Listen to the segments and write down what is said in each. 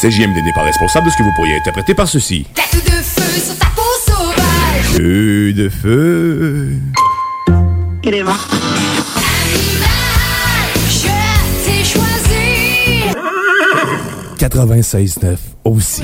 CJMD n'est pas responsable de ce que vous pourriez interpréter par ceci. Tête de feu sur ta peau sauvage. Feu de feu. Animal, je t'ai choisi. 96.9 aussi.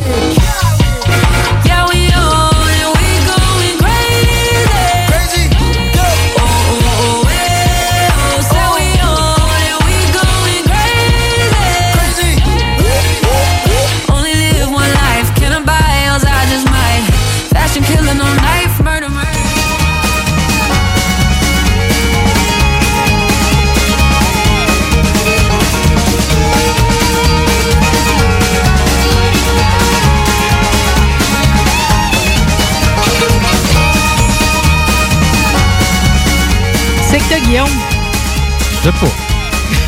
Guillaume. Je sais pas.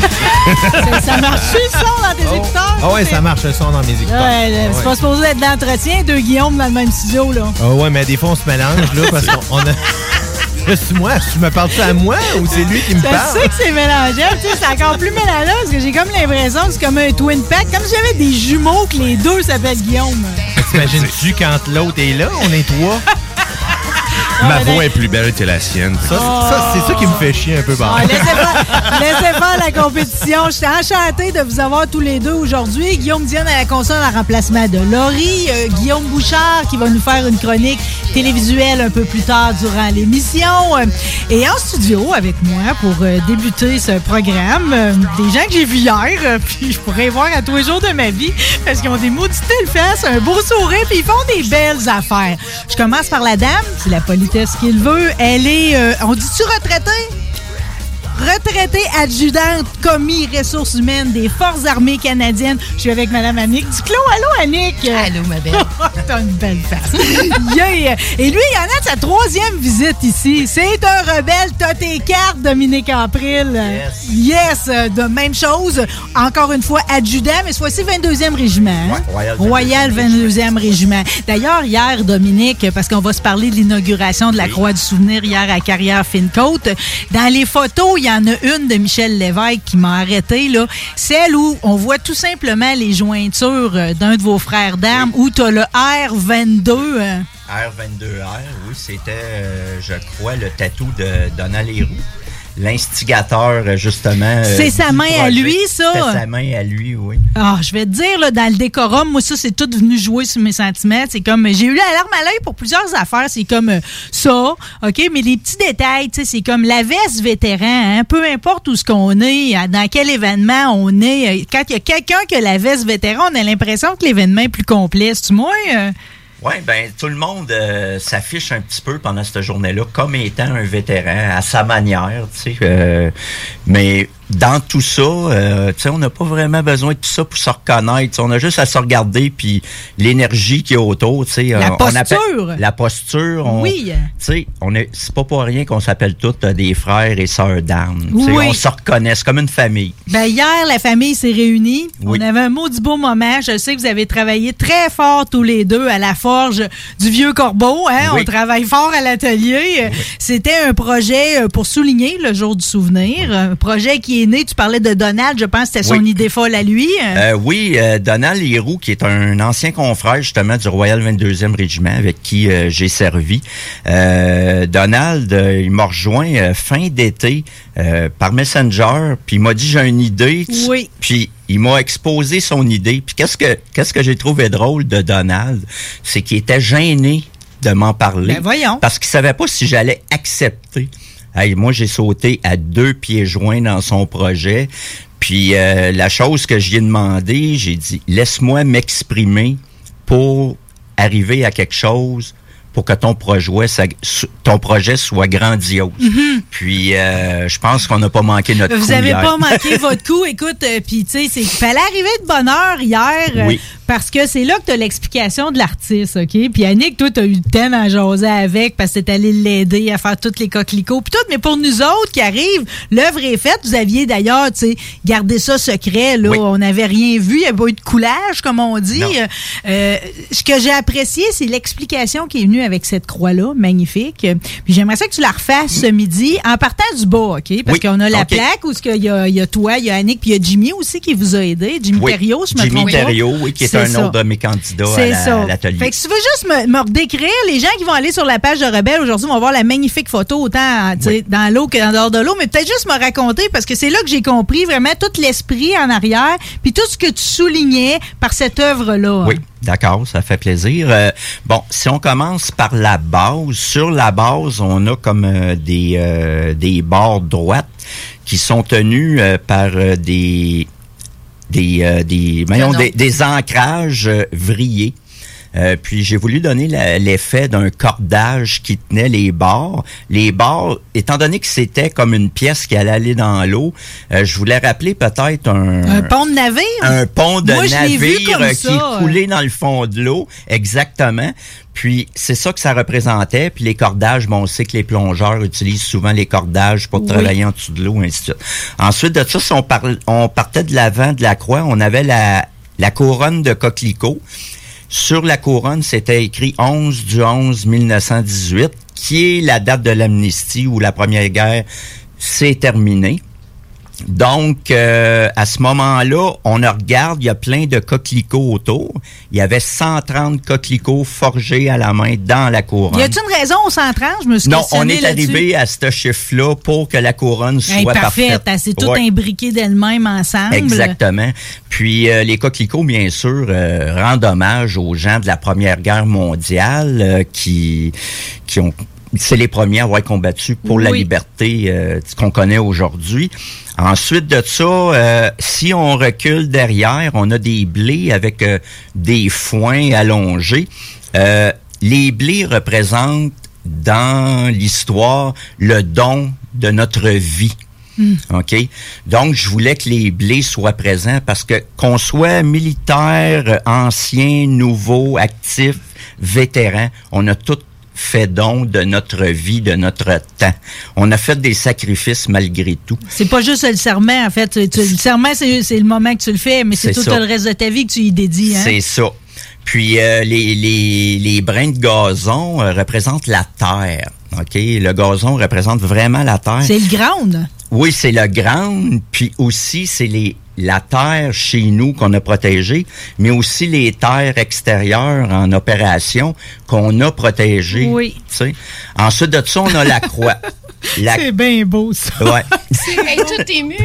ça, ça marche le son dans tes écouteurs? Ah ouais, ça marche le son dans mes écouteurs. Ouais, là, Ah c'est ouais. pas supposé être d'entretien, deux Guillaume dans le même studio, là. Ah ouais, mais des fois, on se mélange, là, parce qu'on on a... Je suis moi, tu me parles-tu à moi ou c'est lui qui me Je parle? sais que c'est mélangeable, tu sais, c'est encore plus mélangeable parce que j'ai comme l'impression que c'est comme un twin pack, comme si j'avais des jumeaux que les deux s'appellent Guillaume. T'imagines-tu quand l'autre est là? On est trois? Ma voix est plus belle que la sienne. Ça, ça, c'est ça qui me fait chier un peu, Ah, bah. laissez, faire, laissez faire la compétition. Je suis enchantée de vous avoir tous les deux aujourd'hui. Guillaume Diane à la console en remplacement de Laurie. Euh, Guillaume Bouchard qui va nous faire une chronique télévisuelle un peu plus tard durant l'émission. Euh, et en studio avec moi pour euh, débuter ce programme, euh, des gens que j'ai vus hier, euh, puis je pourrais voir à tous les jours de ma vie parce qu'ils ont des maudites fesses, un beau sourire, puis ils font des belles affaires. Je commence par la dame, c'est la politesse qu'il veut. Elle est, euh, on dit-tu retraitée? Retraitée adjudante commis ressources humaines des Forces armées canadiennes. Je suis avec Mme Annick Duclos. Allô, Annick? Allô, ma belle. T'as une belle face. Yeah. Et lui, il en a de sa troisième visite ici. C'est un rebelle. T'as tes cartes, Dominique April. Yes. Yes. euh, De même chose. Encore une fois, adjudant, mais ce fois-ci 22e régiment. hein? Royal Royal 22e régiment. D'ailleurs, hier, Dominique, parce qu'on va se parler de l'inauguration de la Croix du Souvenir hier à Carrière-Fine-Côte, dans les photos, il y en a une de Michel Lévesque qui m'a arrêté, là. Celle où on voit tout simplement les jointures euh, d'un de vos frères d'armes, où tu as le R22. euh, R22R, oui, c'était, euh, je crois, le tatou de Donald Leroux. L'instigateur, justement. euh, C'est sa main à lui, ça? C'est sa main à lui, oui. Ah, je vais te dire, là, dans le décorum, moi, ça, c'est tout venu jouer sur mes sentiments. C'est comme, j'ai eu la larme à l'œil pour plusieurs affaires. C'est comme euh, ça, OK? Mais les petits détails, tu sais, c'est comme la veste vétéran, hein, peu importe où ce qu'on est, dans quel événement on est. euh, Quand il y a quelqu'un qui a la veste vétéran, on a l'impression que l'événement est plus complet. C'est-tu moi? euh? Oui, ben tout le monde euh, s'affiche un petit peu pendant cette journée-là comme étant un vétéran à sa manière, tu sais. euh, mais dans tout ça, euh, tu sais, on n'a pas vraiment besoin de tout ça pour se reconnaître. On a juste à se regarder puis l'énergie qu'il y a autour, tu sais. La euh, on posture. la posture. on- Oui. Tu sais, on est, c'est pas pour rien qu'on s'appelle tous euh, des frères et sœurs d'armes. Oui. On se reconnaît, c'est comme une famille. Ben hier, la famille s'est réunie. Oui. On avait un maudit beau moment. Je sais que vous avez travaillé très fort tous les deux à la forge du Vieux Corbeau. Hein? Oui. On travaille fort à l'atelier. C'était un projet euh, pour souligner le jour du souvenir. Un projet qui qui est né, tu parlais de Donald, je pense que c'était son Oui. idée folle à lui. Euh, oui, euh, Donald Leroux, qui est un ancien confrère justement du Royal 22e Régiment avec qui euh, j'ai servi. Euh, Donald, euh, il m'a rejoint euh, fin d'été euh, par Messenger, puis il m'a dit j'ai une idée. Tu- Oui. Puis il m'a exposé son idée. Puis qu'est-ce que qu'est-ce que j'ai trouvé drôle de Donald, c'est qu'il était gêné de m'en parler. Ben, voyons. Parce qu'il savait pas si j'allais accepter. Hey, moi, j'ai sauté à deux pieds joints dans son projet. Puis euh, la chose que j'y ai demandé, j'ai dit laisse-moi m'exprimer pour arriver à quelque chose pour que ton projet, ça- ton projet soit grandiose. Puis euh, je pense qu'on n'a pas manqué notre Mhm. Vous coup avez hier. pas manqué votre coup. Écoute, euh, puis tu sais, c'est qu'il fallait arriver de bonne heure hier. Oui. Parce que c'est là que tu as l'explication de l'artiste, OK? Puis Annick, toi, tu as eu le temps d'en jaser avec parce que t'es allé l'aider à faire tous les coquelicots. Puis tout, mais pour nous autres qui arrivent, l'œuvre est faite. Vous aviez d'ailleurs, tu sais, gardé ça secret. Là, Oui. on n'avait rien vu. Il n'y a pas eu de coulage, comme on dit. Euh, euh, ce que j'ai apprécié, c'est l'explication qui est venue avec cette croix-là, magnifique. Puis j'aimerais ça que tu la refasses ce midi en partant du bas, OK? Parce Oui. qu'on a la OK. plaque où qu'il y, a- il y a toi, il y a Annick, puis il y a Jimmy aussi qui vous a aidé. Jimmy Oui. Thériault, je me Jimmy trompe pas. Oui, qui est, C'est un ça. autre de mes candidats à la- l'atelier. Fait que si tu veux juste me, me redécrire, les gens qui vont aller sur la page de Rebelle aujourd'hui vont voir la magnifique photo autant Oui. dans l'eau que en dehors de l'eau, mais peut-être juste me raconter parce que c'est là que j'ai compris vraiment tout l'esprit en arrière, puis tout ce que tu soulignais par cette œuvre-là. Oui, d'accord, ça fait plaisir. Euh, bon, si on commence par la base, sur la base, on a comme euh, des, euh, des barres droites qui sont tenues euh, par euh, des des euh, des, non. des, des ancrages euh, vrillés. Euh, puis j'ai voulu donner l'effet d'un cordage qui tenait les barres. Les barres, étant donné que c'était comme une pièce qui allait aller dans l'eau, euh, je voulais rappeler peut-être un, Un pont de navire? un pont de Moi, navire euh, qui coulait dans le fond de l'eau, exactement. Puis c'est ça que ça représentait. Puis les cordages, bon, on sait que les plongeurs utilisent souvent les cordages pour Oui. travailler en dessous de l'eau, ainsi de suite. Ensuite de ça, si on, on partait de l'avant de la croix, on avait la, la couronne de coquelicot. Sur la couronne, c'était écrit 11 du 11 1918, qui est la date de l'amnistie où la Première Guerre s'est terminée. Donc, euh, à ce moment-là, on regarde, il y a plein de coquelicots autour. Il y avait 130 coquelicots forgés à la main dans la couronne. Y a-t-il une raison au 130? Je me suis Non, on est arrivé à ce chiffre-là pour que la couronne soit Hey, parfaite. c'est tout Ouais. imbriqué d'elle-même ensemble. Exactement. Puis euh, les coquelicots, bien sûr, euh, rendent hommage aux gens de la Première Guerre mondiale euh, qui qui ont c'est les premiers à avoir combattu pour la liberté euh, qu'on connaît aujourd'hui. Ensuite de ça, euh, si on recule derrière, on a des blés avec euh, des foins allongés. Euh, les blés représentent dans l'histoire le don de notre vie. OK? Donc, je voulais que les blés soient présents parce que qu'on soit militaire, ancien, nouveau, actif, vétéran, on a tout fait don de notre vie, de notre temps. On a fait des sacrifices malgré tout. C'est pas juste le serment, en fait. Tu- tu- le serment, c'est le moment que tu le fais, mais c'est C'est tout ça. le reste de ta vie que tu y dédies. Hein? C'est ça. Puis euh, les, les, les brins de gazon euh, représentent la terre. OK? Le gazon représente vraiment la terre. C'est le ground. Oui, c'est le grand, puis aussi c'est les la terre chez nous qu'on a protégée, mais aussi les terres extérieures en opération qu'on a protégées. Oui. tu sais. Ensuite de ça, on a la croix. La- C'est bien beau, ça. ouais. Hey, tout ému.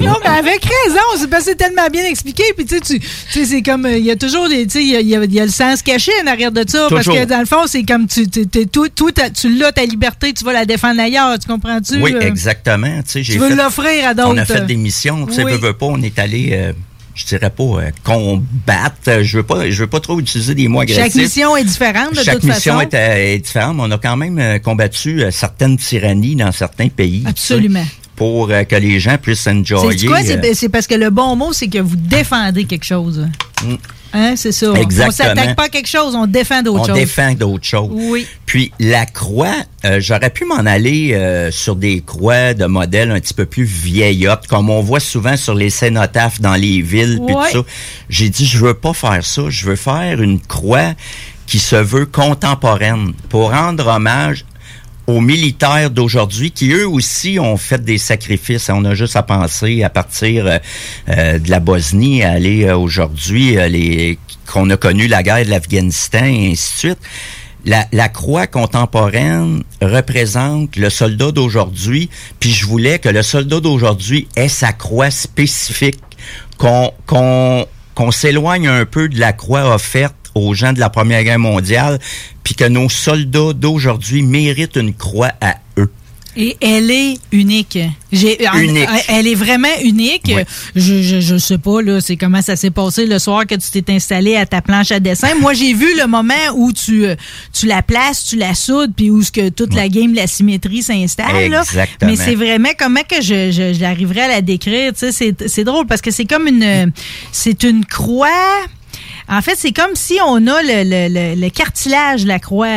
Non, mais avec raison, c'est parce que c'est tellement bien expliqué. Puis tu sais, tu- tu sais, c'est comme, euh, il y a toujours des, tu sais, il y a- il y, a- il y a le sens caché en arrière de ça. Parce que dans le fond, c'est comme, tu, t'es- tout, tout tu l'as, ta liberté, tu vas la défendre ailleurs, tu comprends-tu? Oui, exactement. Tu sais, j'ai Tu veux l'offrir à d'autres. On a fait des missions, tu sais, Oui. veux, veux pas, on est allé, euh, je dirais pas euh, combattre. Je veux pas, je veux pas trop utiliser des mots agressifs. Chaque mission est différente, de Chaque toute mission façon. est, euh, est différente, mais on a quand même euh, combattu euh, certaines tyrannies dans certains pays. tu sais, Absolument. Pour que les gens puissent enjoyer. quoi? C'est euh, c'est parce que le bon mot, c'est que vous défendez quelque chose. Mm. Hein, c'est ça. On Exactement. s'attaque pas à quelque chose, on défend d'autres on choses. défend d'autres choses. Oui. Puis la croix, euh, j'aurais pu m'en aller euh, sur des croix de modèles un petit peu plus vieillottes, comme on voit souvent sur les cénotaphes dans les villes, puis tout ça. J'ai dit, je veux pas faire ça. Je veux faire une croix qui se veut contemporaine pour rendre hommage aux militaires d'aujourd'hui qui eux aussi ont fait des sacrifices. On a juste à penser à partir euh, euh, de la Bosnie, à aller euh, aujourd'hui euh, les qu'on a connu la guerre de l'Afghanistan et ainsi de suite. La, la croix contemporaine représente le soldat d'aujourd'hui, puis je voulais que le soldat d'aujourd'hui ait sa croix spécifique, qu'on qu'on qu'on s'éloigne un peu de la croix offerte aux gens de la Première Guerre mondiale, puis que nos soldats d'aujourd'hui méritent une croix à eux. Et elle est unique. J'ai, Unique. Elle est vraiment unique. Oui. Je, je, je sais pas, là, c'est comment ça s'est passé le soir que tu t'es installé à ta planche à dessin. Moi, j'ai vu le moment où tu, euh, tu la places, tu la soudes, puis où ce que toute la game, la symétrie s'installe. là. Exactement. Mais c'est vraiment comment que je, je, j'arriverais à la décrire. Tu sais, c'est, c'est drôle parce que c'est comme une, c'est une croix. En fait, c'est comme si on a le, le, le, le cartilage de la croix.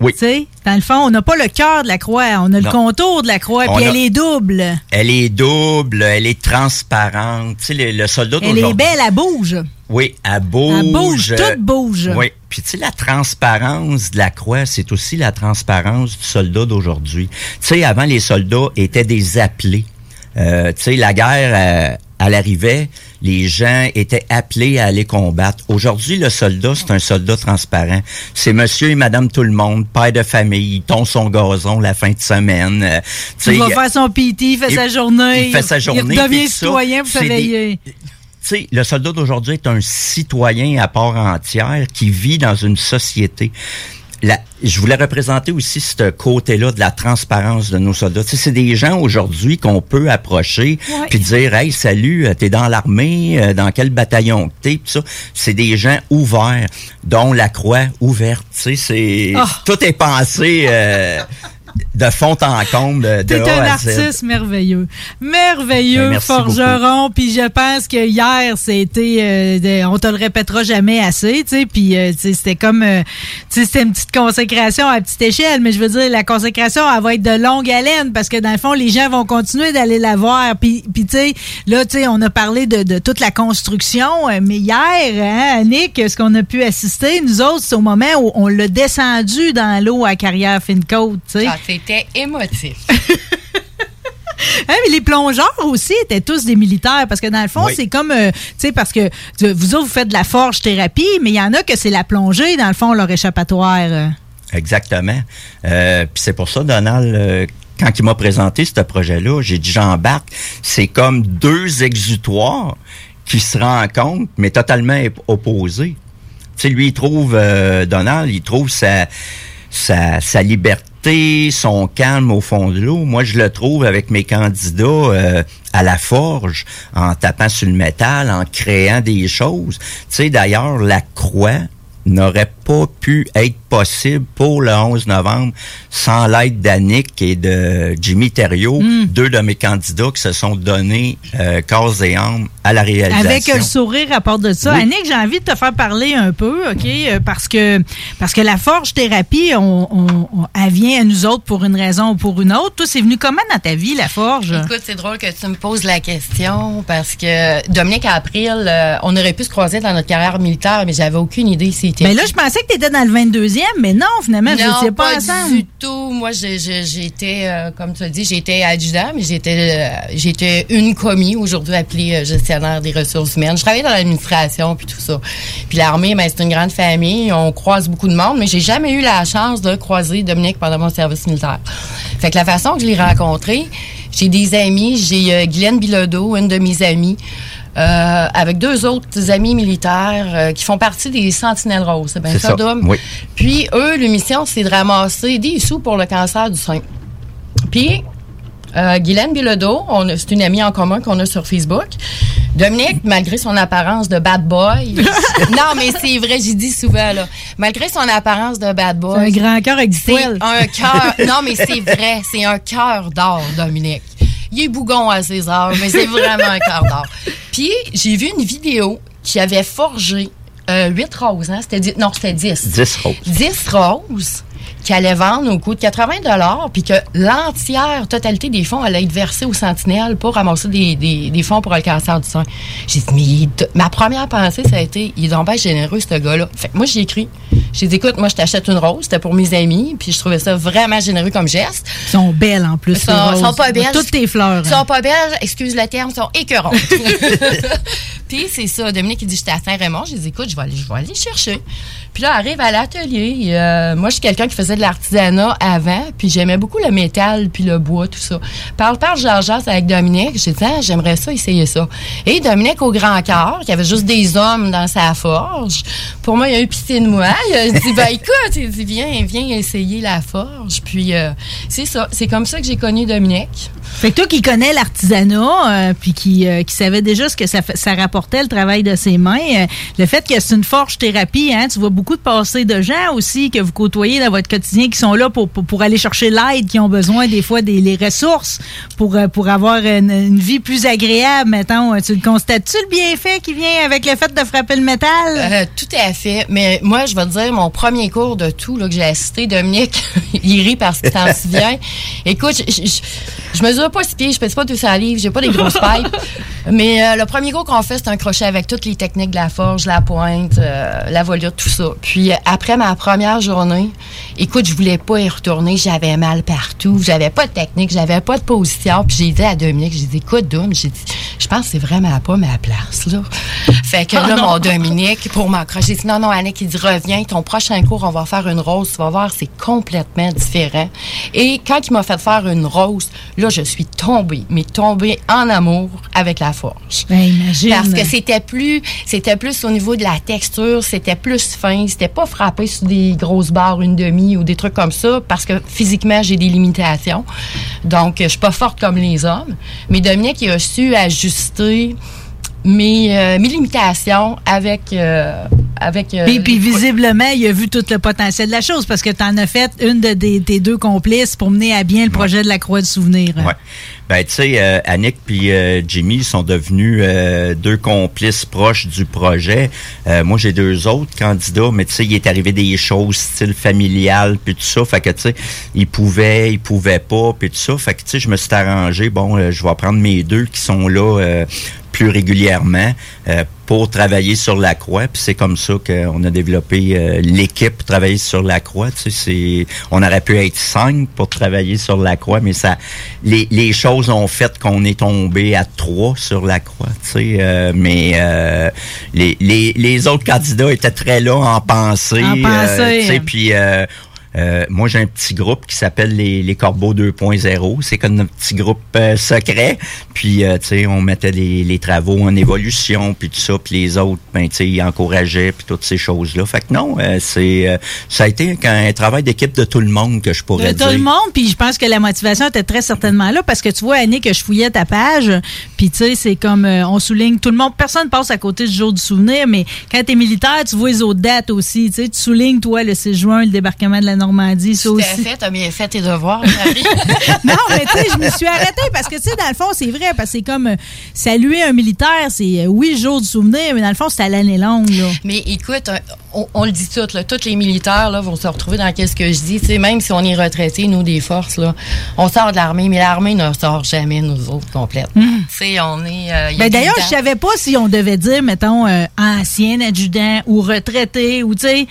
Oui. Tu sais, dans le fond, on n'a pas le cœur de la croix, on a le contour de la croix, puis a- elle est double. Elle est double, elle est transparente. Tu sais, le, le soldat Elle est belle, elle bouge. Oui, elle bouge. Elle bouge, tout bouge. Oui. Puis tu sais, la transparence de la croix, c'est aussi la transparence du soldat d'aujourd'hui. Tu sais, avant, les soldats étaient des appelés. Euh, tu sais, la guerre, euh, elle arrivait, les gens étaient appelés à aller combattre. Aujourd'hui, le soldat, c'est un soldat transparent. C'est monsieur et madame tout le monde, père de famille, il tond son gazon la fin de semaine. euh, tu Il va faire son PT, il fait il- sa journée. il fait sa journée, Il devient citoyen pour c'est travailler. tu sais, le soldat d'aujourd'hui est un citoyen à part entière qui vit dans une société. La- je voulais représenter aussi ce côté-là de la transparence de nos soldats. Tu sais, c'est des gens aujourd'hui qu'on peut approcher puis dire hey salut euh, t'es dans l'armée euh, dans quel bataillon t'es ça c'est des gens ouverts dont la croix ouverte tu sais c'est Ah. tout est pensé euh, de fond en comble de T'es A un à Z. artiste merveilleux. Merveilleux Ben, forgeron. Puis je pense que hier, c'était... euh, de- on te le répétera jamais assez, tu sais. Puis euh, c'était comme... euh, tu sais, c'était une petite consécration à petite échelle. Mais je veux dire, la consécration, elle va être de longue haleine parce que dans le fond, les gens vont continuer d'aller la voir. Puis, puis tu sais, là, tu sais, on a parlé de, de toute la construction. Mais hier, hein, Annick, ce qu'on a pu assister, nous autres, c'est au moment où on l'a descendu dans l'eau à carrière fine côte, tu sais. Ah, c'était émotif. Hein, mais les plongeurs aussi étaient tous des militaires parce que dans le fond, Oui. c'est comme, euh, tu sais, parce que vous autres, vous faites de la forge thérapie, mais il y en a que c'est la plongée, dans le fond, leur échappatoire. euh. Exactement. Euh, Puis c'est pour ça, Donald, euh, quand il m'a présenté ce projet-là, j'ai dit j'embarque. C'est comme deux exutoires qui se rencontrent, mais totalement opposés. Tu sais, lui, il trouve, euh, Donald, il trouve sa, sa, sa liberté, son calme au fond de l'eau. Moi, je le trouve avec mes candidats euh, à la forge, en tapant sur le métal, en créant des choses. Tu sais, d'ailleurs, la croix n'aurait pas pu être possible pour le 11 novembre sans l'aide d'Annick et de Jimmy Thériault, Hmm. deux de mes candidats qui se sont donnés euh, corps et âme à la réalisation. Avec le sourire à part de ça. Oui. Annick, j'ai envie de te faire parler un peu, OK? euh, Parce que, parce que la forge thérapie, on, on- on- elle vient à nous autres pour une raison ou pour une autre. Toi, c'est venu comment dans ta vie, la forge? Écoute, c'est drôle que tu me poses la question parce que Dominique April, euh, on aurait pu se croiser dans notre carrière militaire, mais j'avais aucune idée Mais là, je pensais que tu étais dans le 22e, mais non, finalement, non, n'étiez pas, pas ensemble. du tout. Moi, j'étais, euh, comme tu as dit, j'étais adjudant, mais j'étais, euh, j'étais une commis, aujourd'hui appelée euh, gestionnaire des ressources humaines. Je travaillais dans l'administration puis tout ça. Puis l'armée, ben, c'est une grande famille. On croise beaucoup de monde, mais j'ai jamais eu la chance de croiser Dominique pendant mon service militaire. Fait que la façon que je l'ai rencontré, j'ai des amis. J'ai euh, Guylaine Bilodeau, une de mes amies. Euh, avec deux autres amis militaires euh, qui font partie des Sentinelles Roses. C'est bien ça, ça, Dom? oui. Puis eux, leur mission, c'est de ramasser des sous pour le cancer du sein. Puis, euh, Guylaine Bilodeau, on a- c'est une amie en commun qu'on a sur Facebook. Dominique, malgré son apparence de bad boy, non, mais c'est vrai, j'y dis souvent, là, malgré son apparence de bad C'est boy, un grand cœur avec du c'est poil. un cœur, non, mais c'est vrai, c'est un cœur d'or, Dominique. Il est bougon à ses heures, mais c'est vraiment un cœur d'or. Puis, j'ai vu une vidéo qui avait forgé euh, 8 roses, hein? C'était dix- non, c'était 10. 10 roses. 10 roses qu'elle allait vendre au coût de 80 puis que l'entière totalité des fonds allait être versée aux sentinelles pour ramasser des, des, des fonds pour le cancer du sein. J'ai dit, mais il ma première pensée, ça a été, il est donc bien généreux, ce gars-là. Fait que moi, j'ai écrit. J'ai dit, écoute, moi, je t'achète une rose, c'était pour mes amis, puis je trouvais ça vraiment généreux comme geste. Ils sont belles en plus. Sont, les roses. sont pas belles. Toutes tes fleurs. Sont pas belles, excuse le terme, sont écœurantes. puis c'est ça, Dominique, il dit, j'étais à Saint-Raymond. J'ai dit, écoute, je vais aller, je vais aller chercher. Puis là, arrive à l'atelier. euh, moi, je suis quelqu'un qui faisait de l'artisanat avant, puis j'aimais beaucoup le métal, puis le bois, tout ça. Parle, parle, j'en avec Dominique. J'ai dit, ah, j'aimerais ça, essayer ça. Et Dominique, au grand cœur, qui avait juste des hommes dans sa forge, pour moi, il a eu pitié de moi. Il a dit, ben écoute, il dit, viens, viens essayer la forge. Puis euh, c'est ça, c'est comme ça que j'ai connu Dominique. Fait que toi qui connais l'artisanat, euh, puis qui, qui savait déjà ce que ça, rapportait, le travail de ses mains, le fait que c'est une forge thérapie, hein, tu vois beaucoup de passés de gens aussi que vous côtoyez dans votre quotidien qui sont là pour, pour, aller chercher l'aide, qui ont besoin des fois des les ressources pour, euh, pour avoir une, vie plus agréable, mettons. Tu le constates-tu le bienfait qui vient avec le fait de frapper le métal? Euh, tout à fait. Mais moi, je vais te dire, mon premier cours de tout là, que j'ai assisté, Dominique, il rit parce qu'il s'en souvient. Écoute, je, je, je- mesure pas six pieds, je pèse pas 200 livres, j'ai pas des grosses pipes. Mais euh, le premier cours qu'on fait, c'est un crochet avec toutes les techniques de la forge, la pointe, euh, la volute, tout ça. Puis euh, après ma première journée, écoute, je voulais pas y retourner, j'avais mal partout, j'avais pas de technique, j'avais pas de position. Puis j'ai dit à Dominique, j'ai dit, écoute, Dom, j'ai dit, je pense que c'est vraiment pas ma place, là. Fait que là, mon Dominique, pour m'accrocher, j'ai dit, non, non, Annick, il dit, reviens, ton prochain cours, on va faire une rose, tu vas voir, c'est complètement différent. Et quand il m'a fait faire une rose, là, je suis tombée, mais tombée en amour avec la forge. Ben, imagine. Parce que c'était plus, c'était plus au niveau de la texture, c'était plus fin, c'était pas frappé sur des grosses barres une demi ou des trucs comme ça, parce que physiquement j'ai des limitations. Donc je suis pas forte comme les hommes. Mais Dominique il a su ajuster mes, euh, mes limitations avec euh, avec. euh, Puis, visiblement, il a vu tout le potentiel de la chose parce que tu en as fait une de des- tes deux complices pour mener à bien le projet de la Croix du Souvenir. Ouais. Ben, tu sais, euh, Annick puis euh, Jimmy sont devenus euh, deux complices proches du projet. Moi, j'ai deux autres candidats, mais tu sais, il est arrivé des choses style familial puis tout ça. Fait que, tu sais, ils pouvaient, ils pouvaient pas puis tout ça. Fait que, tu sais, je me suis arrangé. Bon, je vais prendre mes deux qui sont là plus régulièrement pour travailler sur la croix. Puis c'est comme ça qu'on a développé euh, l'équipe pour travailler sur la croix. Tu sais, on aurait pu être cinq pour travailler sur la croix, mais ça, les, les choses ont fait qu'on est tombé à trois sur la croix. Tu sais, euh, mais euh, les, les, les autres candidats étaient très là en pensée. En pensée, tu sais, puis euh, moi, j'ai un petit groupe qui s'appelle les, les Corbeaux 2.0. C'est comme notre petit groupe euh, secret. Puis, euh, tu sais, on mettait les, les travaux en évolution, puis tout ça. Puis les autres, ben, tu sais, ils encourageaient, puis toutes ces choses-là. Fait que non, euh, c'est euh, ça a été un, un travail d'équipe de tout le monde que je pourrais De dire. tout le monde, puis je pense que la motivation était très certainement là parce que tu vois, Annie, que je fouillais ta page, puis tu sais, c'est comme euh, on souligne tout le monde, personne passe à côté du jour du souvenir, mais quand t'es militaire, tu vois les autres dates aussi, tu sais, tu soulignes, toi, le 6 juin, le débarquement de la Normandie, ça fait, t'as bien fait tes devoirs, Marie. non, mais tu sais, je me suis arrêtée parce que, tu sais, dans le fond, c'est vrai, parce que c'est comme euh, saluer un militaire, c'est, euh, oui, le jour du souvenir, mais dans le fond, c'est à l'année longue, là. Mais écoute, on, on le dit tout, là, tous les militaires là, vont se retrouver dans qu'est-ce que je dis. Tu sais, même si on est retraité, nous, des forces, là, on sort de l'armée, mais l'armée ne sort jamais, nous autres, complète. Tu sais, on est... euh, Ben d'ailleurs, je savais pas si on devait dire, mettons, euh, ancien adjudant ou retraité ou tu sais,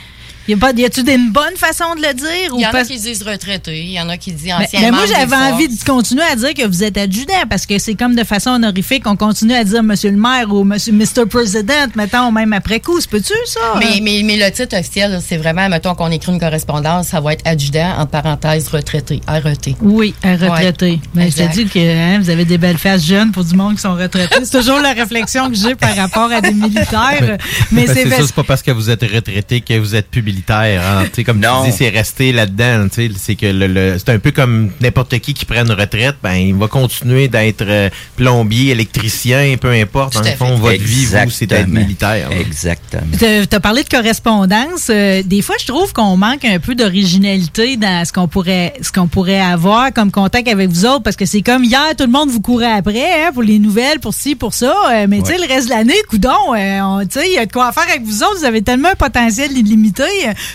y a pas, y a-tu une bonne façon de le dire Il ou y en pas? a qui disent retraité, il y en a qui disent Ben, ancien ben moi, membre j'avais envie de continuer à dire que vous êtes adjudant parce que c'est comme de façon honorifique. On continue à dire Monsieur le maire ou Monsieur Mr. President, mettons, même après coup. C'est peux-tu, ça? Mais, mais, mais le titre officiel, c'est vraiment, mettons qu'on écrit une correspondance, ça va être adjudant, entre parenthèses, retraité, RET. Oui, retraité. Ouais, Mais je te exact. dis que hein, vous avez des belles faces jeunes pour du monde qui sont retraités. C'est toujours la réflexion que j'ai par rapport à des militaires. Mais Ben, c'est c'est ça, c'est pas parce que vous êtes retraité que vous êtes plus militaire. hein. Tu sais, comme Non. tu dis, c'est resté là-dedans. C'est que le, le- c'est un peu comme n'importe qui qui prenne retraite, ben il va continuer d'être euh, plombier, électricien, peu importe. Dans le fond, fait. votre vie, vous, c'est d'être militaire. là. Exactement. Tu as parlé de correspondance. Euh, des fois, je trouve qu'on manque un peu d'originalité dans ce qu'on pourrait ce qu'on pourrait avoir comme contact avec vous autres, parce que c'est comme hier, tout le monde vous courait après hein, pour les nouvelles, pour ci, pour ça. Euh, mais tu sais, le reste de l'année, coudon, euh, on- tu sais, il y a de quoi faire avec vous autres. Vous avez tellement un potentiel illimité.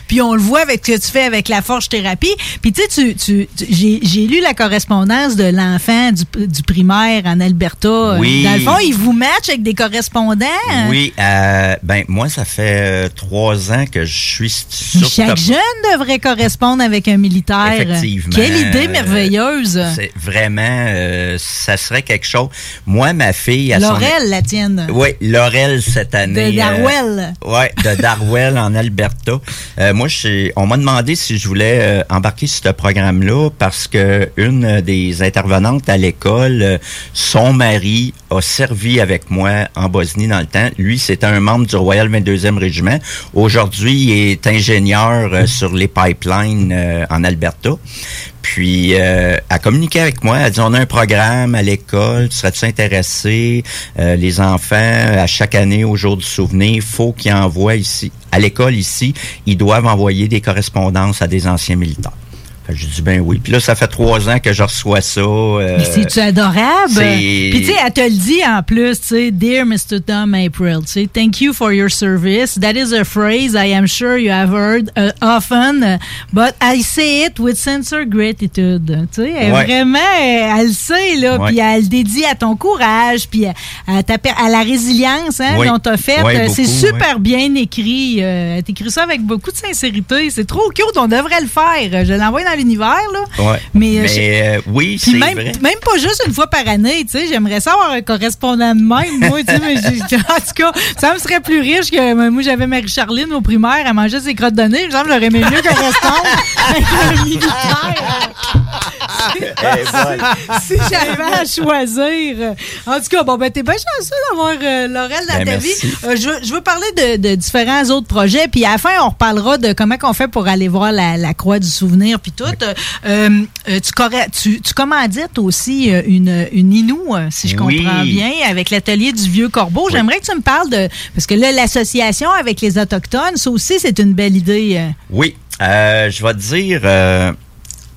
Puis on le voit avec ce que tu fais avec la forge thérapie. Puis tu sais, tu, tu, tu- j'ai, lu la correspondance de l'enfant du, du primaire en Alberta. Oui. Dans le fond, ils vous matchent avec des correspondants? Oui, euh, ben moi, ça fait euh, trois ans que je suis sur chaque jeune devrait correspondre avec un militaire. Effectivement. Quelle idée Euh, merveilleuse. C'est vraiment, euh, ça serait quelque chose. Moi, ma fille, à son- Laurel, la tienne. Oui, Laurel cette année. De Darwell. Oui, de Darwell en Alberta. Euh, moi, on m'a demandé si je voulais euh, embarquer sur ce programme-là parce que une des intervenantes à l'école, euh, son mari a servi avec moi en Bosnie dans le temps. Lui, c'était un membre du Royal 22e Régiment. Aujourd'hui, il est ingénieur euh, sur les pipelines en Alberta. Puis, euh, elle communiqué avec moi. Elle dit, on a un programme à l'école. Tu serais-tu intéressé? Euh, les enfants, à chaque année, au jour du souvenir, faut qu'ils envoient ici, à l'école ici, ils doivent envoyer des correspondances à des anciens militaires. J'ai dit, ben oui. Puis là, ça fait trois ans que je reçois ça. euh, Mais c'est-tu adorable? Puis tu sais, elle te le dit en plus, tu sais, Dear Mr. Tom April, tu sais, thank you for your service. That is a phrase I am sure you have heard uh, often, but I say it with sincere gratitude. Tu sais, Ouais. vraiment, elle, elle le sait, là, puis elle le dédie à ton courage, puis à, à ta à la résilience hein, Oui. dont tu as fait. Euh, c'est super bien écrit. Euh, elle t'écrit ça avec beaucoup de sincérité. C'est trop cute, on devrait le faire. Je l'envoie dans l'univers, là. Ouais. Mais, euh, Mais, euh, oui, c'est même, vrai. même pas juste une fois par année, tu sais, j'aimerais ça avoir un correspondant de même, moi, tu sais, mais en tout cas, ça me serait plus riche que euh, moi, j'avais Marie-Charline au primaire, elle mangeait ses crottes de nez, il me aimé mieux correspondre avec un militaire. Si j'avais à choisir. En tout cas, bon, ben, t'es bien chanceux d'avoir euh, Laurel dans Ben, ta vie. Euh, je, veux- je veux parler de, de différents autres projets, puis à la fin, on reparlera de comment on fait pour aller voir la, la Croix du Souvenir, puis tout. Euh, euh, tu, tu, tu commandites aussi une, une Inou, si je Oui. comprends bien, avec l'atelier du Vieux Corbeau. J'aimerais que tu me parles de... Parce que là, l'association avec les Autochtones, ça aussi, c'est une belle idée. Oui, je vais te dire.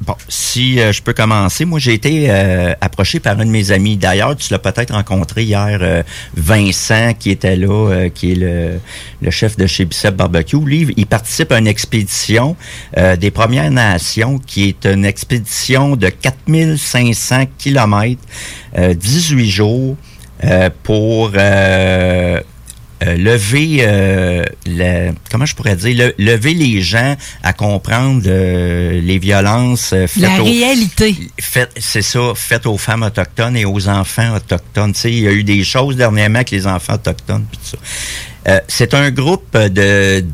Bon, si euh, je peux commencer, moi j'ai été euh, approché par un de mes amis. D'ailleurs, tu l'as peut-être rencontré hier, euh, Vincent, qui était là, euh, qui est le, le chef de chez Bicep Barbecue. Il participe à une expédition euh, des Premières Nations, qui est une expédition de 4500 kilomètres, euh, 18 jours, euh, pour euh, lever euh, le- comment je pourrais dire? Le- lever les gens à comprendre euh, les violences euh, faites La aux- réalité. faites- c'est ça faites aux femmes autochtones et aux enfants autochtones. Tu sais il y a eu des choses dernièrement avec les enfants autochtones puis tout ça. Euh, c'est un groupe de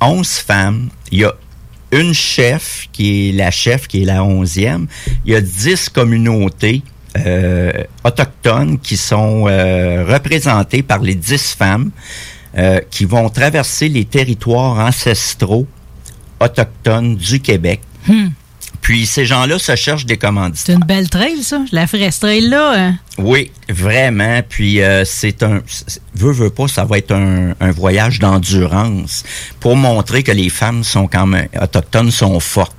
11 femmes. Il y a une chef qui est la chef qui est la onzième. Il y a 10 communautés autochtones qui sont euh, représentées par les 10 femmes euh, qui vont traverser les territoires ancestraux autochtones du Québec. Hmm. Puis ces gens-là se cherchent des commandites. C'est une belle trail, ça. Je la ferais, ce trail-là. hein. Oui, vraiment. Puis euh, c'est un, veut veut pas, ça va être un, un voyage d'endurance pour montrer que les femmes sont quand même autochtones sont fortes.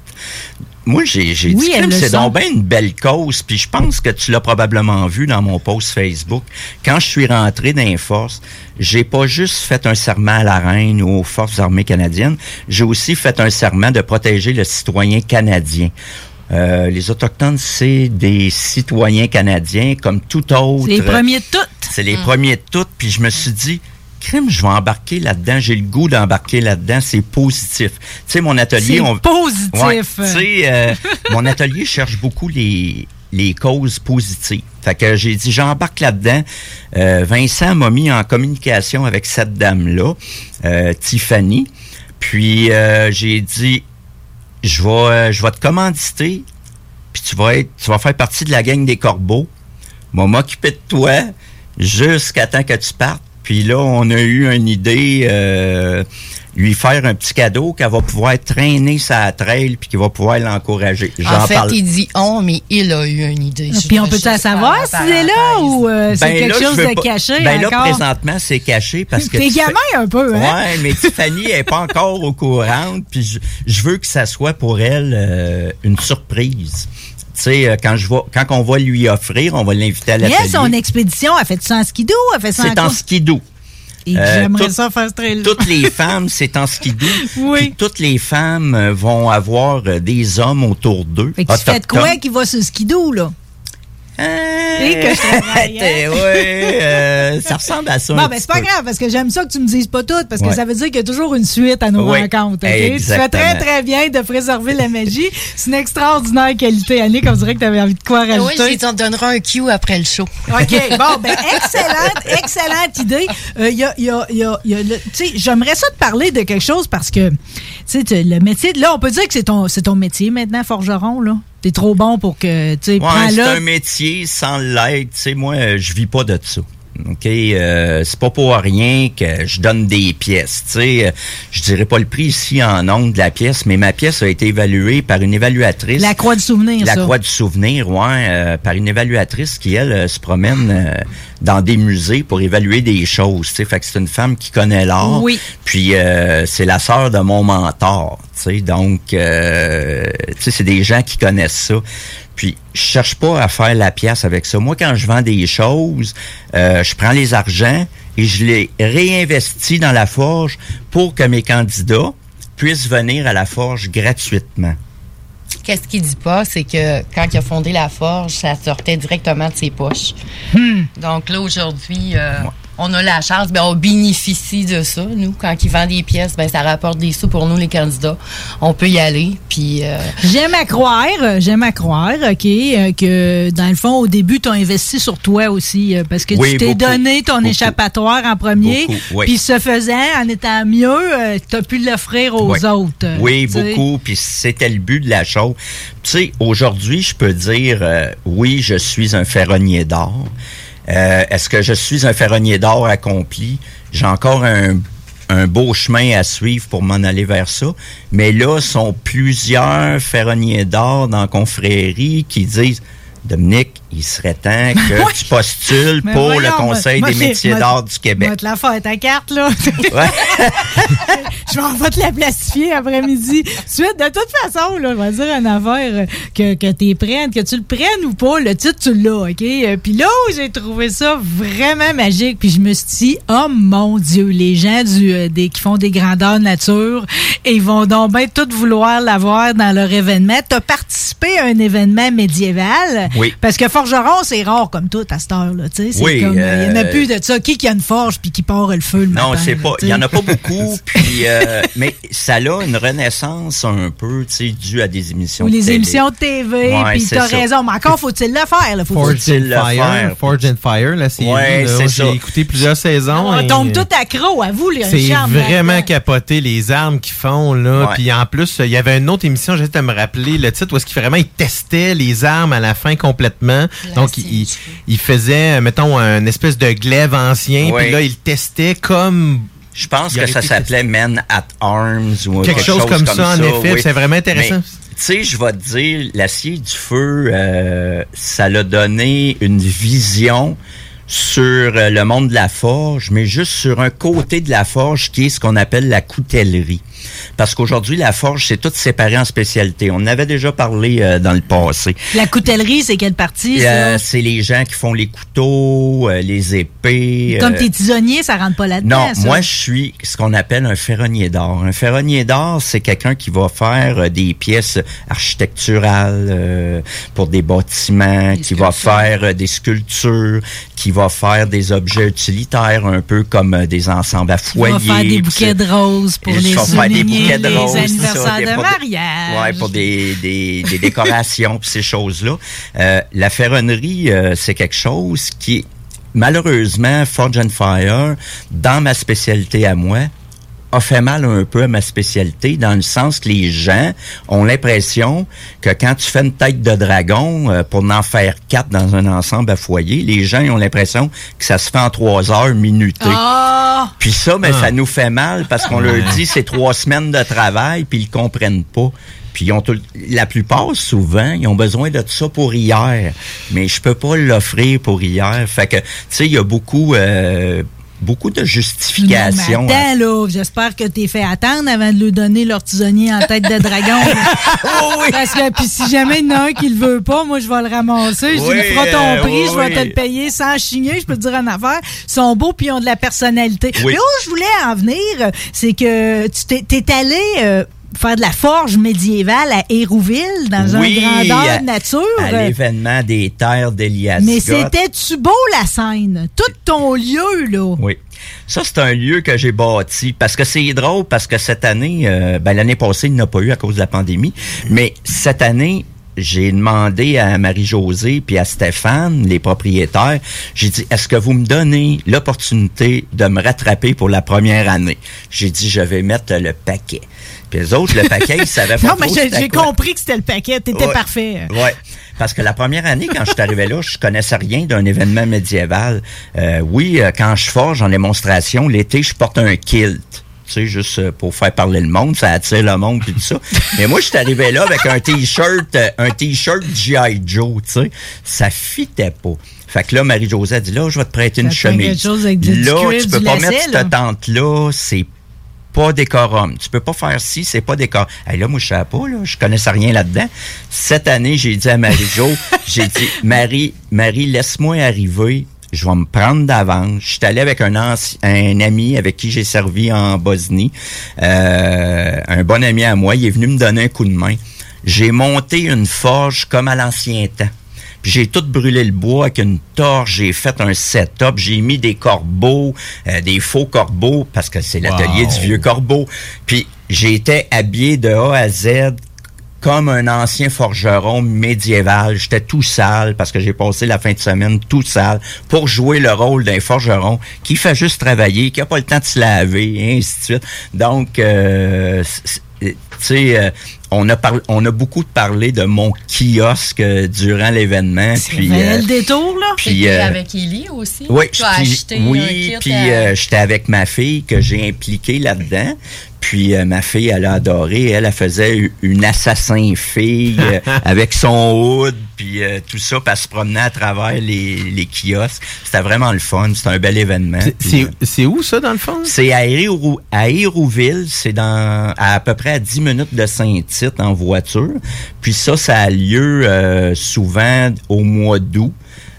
Moi, j'ai j'ai Oui, dit c'est donc bien une belle cause. Puis je pense que tu l'as probablement vu dans mon post Facebook. Quand je suis rentré dans les forces, j'ai pas juste fait un serment à la reine ou aux forces armées canadiennes. J'ai aussi fait un serment de protéger le citoyen canadien. Euh, les autochtones, c'est des citoyens canadiens comme tout autre. C'est les premiers de toutes. C'est les premiers de toutes. Puis je me suis dit, crime, je vais embarquer là-dedans. J'ai le goût d'embarquer là-dedans. C'est positif. Tu sais, mon atelier... C'est on... positif. Ouais, tu sais, euh, mon atelier cherche beaucoup les, les causes positives. Fait que j'ai dit, j'embarque là-dedans. Euh, Vincent m'a mis en communication avec cette dame-là, euh, Tiffany. Puis j'ai dit, je vais, je vais te commanditer, puis tu vas être, tu vas faire partie de la gang des corbeaux. Moi, m'occuper de toi jusqu'à temps que tu partes. Puis là, on a eu une idée, euh, lui faire un petit cadeau qu'elle va pouvoir traîner sa trail puis qu'il va pouvoir l'encourager. En J'en fait, parle. il dit on, mais il a eu une idée. Ah, Puis on peut-tu la savoir s'il est là ou euh, c'est Ben quelque là, chose je veux de pas- caché Ben là, présentement, c'est caché parce que... T'es gamin un peu, hein? Ouais, mais Tiffany est pas encore au courant, puis je, je veux que ça soit pour elle euh, une surprise. Tu sais, euh, quand je vais, quand on va lui offrir, on va l'inviter à l'atelier. elle, son expédition, elle fait ça en skidoo? Elle fait ça C'est en skidoo. Et Euh, j'aimerais tout- ça faire ce Toutes les femmes, c'est en skidoo. Oui. Puis toutes les femmes euh, vont avoir des hommes autour d'eux. Fait que tu fais de quoi qui va sur skidoo, là? Et que je travaille, hein? Ouais, euh, ça ressemble à ça. Bon, un ben, c'est pas peu. grave, parce que j'aime ça que tu me dises pas tout, parce que Ouais. ça veut dire qu'il y a toujours une suite à nos Oui, rencontres. ok? Tu fais très, très bien de préserver la magie. C'est une extraordinaire qualité, Annick. On dirait que tu avais envie de quoi Oui, rajouter. je t'en donnerai un cue après le show. OK, bon, ben, excellente, excellente idée. Euh, Il y a, il y a, il y a, il y a le- tu sais, j'aimerais ça te parler de quelque chose parce que, tu sais, le métier, là, on peut dire que c'est ton, c'est ton métier maintenant, forgeron, là. T'es trop bon pour que, tu sais, Ouais, c'est un métier sans l'aide. Tu sais, moi, je vis pas de ça. OK, euh, c'est pas pour rien que je donne des pièces. Tu sais, je dirais pas le prix ici en nombre de la pièce, mais ma pièce a été évaluée par une évaluatrice. La croix du souvenir, La ça. croix du souvenir, ouais, euh, par une évaluatrice qui, elle, euh, se promène euh, dans des musées pour évaluer des choses. Tu sais, fait que c'est une femme qui connaît l'art. Oui. Puis euh, c'est la sœur de mon mentor. Tu sais, donc, euh, tu sais, c'est des gens qui connaissent ça. Puis je cherche pas à faire la pièce avec ça. Moi, quand je vends des choses, euh, je prends les argents et je les réinvestis dans la forge pour que mes candidats puissent venir à la forge gratuitement. Qu'est-ce qu'il dit pas, c'est que quand il a fondé la forge, ça sortait directement de ses poches. Donc là, aujourd'hui, euh, on a la chance, ben, on bénéficie de ça, nous. Quand il vend des pièces, ben, ça rapporte des sous pour nous, les candidats. On peut y aller, puis... euh, J'aime à croire, euh, j'aime à croire, OK, euh, que dans le fond, au début, tu as investi sur toi aussi, parce que Oui, tu t'es donné ton beaucoup. échappatoire en premier, oui. puis ce faisant, en étant mieux, tu as pu l'offrir aux Oui. autres. Oui, beaucoup. Puis c'était le but de la chose. Tu sais, aujourd'hui, je peux dire, euh, oui, je suis un ferronnier d'or. Euh, Est-ce que je suis un ferronnier d'or accompli? J'ai encore un, un beau chemin à suivre pour m'en aller vers ça. Mais là, sont plusieurs ferronniers d'or dans la confrérie qui disent Dominique, il serait temps que tu postules Mais pour le Conseil moi, des moi, métiers d'art du Québec. Moi, la faire ta carte, là. Je m'en vais te la plastifier après-midi. Suite, de toute façon, là, je vais dire une affaire euh, que, que tu prennes, que tu le prennes ou pas, le titre, tu l'as, OK? Euh, Puis là où j'ai trouvé ça vraiment magique, puis je me suis dit, oh mon Dieu, les gens du, euh, des, qui font des grandeurs nature, et ils vont donc bien tout vouloir l'avoir dans leur événement. Tu as participé à un événement médiéval? Oui. Parce que forgeron, c'est rare comme tout à cette heure, là, tu sais. Oui, euh, il n'y en a plus de ça. Qui qui a une forge puis qui part le feu le Non, matin, c'est là, pas. Il y en sais. a pas beaucoup. puis, euh, mais ça a une renaissance un peu, tu sais, due à des émissions. Ou de les télé. émissions de TV, Ouais, puis t'as raison. Mais encore, faut-il le faire, là? Faut Forged Faut-il in le Fire. faire? Forged in Fire, la série. Ouais, là. c'est ça. J'ai écouté plusieurs saisons. On et, tombe euh, tout accro à vous, les C'est vraiment capoté les armes qu'ils font là. Puis en plus, il y avait une autre émission, j'essaie de me rappeler le titre où est-ce qu'il vraiment il testait les armes à la fin complètement. Donc il, il, il faisait mettons un espèce de glaive ancien puis là il testait comme Je pense que ça s'appelle Men at Arms ou Quelque chose comme ça, en effet, oui. c'est vraiment intéressant. Tu sais, je vais te dire, l'acier du feu, euh, ça l'a donné une vision sur euh, le monde de la forge, mais juste sur un côté de la forge qui est ce qu'on appelle la coutellerie. Parce qu'aujourd'hui, la forge, c'est tout séparé en spécialités. On en avait déjà parlé euh, dans le passé. La coutellerie, c'est quelle partie? Euh, c'est les gens qui font les couteaux, euh, les épées. Comme tes tisonniers, ça rentre pas là-dedans, non, ça? moi je suis ce qu'on appelle un ferronnier d'or. Un ferronnier d'or, c'est quelqu'un qui va faire des pièces architecturales euh, pour des bâtiments, qui va faire des sculptures, qui va faire des objets utilitaires, un peu comme euh, des ensembles à foyer. vas faire des bouquets de roses pour les faire des bouquets de les roses, ça, anniversaires de mariage. Ouais, pour des, des, des décorations puis ces choses-là. Euh, la ferronnerie, euh, c'est quelque chose qui, malheureusement, Forge and Fire, dans ma spécialité à moi, a fait mal un peu à ma spécialité dans le sens que les gens ont l'impression que quand tu fais une tête de dragon euh, pour en faire quatre dans un ensemble à foyer, les gens ils ont l'impression que ça se fait en trois heures minutées. Ah! Puis ça, mais Ah. ça nous fait mal parce qu'on leur dit c'est trois semaines de travail, puis ils comprennent pas. Puis ils ont tout- la plupart, souvent, ils ont besoin de ça pour hier. Mais je peux pas l'offrir pour hier. Fait que, tu sais, il y a beaucoup... euh, beaucoup de justifications. là, j'espère que t'es fait attendre avant de lui donner leur tisonnier en tête de dragon. là. Parce que, puis si jamais il y en a un qui le veut pas, moi, je vais le ramasser. Je Oui, dis, fera ton euh, prix, oui, je vais te oui. le payer sans chigner. Je peux te dire en affaire. Ils sont beaux puis ils ont de la personnalité. Oui. Mais où je voulais en venir, c'est que tu t'es, t'es allé... euh, faire de la forge médiévale à Hérouville, dans Oui, un grandeur de nature. À l'événement des terres d'Elias Mais c'était-tu beau, la scène? Tout ton lieu, là. Oui. Ça, c'est un lieu que j'ai bâti parce que c'est drôle parce que cette année, euh, ben, l'année passée, il n'y en a pas eu à cause de la pandémie, mais cette année, j'ai demandé à Marie-Josée puis à Stéphane, les propriétaires, j'ai dit, est-ce que vous me donnez l'opportunité de me rattraper pour la première année? J'ai dit, je vais mettre le paquet. Puis les autres, le paquet, ils savaient pas Non, mais j'ai compris que c'était le paquet. T'étais Ouais. parfait. Ouais. Parce que la première année, quand je suis arrivé là, je connaissais rien d'un événement médiéval. Euh, oui, euh, quand je forge en démonstration, l'été, je porte un kilt. Sais, juste euh, pour faire parler le monde, ça attire le monde puis tout ça. Mais moi, je suis arrivé là avec un t-shirt, euh, un t-shirt G.I. Joe, tu sais. Ça fitait pas. Fait que là, Marie-Josée dit, là, je vais te prêter une Ça chemise. avec du- là, tu peux pas mettre là. cette tente-là, c'est pas décorum. Tu peux pas faire ci, c'est pas décorum. Hey, là, moi, je savais pas, là. Je connaissais rien là-dedans. Cette année, j'ai dit à Marie-Jo, j'ai dit, Marie, Marie, laisse-moi arriver. Je vais me prendre d'avance. Je suis allé avec un, anci- un ami avec qui j'ai servi en Bosnie. Euh, un bon ami à moi. Il est venu me donner un coup de main. J'ai monté une forge comme à l'ancien temps. Puis j'ai tout brûlé le bois avec une torche, j'ai fait un setup, j'ai mis des corbeaux, euh, des faux corbeaux, parce que c'est l'atelier Wow. du vieux corbeau. Puis j'étais habillé de A à Z comme un ancien forgeron médiéval. J'étais tout sale parce que j'ai passé la fin de semaine tout sale pour jouer le rôle d'un forgeron qui fait juste travailler, qui a pas le temps de se laver, et ainsi de suite. Donc, euh, tu sais, euh, on a parlé, on a beaucoup parlé de mon kiosque euh, durant l'événement. Puis, euh, le détour, là? puis, euh, avec Ellie aussi. oui, tu as puis- acheté un oui, kit puis à- euh, j'étais avec ma fille que j'ai impliquée là-dedans. Puis euh, ma fille, elle a adoré. Elle, elle faisait une assassin fille euh, avec son hood, puis euh, tout ça, puis elle se promenait à travers les, les kiosques. C'était vraiment le fun. C'était un bel événement. C'est- où, ça, dans le fond? c'est à, Hérou- à Hérouville, c'est dans à, à peu près à 10 minutes de Saint-Tite en voiture. Puis ça, ça a lieu euh, souvent au mois d'août.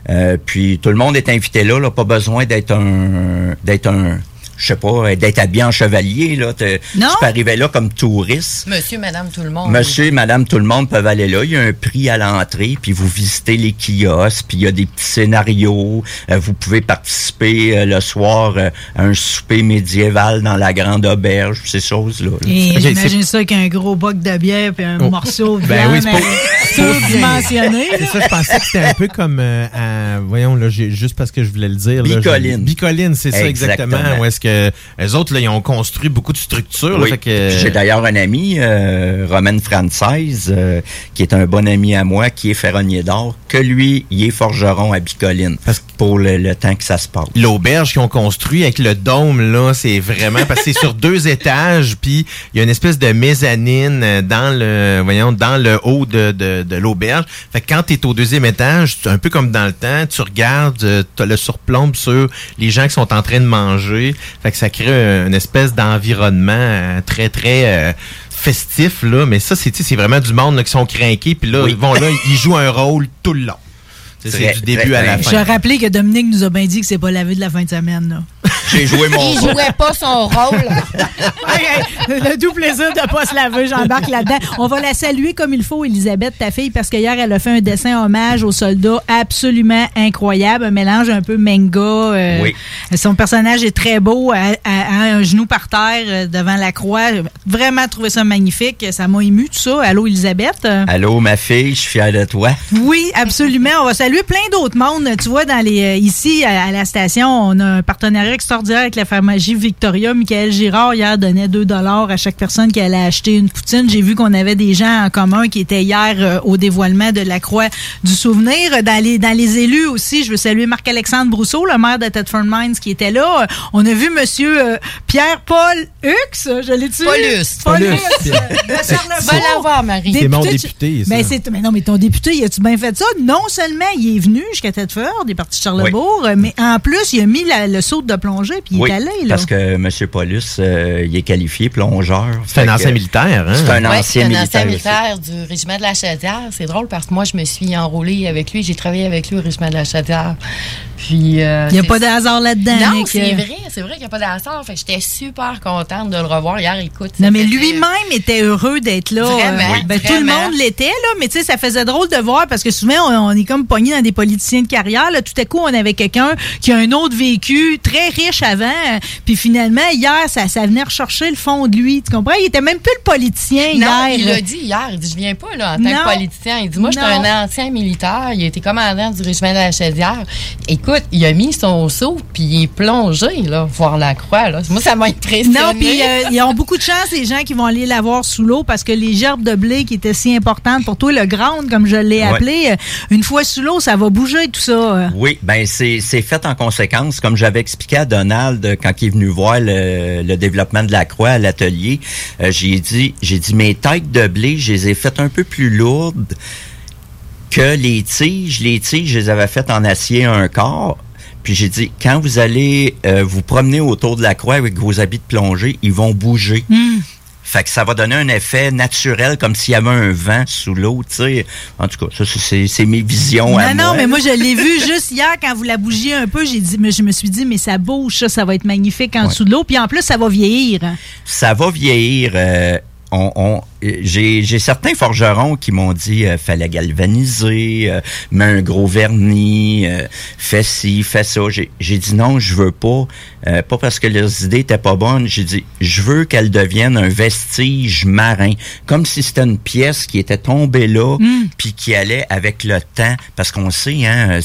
Euh, puis tout le monde est invité là, là pas besoin d'être un d'être un je sais pas, d'être habillé en chevalier là, Te- Non. tu peux arriver là comme touriste. Monsieur, madame, tout le monde. Monsieur et madame, tout le monde peuvent aller là. Il y a un prix à l'entrée, puis vous visitez les kiosques, puis il y a des petits scénarios. Euh, vous pouvez participer euh, le soir euh, à un souper médiéval dans la grande auberge, ces choses-là. là. J'imagine ça avec un gros boc de bière puis un Oh. morceau de Ben oui, c'est pas-. C'est ça, je pensais que c'était un peu comme euh, à- voyons là, j'ai- juste parce que je voulais le dire. là, Bicoline. j'ai- Bicoline, c'est ça exactement. Exactement. Où est-ce que les autres là, ils ont construit beaucoup de structures. Oui. que- J'ai d'ailleurs un ami, euh, Romaine Francaise, euh, qui est un bon ami à moi, qui est ferronnier d'or, que lui, il est forgeron à Bicoline pour le, le temps que ça se passe. L'auberge qu'ils ont construit avec le dôme, là, c'est vraiment parce que c'est sur deux étages, puis il y a une espèce de mezzanine euh, dans le, voyons, dans le haut de, de, de l'auberge. Fait que quand tu es au deuxième étage, un peu comme dans le temps, tu regardes, tu as le surplombe sur les gens qui sont en train de manger. Fait que ça crée une espèce d'environnement euh, très, très euh, festif, là. Mais ça, c'est tu sais, c'est vraiment du monde là, qui sont craqués, puis là, Oui. ils vont là, ils jouent un rôle tout le long. C'est du début très à la fin. Je rappelé que Dominique nous a bien dit que c'est pas la vie de la fin de semaine. Là. J'ai joué mon Il rôle. jouait pas son rôle. le doux plaisir de pas se laver, j'embarque là-dedans. On va la saluer comme il faut, Elisabeth, ta fille, parce que hier, elle a fait un dessin hommage aux soldats absolument incroyable. Un mélange un peu manga. euh, Oui. Son personnage est très beau, un genou par terre euh, devant la croix. Vraiment trouvé ça magnifique. Ça m'a ému, tout ça. Allô, Elisabeth? Allô, ma fille, je suis fier de toi. Oui, absolument. On va saluer plein d'autres mondes. Tu vois, dans les euh, ici à, à la station, on a un partenariat extraordinaire avec la pharmacie Victoria. Michael Girard hier donnait 2 dollars à chaque personne qui allait acheter une poutine. J'ai vu qu'on avait des gens en commun qui étaient hier euh, au dévoilement de la croix du souvenir. Dans les dans les élus aussi, je veux saluer Marc-Alexandre Brousseau, le maire de Thetford Mines, qui était là. On a vu Monsieur euh, Pierre-Paul Hux, je l'ai tué. Paulus. Paulus. Paulus. euh. Va l'avoir, Marie. C'est mon Député, député, ça. Ben, c'est, mais non, mais ton député, il a-tu bien fait ça? Non seulement il est venu jusqu'à Thetford, il est parti de Charlebourg, euh, mais en plus, il a mis la- le saut de plongée, puis il Oui, est allé, là. parce que M. Paulus, euh, il est qualifié plongeur. C'est un ancien que- militaire, hein? C'est un Ouais, ancien c'est un militaire. ancien aussi. militaire du régiment de la Chaudière. C'est drôle parce que moi, je me suis enrôlée avec lui. J'ai travaillé avec lui au régiment de la Chaudière. Puis. euh, Il n'y a pas de hasard là-dedans. Non, c'est vrai. C'est vrai qu'il n'y a pas de hasard. Fait que j'étais super contente de le revoir hier. Écoute. Non, mais lui-même était heureux d'être là. Vraiment, Euh, ben, tout le vraiment. monde l'était, là. Mais tu sais, ça faisait drôle de voir parce que souvent, on, on est comme pogné dans des politiciens de carrière. Là. Tout à coup, on avait quelqu'un qui a un autre vécu très riche avant. euh, Puis finalement, hier, ça, ça venait rechercher le fond de lui. Tu comprends? Il était même plus le politicien Non, hier. il l'a dit hier. Il dit Je viens pas là, en tant Non. que politicien. Il dit Moi, je suis un ancien militaire. Il a été commandant du régiment de la Chaudière. Écoute, il a mis son saut, puis il est plongé, là, voir la croix. Là. Moi, ça m'a impressionné. Non, puis euh, ils ont beaucoup de chance, les gens qui vont aller la voir sous l'eau, parce que les gerbes de blé qui étaient si importantes pour toi, le ground, comme je l'ai Ouais. appelé, euh, une fois sous l'eau, ça va bouger tout ça. euh. Oui, ben c'est c'est fait en conséquence. Comme j'avais expliqué à Donald euh, quand il est venu voir le, le développement de la croix à l'atelier, euh, j'ai dit j'ai dit mes têtes de blé, je les ai faites un peu plus lourdes que les tiges. Les tiges, je les avais faites en acier un quart. Puis j'ai dit, quand vous allez euh, vous promener autour de la croix avec vos habits de plongée, ils vont bouger. Hmm. Fait que ça va donner un effet naturel, comme s'il y avait un vent sous l'eau, tu sais. En tout cas, ça, c'est- mes visions à Non, non, moi. mais moi, je l'ai vu juste hier quand vous la bougiez un peu. J'ai dit, mais je me suis dit, mais ça bouge, ça, ça va être magnifique en Ouais. dessous de l'eau. Puis en plus, ça va vieillir. ça va vieillir. euh, on, on- j'ai, j'ai certains forgerons qui m'ont dit euh, fallait galvaniser, euh, mets un gros vernis, euh, fais ci, fais ça. J'ai, j'ai dit non, je veux pas. Euh, pas parce que leurs idées étaient pas bonnes. J'ai dit je veux qu'elle devienne un vestige marin, comme si c'était une pièce qui était tombée là, puis qui allait avec le temps. Parce qu'on sait, hein, euh,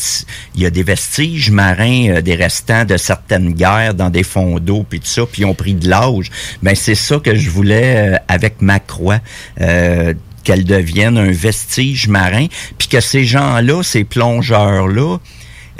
il y a des vestiges marins, euh, des restants de certaines guerres dans des fonds d'eau, puis tout ça, puis ils ont pris de l'âge. Ben c'est ça que je voulais euh, avec ma croix. euh, qu'elle devienne un vestige marin, puis que ces gens-là, ces plongeurs-là,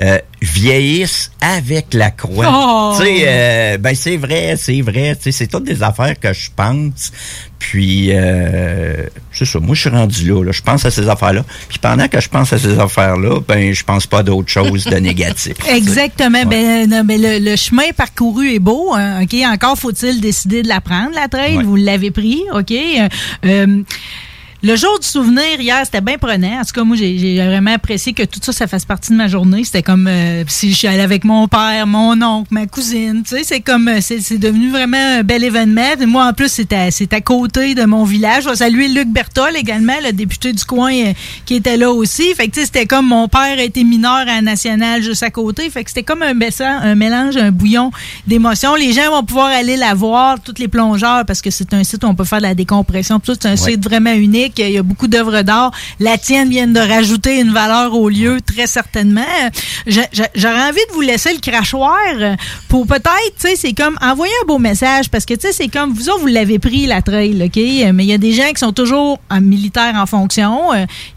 euh, vieillissent avec la croix. Oh! Tu sais, euh, ben c'est vrai, c'est vrai. Tu sais, c'est toutes des affaires que je pense. Puis, euh, c'est ça. Moi, je suis rendu là, là. Je pense à ces affaires-là. Puis pendant que je pense à ces affaires-là, ben, je pense pas à d'autres choses de négatif. Exactement. Ouais. Ben, non, ben, le, le chemin parcouru est beau. hein, OK? Encore faut-il décider de la prendre, la trail. Ouais. Vous l'avez pris. OK? Euh, euh, le jour du souvenir, hier, c'était bien prenant. En tout cas, moi, j'ai j'ai vraiment apprécié que tout ça, ça fasse partie de ma journée. C'était comme euh, si je suis allée avec mon père, mon oncle, ma cousine. Tu sais, c'est comme, euh, c'est c'est devenu vraiment un bel événement. Moi, en plus, c'est à, c'est à côté de mon village. Je vais saluer Luc Bertol également, le député du coin euh, qui était là aussi. Fait que, tu sais, c'était comme mon père été mineur à la nationale juste à côté. Fait que c'était comme un, baissant- un mélange, un bouillon d'émotions. Les gens vont pouvoir aller la voir, tous les plongeurs, parce que c'est un site où on peut faire de la décompression. Tout ça, c'est un Ouais. site vraiment unique. Il y a beaucoup d'œuvres d'art. La tienne vient de rajouter une valeur au lieu, très certainement. J'aurais envie de vous laisser le crachoir pour peut-être, tu sais, c'est comme envoyer un beau message parce que, tu sais, c'est comme vous autres, vous l'avez pris, la trail, OK? Mais il y a des gens qui sont toujours en militaire en fonction.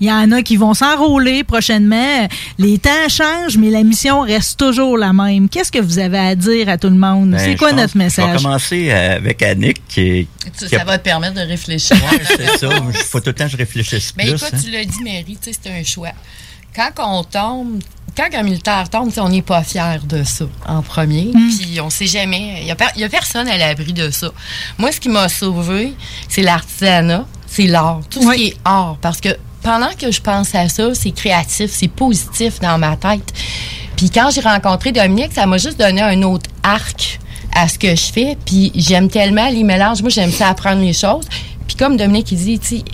Il y en a qui vont s'enrôler prochainement. Les temps changent, mais la mission reste toujours la même. Qu'est-ce que vous avez à dire à tout le monde? Ben, c'est quoi pense- notre Je vais message? commencer avec Annick qui. Ça, qui a- ça va te permettre de réfléchir. Ouais, c'est ça. Faut tout le temps que je réfléchisse Mais plus. écoute, hein. tu l'as dit, Mary, tu sais, c'est un choix. Quand on tombe, quand un militaire tombe, on n'est pas fier de ça en premier. Puis on sait jamais. Il n'y a, per- y a personne à l'abri de ça. Moi, ce qui m'a sauvé, c'est l'artisanat, c'est l'art, tout ce qui est art. Parce que pendant que je pense à ça, c'est créatif, c'est positif dans ma tête. Puis quand j'ai rencontré Dominique, ça m'a juste donné un autre arc à ce que je fais. Puis j'aime tellement les mélanges. Moi, j'aime ça apprendre les choses. Puis comme Dominique, il dit, tu sais,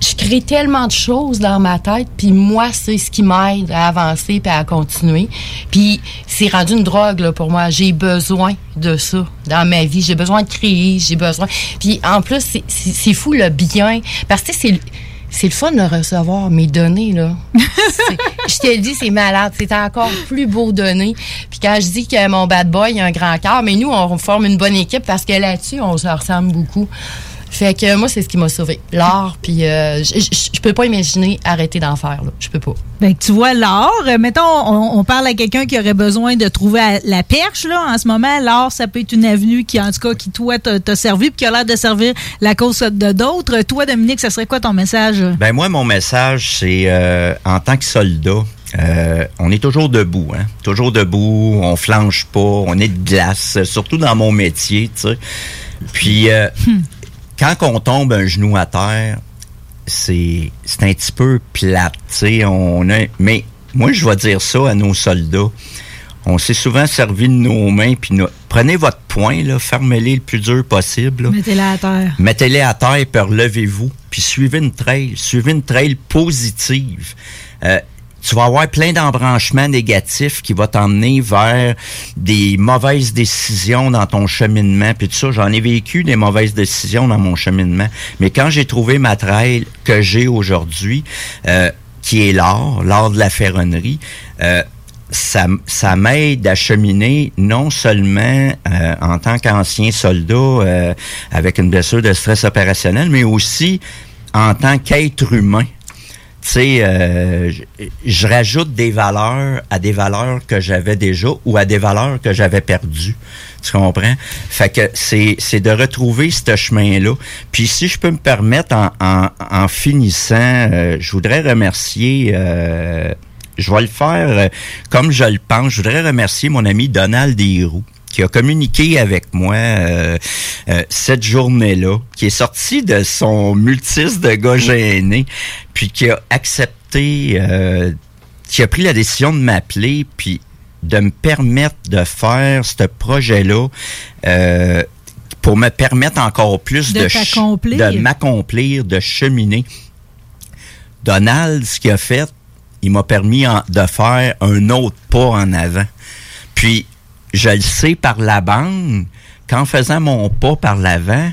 je crée tellement de choses dans ma tête, puis moi, c'est ce qui m'aide à avancer puis à continuer. Puis c'est rendu une drogue là, pour moi. J'ai besoin de ça dans ma vie. J'ai besoin de créer, j'ai besoin. Puis en plus, c'est- fou le bien. Parce que c'est le- c'est le fun de recevoir mes données, là. Je te le dis, c'est malade. C'est encore plus beau données. Puis quand je dis que mon bad boy a un grand cœur, mais nous, on forme une bonne équipe parce que là-dessus, on se ressemble beaucoup. Fait que moi, c'est ce qui m'a sauvé. L'art, puis euh, je- peux pas imaginer arrêter d'en faire, là. Je peux pas. Ben, que tu vois l'art. Euh, mettons, on, on parle à quelqu'un qui aurait besoin de trouver à- la perche, là. En ce moment, l'art, ça peut être une avenue qui, en tout cas, qui, toi, t'a servi puis qui a l'air de servir la cause de d'autres. Toi, Dominique, ça serait quoi ton message? Ben moi, mon message, c'est euh, en tant que soldat, euh, on est toujours debout, hein? Toujours debout, on flanche pas, on est de glace, surtout dans mon métier, tu sais. Puis, euh, quand on tombe un genou à terre, c'est c'est un petit peu plate, tu sais. On a, mais moi, je vais dire ça à nos soldats. On s'est souvent servi de nos mains, puis no- prenez votre poing, là, fermez-les le plus dur possible. là. Mettez-la à terre. Mettez-les à terre, puis relevez-vous, puis suivez une trail, suivez une trail positive. Euh, tu vas avoir plein d'embranchements négatifs qui vont t'emmener vers des mauvaises décisions dans ton cheminement, puis tout ça. J'en ai vécu des mauvaises décisions dans mon cheminement. Mais quand j'ai trouvé ma trail que j'ai aujourd'hui, euh, qui est l'art, l'art de la ferronnerie, euh, ça, ça m'aide à cheminer non seulement euh, en tant qu'ancien soldat euh, avec une blessure de stress opérationnel, mais aussi en tant qu'être humain. Tu sais, euh, je, rajoute des valeurs à des valeurs que j'avais déjà ou à des valeurs que j'avais perdues. Tu comprends? Fait que c'est, c'est de retrouver ce chemin-là. Puis si je peux me permettre, en, en, en finissant, euh, je voudrais remercier... euh, je vais le faire euh, comme je le pense. Je voudrais remercier mon ami Donald Desroux qui a communiqué avec moi euh, euh, cette journée-là, qui est sorti de son multis de gars gêné, puis qui a accepté, euh, qui a pris la décision de m'appeler, puis de me permettre de faire ce projet-là pour me permettre encore plus De m'accomplir, de cheminer. Donald, ce qu'il a fait, il m'a permis en- de faire un autre pas en avant. Puis, je le sais par la bande, qu'en faisant mon pas par l'avant,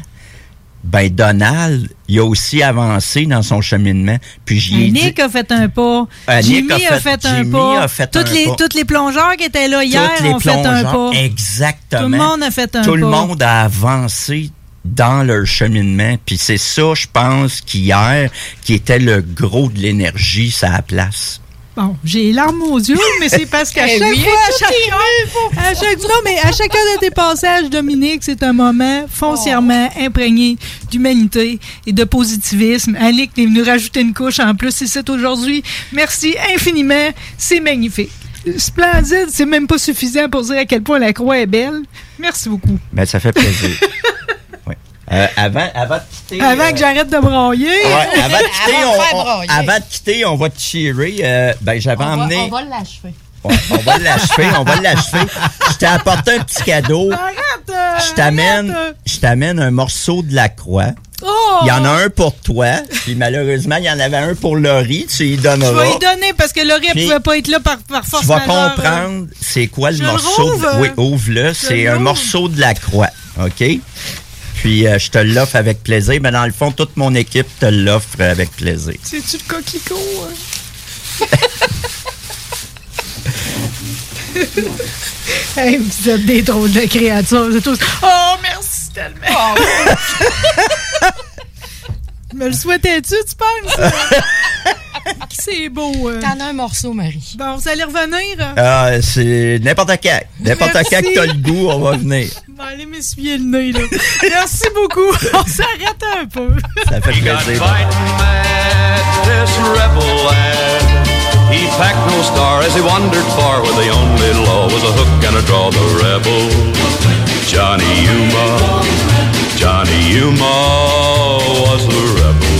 ben Donald, il a aussi avancé dans son cheminement. Puis j'y ai dit, Nick a fait un pas. Euh, Jimmy a a fait- un pas. a fait toutes, un les, pas. toutes les plongeurs qui étaient là hier les ont fait un pas. Exactement. Tout le monde a fait un Tout le pas. monde a avancé dans leur cheminement. Puis c'est ça, je pense, qu'hier, qui était le gros de l'énergie, ça la place. Bon, j'ai les larmes aux yeux, mais c'est parce qu'à Eh chaque oui, fois, à chaque, à chaque, non, mais à chacun de tes passages, Dominique, c'est un moment foncièrement imprégné d'humanité et de positivisme. Annick est venu rajouter une couche en plus, c'est ça aujourd'hui. Merci infiniment, c'est magnifique. Splendide, c'est même pas suffisant pour dire à quel point la croix est belle. Merci beaucoup. Ben, ça fait plaisir. Ouais. Euh, avant, avant de quitter. Avant euh, que j'arrête de broyer. ouais, avant de quitter, Avant on, faire on- brailler. avant de quitter, on va te cheerer. Euh, ben, j'avais On va, emmené. on va l'achever. On, on va l'achever, on va l'achever. Je t'ai apporté un petit cadeau. Arrête! Je t'amène, je un morceau de la croix. Oh! Il y en a un pour toi, puis malheureusement, il y en avait un pour Laurie. Tu y Je donneras. vais y donner parce que Laurie, elle pouvait pas être là par, par force Tu vas majeure. comprendre c'est quoi le Je le morceau. Oui, ouvre-le. C'est un morceau de la croix. OK? Puis euh, je te l'offre avec plaisir. Mais dans le fond, toute mon équipe te l'offre avec plaisir. C'est-tu le coquelicot? hein? hey, vous êtes des drôles de créatures. Vous êtes tous. Oh, merci tellement. Me le souhaitais-tu, tu penses? C'est beau. euh? T'en as un morceau, Marie. Bon, vous allez revenir? Ah, c'est n'importe quand. N'importe quand que t'as le goût, on va venir. Bon, allez m'essuyer le nez, là. Merci beaucoup. On s'arrête un peu. Ça fait plaisir. this rebel lad. He packed no star as he wandered far, where the only law was a hook and a draw. The rebel, Johnny Yuma, Johnny Yuma was the rebel.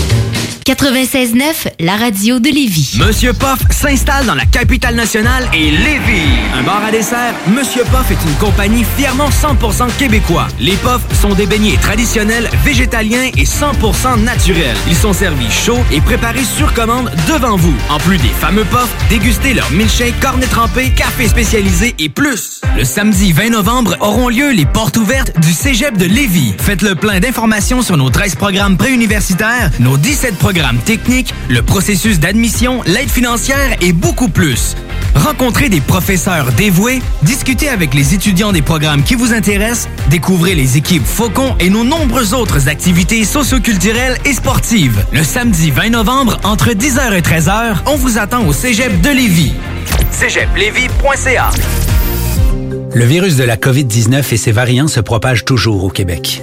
96.9, la radio de Lévis. Monsieur Poff s'installe dans la capitale nationale et Lévis. Un bar à dessert, Monsieur Poff est une compagnie fièrement 100% québécois. Les Poffs sont des beignets traditionnels, végétaliens et 100% naturels. Ils sont servis chauds et préparés sur commande devant vous. En plus des fameux Poffs, dégustez leur milkshake, cornet trempé, café spécialisé et plus. Le samedi 20 novembre auront lieu les portes ouvertes du Cégep de Lévis. Faites le plein d'informations sur nos 13 programmes préuniversitaires, nos 17 programmes techniques, le processus d'admission, l'aide financière et beaucoup plus. Rencontrez des professeurs dévoués, discutez avec les étudiants des programmes qui vous intéressent, découvrez les équipes Faucon et nos nombreuses autres activités socioculturelles et sportives. Le samedi 20 novembre, entre 10h et 13h, on vous attend au Cégep de Lévis. cégeplévis.ca Le virus de la COVID-19 et ses variants se propagent toujours au Québec.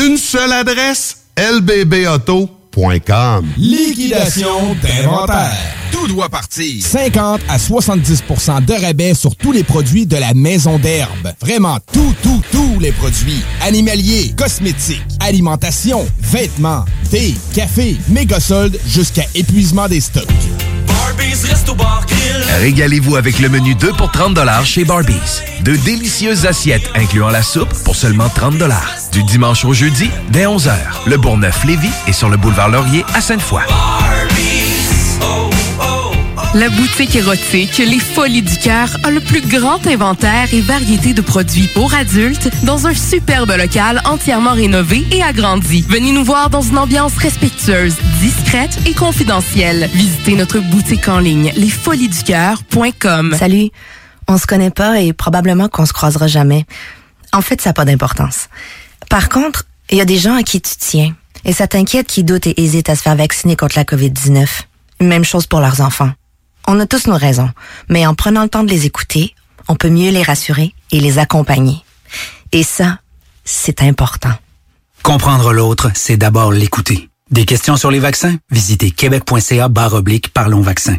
une seule adresse, lbbauto.com. Liquidation d'inventaire. Tout doit partir. 50 à 70% de rabais sur tous les produits de la maison d'herbe. Vraiment tout, tout, tous les produits. Animaliers, cosmétiques, alimentation, vêtements, thé, café, méga soldes jusqu'à épuisement des stocks. Régalez-vous avec le menu 2 pour 30 chez Barbies. De délicieuses assiettes incluant la soupe pour seulement 30 Du dimanche au jeudi, dès 11h. Le Bourgneuf-Lévis est sur le boulevard Laurier à Sainte-Foy. La boutique érotique Les Folies du Cœur a le plus grand inventaire et variété de produits pour adultes dans un superbe local entièrement rénové et agrandi. Venez nous voir dans une ambiance respectueuse, discrète et confidentielle. Visitez notre boutique en ligne lesfoliesducoeur.com. Salut. On se connaît pas et probablement qu'on se croisera jamais. En fait, ça n'a pas d'importance. Par contre, il y a des gens à qui tu tiens. Et ça t'inquiète qui doutent et hésitent à se faire vacciner contre la COVID-19. Même chose pour leurs enfants. On a tous nos raisons, mais en prenant le temps de les écouter, on peut mieux les rassurer et les accompagner. Et ça, c'est important. Comprendre l'autre, c'est d'abord l'écouter. Des questions sur les vaccins? Visitez québec.ca barre oblique Parlons vaccins.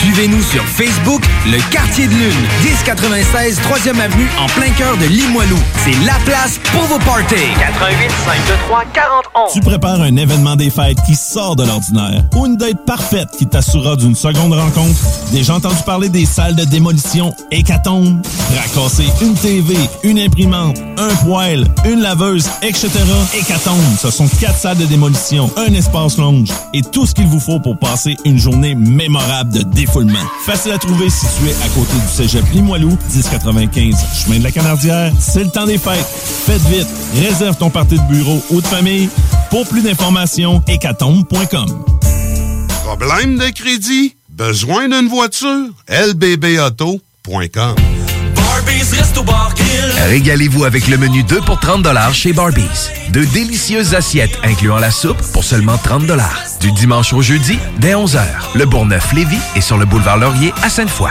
Suivez-nous sur Facebook, Le Quartier de Lune, 1096 3e Avenue en plein cœur de Limoilou. C'est la place pour vos parties. 88 523 40 Tu prépares un événement des fêtes qui sort de l'ordinaire ou une date parfaite qui t'assurera d'une seconde rencontre. Déjà entendu parler des salles de démolition Hécatombe? Racasser une TV, une imprimante, un poêle, une laveuse, etc. Hécatombe, ce sont quatre salles de démolition, un espace lounge et tout ce qu'il vous faut pour passer une journée mémorable de Facile à trouver situé à côté du cégep Limoilou, 1095 chemin de la Canardière. C'est le temps des fêtes. Faites vite, réserve ton party de bureau ou de famille. Pour plus d'informations, hécatombe.com. Problème de crédit? Besoin d'une voiture? lbbauto.com. Régalez-vous avec le menu 2 pour 30 chez Barbies. De délicieuses assiettes incluant la soupe pour seulement 30 Du dimanche au jeudi, dès 11h. Le Bourgneuf-Lévis est sur le boulevard Laurier à Sainte-Foy.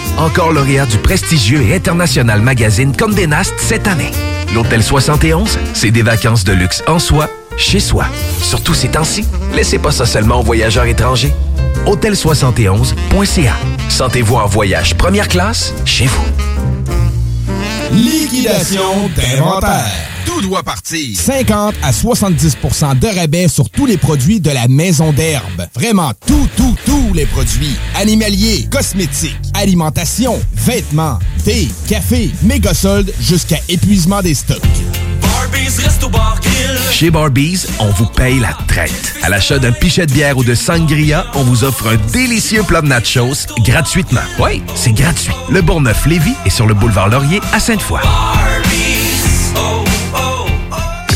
Encore lauréat du prestigieux et international magazine Condé Nast cette année. L'Hôtel 71, c'est des vacances de luxe en soi, chez soi. Surtout ces temps-ci, laissez pas ça seulement aux voyageurs étrangers. Hôtel71.ca. Sentez-vous en voyage première classe chez vous. Liquidation d'inventaire. Tout doit partir. 50 à 70% de rabais sur tous les produits de la maison d'herbe. Vraiment tout, tout, tous les produits. Animaliers, cosmétiques, alimentation, vêtements, thé, café, méga soldes jusqu'à épuisement des stocks. Barbies, resto bar grill. Chez Barbies, on vous paye la traite. À l'achat d'un pichet de bière ou de sangria, on vous offre un délicieux plat de nachos gratuitement. Oui, c'est gratuit. Le Bourgneuf-Lévis est sur le boulevard Laurier à Sainte-Foy.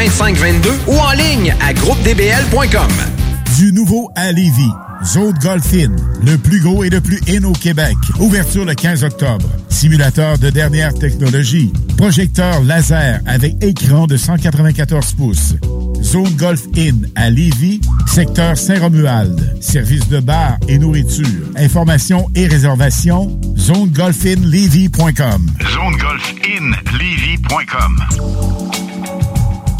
2522 ou en ligne à groupedbl.com. Du nouveau à Lévis. Zone Golf In, le plus gros et le plus in au Québec. Ouverture le 15 octobre. Simulateur de dernière technologie. Projecteur laser avec écran de 194 pouces. Zone Golf In à Lévis, secteur Saint-Romuald. Service de bar et nourriture. Informations et réservations, zonegolfinlevy.com. ZoneGolfInLevy.com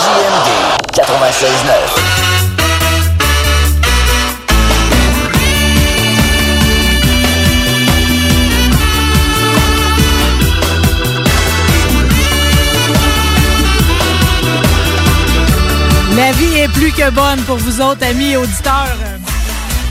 CJMD 96.9. La vie est plus que bonne pour vous autres, amis auditeurs.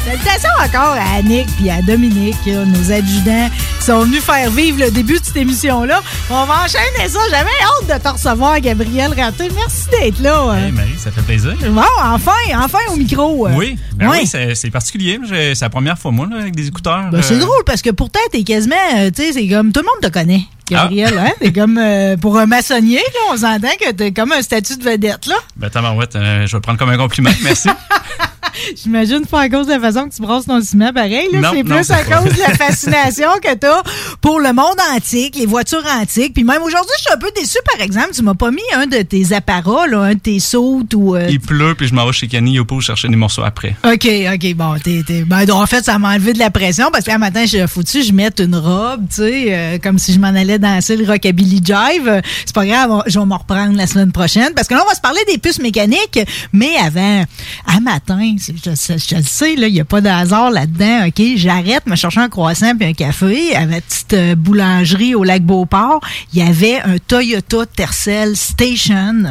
Salutations encore à Annick et à Dominique, nos adjudants, qui sont venus faire vivre le début de cette émission-là. On va enchaîner ça. J'avais hâte de te recevoir, Gabriel Raté. Merci d'être là. Hey, Marie, ça fait plaisir. Bon, enfin, enfin au micro. Oui, ben oui, c'est particulier. C'est la première fois, moi, là, avec des écouteurs. Ben, c'est euh, drôle parce que pourtant, t'es quasiment, euh, tu sais, c'est comme tout le monde te connaît, Gabriel. Ah. Hein? T'es comme, euh, pour un maçonnier, là, on s'entend que t'es comme un statut de vedette, là. Ben, tabarouette, euh, je vais le prendre comme un compliment. Merci. J'imagine pas à cause de la façon que tu brasses ton ciment pareil. C'est plus à cause de la fascination que t'as pour le monde antique, les voitures antiques. Puis même aujourd'hui, je suis un peu déçu, par exemple, tu m'as pas mis un de tes apparats, là, un de tes sautes ou... euh, Il pleut, puis je m'en vais chez Kenny Yopo chercher des morceaux après. OK, OK, bon, t'es, ben, donc, en fait, ça m'a enlevé de la pression parce qu'un matin, j'ai foutu, je mette une robe, tu sais, euh, comme si je m'en allais danser le rockabilly jive? C'est pas grave, on- je vais m'en reprendre la semaine prochaine parce que là, on va se parler des puces mécaniques, mais avant, à matin, c'est- je, je- le sais, il n'y a pas de hasard là-dedans, OK, j'arrête, me chercher un croissant puis un café à ma petite euh, boulangerie au lac Beauport. Il y avait un Toyota Tercel Station.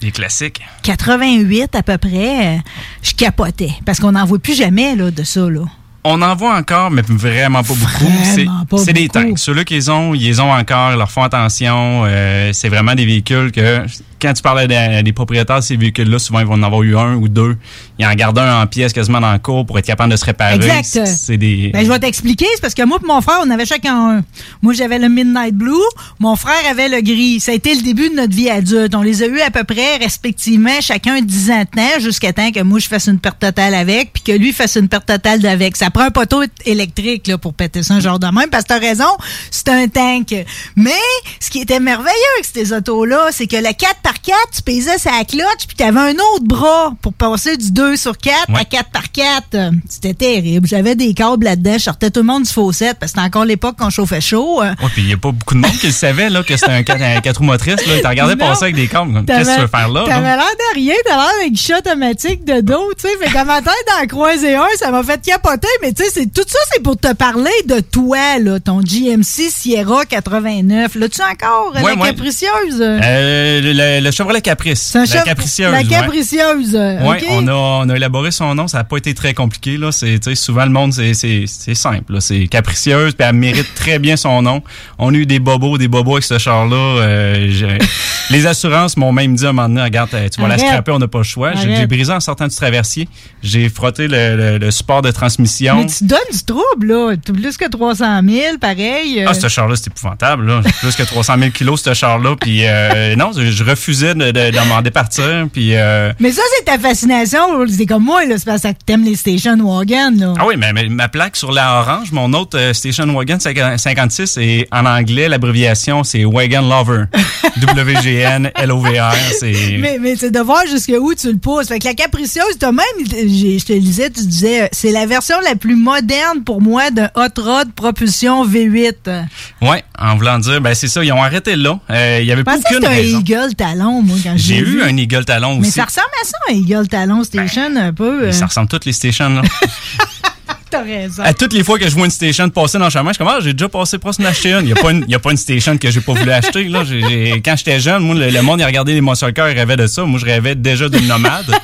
Des classiques. 88 à peu près, je capotais. Parce qu'on n'en voit plus jamais là, de ça. Là. On en voit encore, mais vraiment pas beaucoup. C'est- des tanks. Ceux-là qu'ils ont, ils les ont encore, ils leur font attention. Euh, c'est vraiment des véhicules que, quand tu parles à des, propriétaires de ces véhicules-là, souvent ils vont en avoir eu un ou deux. Ils en gardent un en pièces quasiment dans le cours pour être capable de se réparer. Exact. C'est- des. Ben, je vais t'expliquer. C'est parce que moi et mon frère, on avait chacun un. Moi, j'avais le Midnight Blue. Mon frère avait le gris. Ça a été le début de notre vie adulte. On les a eu à peu près, respectivement, chacun 10 ans de temps, jusqu'à temps que moi, je fasse une perte totale avec, puis que lui fasse une perte totale d'avec. Ça prend un poteau électrique là, pour péter ça un genre de même. Parce que t'as raison, c'est un tank. Mais ce qui était merveilleux avec ces autos-là, c'est que le 4x4, tu pesais sa cloche, puis t'avais un autre bras pour passer du 2 sur 4 à 4 par 4. Euh, C'était terrible. J'avais des câbles là-dedans. Je sortais tout le monde du fossette parce que c'était encore l'époque qu'on chauffait chaud. Euh, Ouais, puis il n'y a pas beaucoup de monde qui le savait là, que c'était un 4, un quatre roues motrices. Là. Regardaient Non. passer avec des câbles. Qu'est-ce que tu veux faire là? là? T'avais l'air de rien, t'avais l'air guichet automatique de dos, tu sais. Fait qu'à ma tête d'en croiser un, ça m'a fait capoter, mais tu sais, tout ça, c'est pour te parler de toi, là, ton GMC Sierra 89. L'as-tu encore, Ouais, la capricieuse? Euh, le, le, le Chevrolet Caprice. La capricieuse. La capricieuse. euh, on, a, on a élaboré son nom. Ça n'a pas été très compliqué. Là. C'est, tu sais, souvent, le monde, c'est, c'est, c'est simple. C'est capricieuse, puis elle mérite très bien son nom. On a eu des bobos, des bobos avec ce char-là. Euh, les assurances m'ont même dit à un moment donné, regarde, euh, tu vas la scraper, on n'a pas le choix. J'ai, brisé en sortant du traversier. J'ai frotté le, le- le support de transmission. Mais tu donnes du trouble, là. Plus que 300 000, pareil. euh. Ah, ce char-là, c'est épouvantable. Là. Plus que 300 000 kilos, ce char-là. Puis euh, non, je, refusais de, de, d'en m'en départir. Puis... euh, Mais ça, c'est ta fascination. C'est comme moi, là. C'est parce que t'aimes les station wagon, là. Ah oui, mais, mais ma plaque sur la orange, mon autre euh, Station Wagon 56, et en anglais, l'abréviation, c'est Wagon Lover. W-G-N, Mais, mais c'est de voir jusqu'où tu le pousses. Fait que la capricieuse, toi même, j'ai- je te le disais, tu disais, euh, c'est la version la plus moderne pour moi d'un hot rod propulsion V8. Ouais, en voulant dire, ben c'est ça, ils ont arrêté là. Euh, Il y avait pas pensais que aucune c'était un raison. Eagle Talon, moi, quand J'ai eu un Eagle Talon Mais aussi. ça ressemble à ça, un Eagle Talon Station, un peu. euh. Ça ressemble toutes les stations, là. T'as raison. À toutes les fois que je vois une station passer dans chemin, je suis comme, ah, j'ai déjà passé proche d'en acheter une. Il n'y a, a pas une station que j'ai pas voulu acheter. Là. Quand j'étais jeune, moi, le, monde, il regardait les muscle cars, il rêvait de ça. Moi, je rêvais déjà d'une nomade.